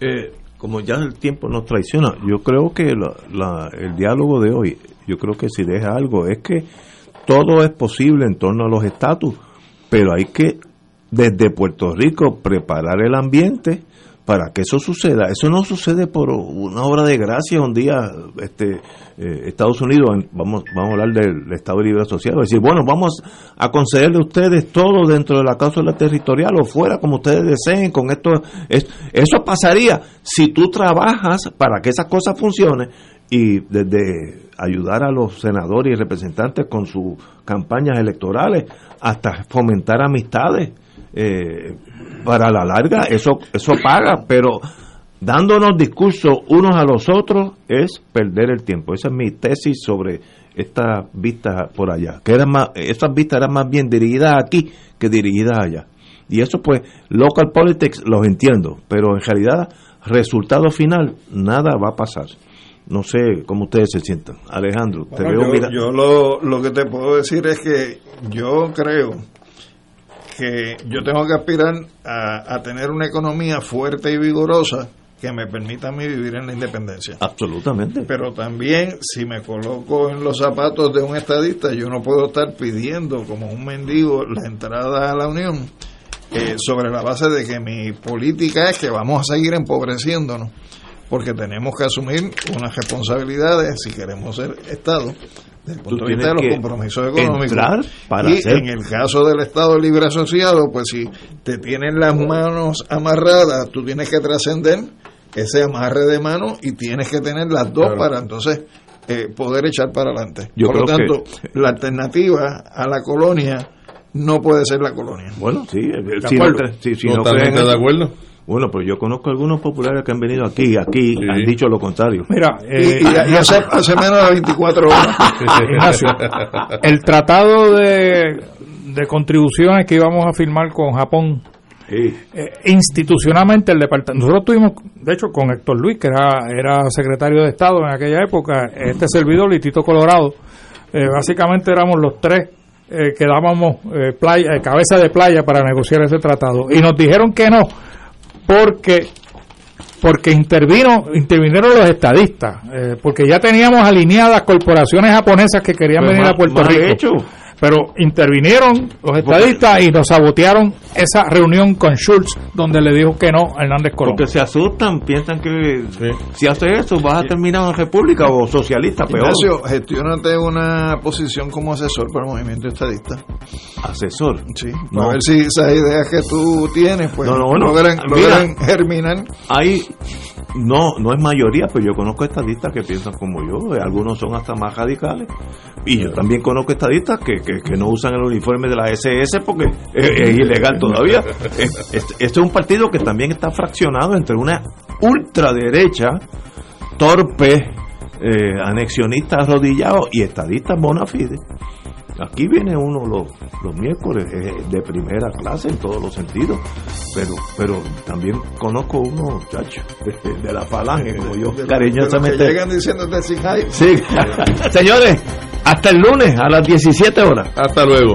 Eh, como ya el tiempo nos traiciona, yo creo que la- la- el diálogo de hoy, yo creo que si deja algo, es que todo es posible en torno a los estatus, pero hay que desde Puerto Rico preparar el ambiente para que eso suceda. Eso no sucede por una obra de gracia un día este eh, Estados Unidos, vamos vamos a hablar del Estado Libre Asociado, decir, bueno, vamos a concederle a ustedes todo dentro de la cláusula territorial o fuera como ustedes deseen con esto. eso pasaría si tú trabajas para que esas cosas funcionen y desde ayudar a los senadores y representantes con sus campañas electorales hasta fomentar amistades. Eh, para la larga eso eso paga, pero dándonos discursos unos a los otros es perder el tiempo. Esa es mi tesis sobre estas vistas por allá. Que eran más, estas vistas eran más bien dirigidas aquí que dirigidas allá. Y eso pues, local politics los entiendo, pero en realidad, resultado final, nada va a pasar. No sé cómo ustedes se sientan. Alejandro, te veo yo, yo lo, lo que te puedo decir es que yo creo que yo tengo que aspirar a, a tener una economía fuerte y vigorosa que me permita a mí vivir en la independencia. Absolutamente. Pero también, si me coloco en los zapatos de un estadista, yo no puedo estar pidiendo como un mendigo la entrada a la Unión eh, sobre la base de que mi política es que vamos a seguir empobreciéndonos, porque tenemos que asumir unas responsabilidades si queremos ser Estado desde el punto de vista de los compromisos económicos. Para y en el caso del Estado Libre Asociado, pues si te tienen las manos amarradas, tú tienes que trascender ese amarre de mano y tienes que tener las dos para entonces eh, poder echar para adelante. Por lo tanto, la alternativa a la colonia no puede ser la colonia. Bueno, sí, si, Totalmente de acuerdo. Bueno, pues yo conozco algunos populares que han venido aquí, aquí han dicho lo contrario. Mira, y, eh, hace, hace, menos de 24 horas. el tratado de, de contribuciones que íbamos a firmar con Japón eh, institucionalmente el departamento, nosotros tuvimos, de hecho, con Héctor Luis, que era, era secretario de Estado en aquella época, este servidor, Litito Colorado, eh, básicamente éramos los tres eh, que dábamos playa, cabeza de playa para negociar ese tratado. Y nos dijeron que no, porque porque intervino intervinieron los estadistas, porque ya teníamos alineadas corporaciones japonesas que querían pues venir a Puerto Rico pero intervinieron los estadistas y nos sabotearon esa reunión con Schultz donde le dijo que no a Hernández Colón. Porque se asustan, piensan que si hace eso vas a terminar en república o socialista, peor. Ignacio, gestiónate una posición como asesor para el movimiento estadista. ¿Asesor? Sí, a ver si esas ideas que tú tienes pues no, logran, germinar. Hay no, no es mayoría, pero yo conozco estadistas que piensan como yo, eh, algunos son hasta más radicales. Y yo también conozco estadistas que, que, no usan el uniforme de la SS porque es, ilegal todavía. Este, es un partido que también está fraccionado entre una ultraderecha torpe, eh, anexionista arrodillado y estadistas bona fide. Aquí viene uno los, los miércoles de primera clase en todos los sentidos, pero pero también conozco unos muchachos de, la falange, como yo cariñosamente. llegan diciéndote sí, señores, hasta el lunes a las 17 horas. Hasta luego.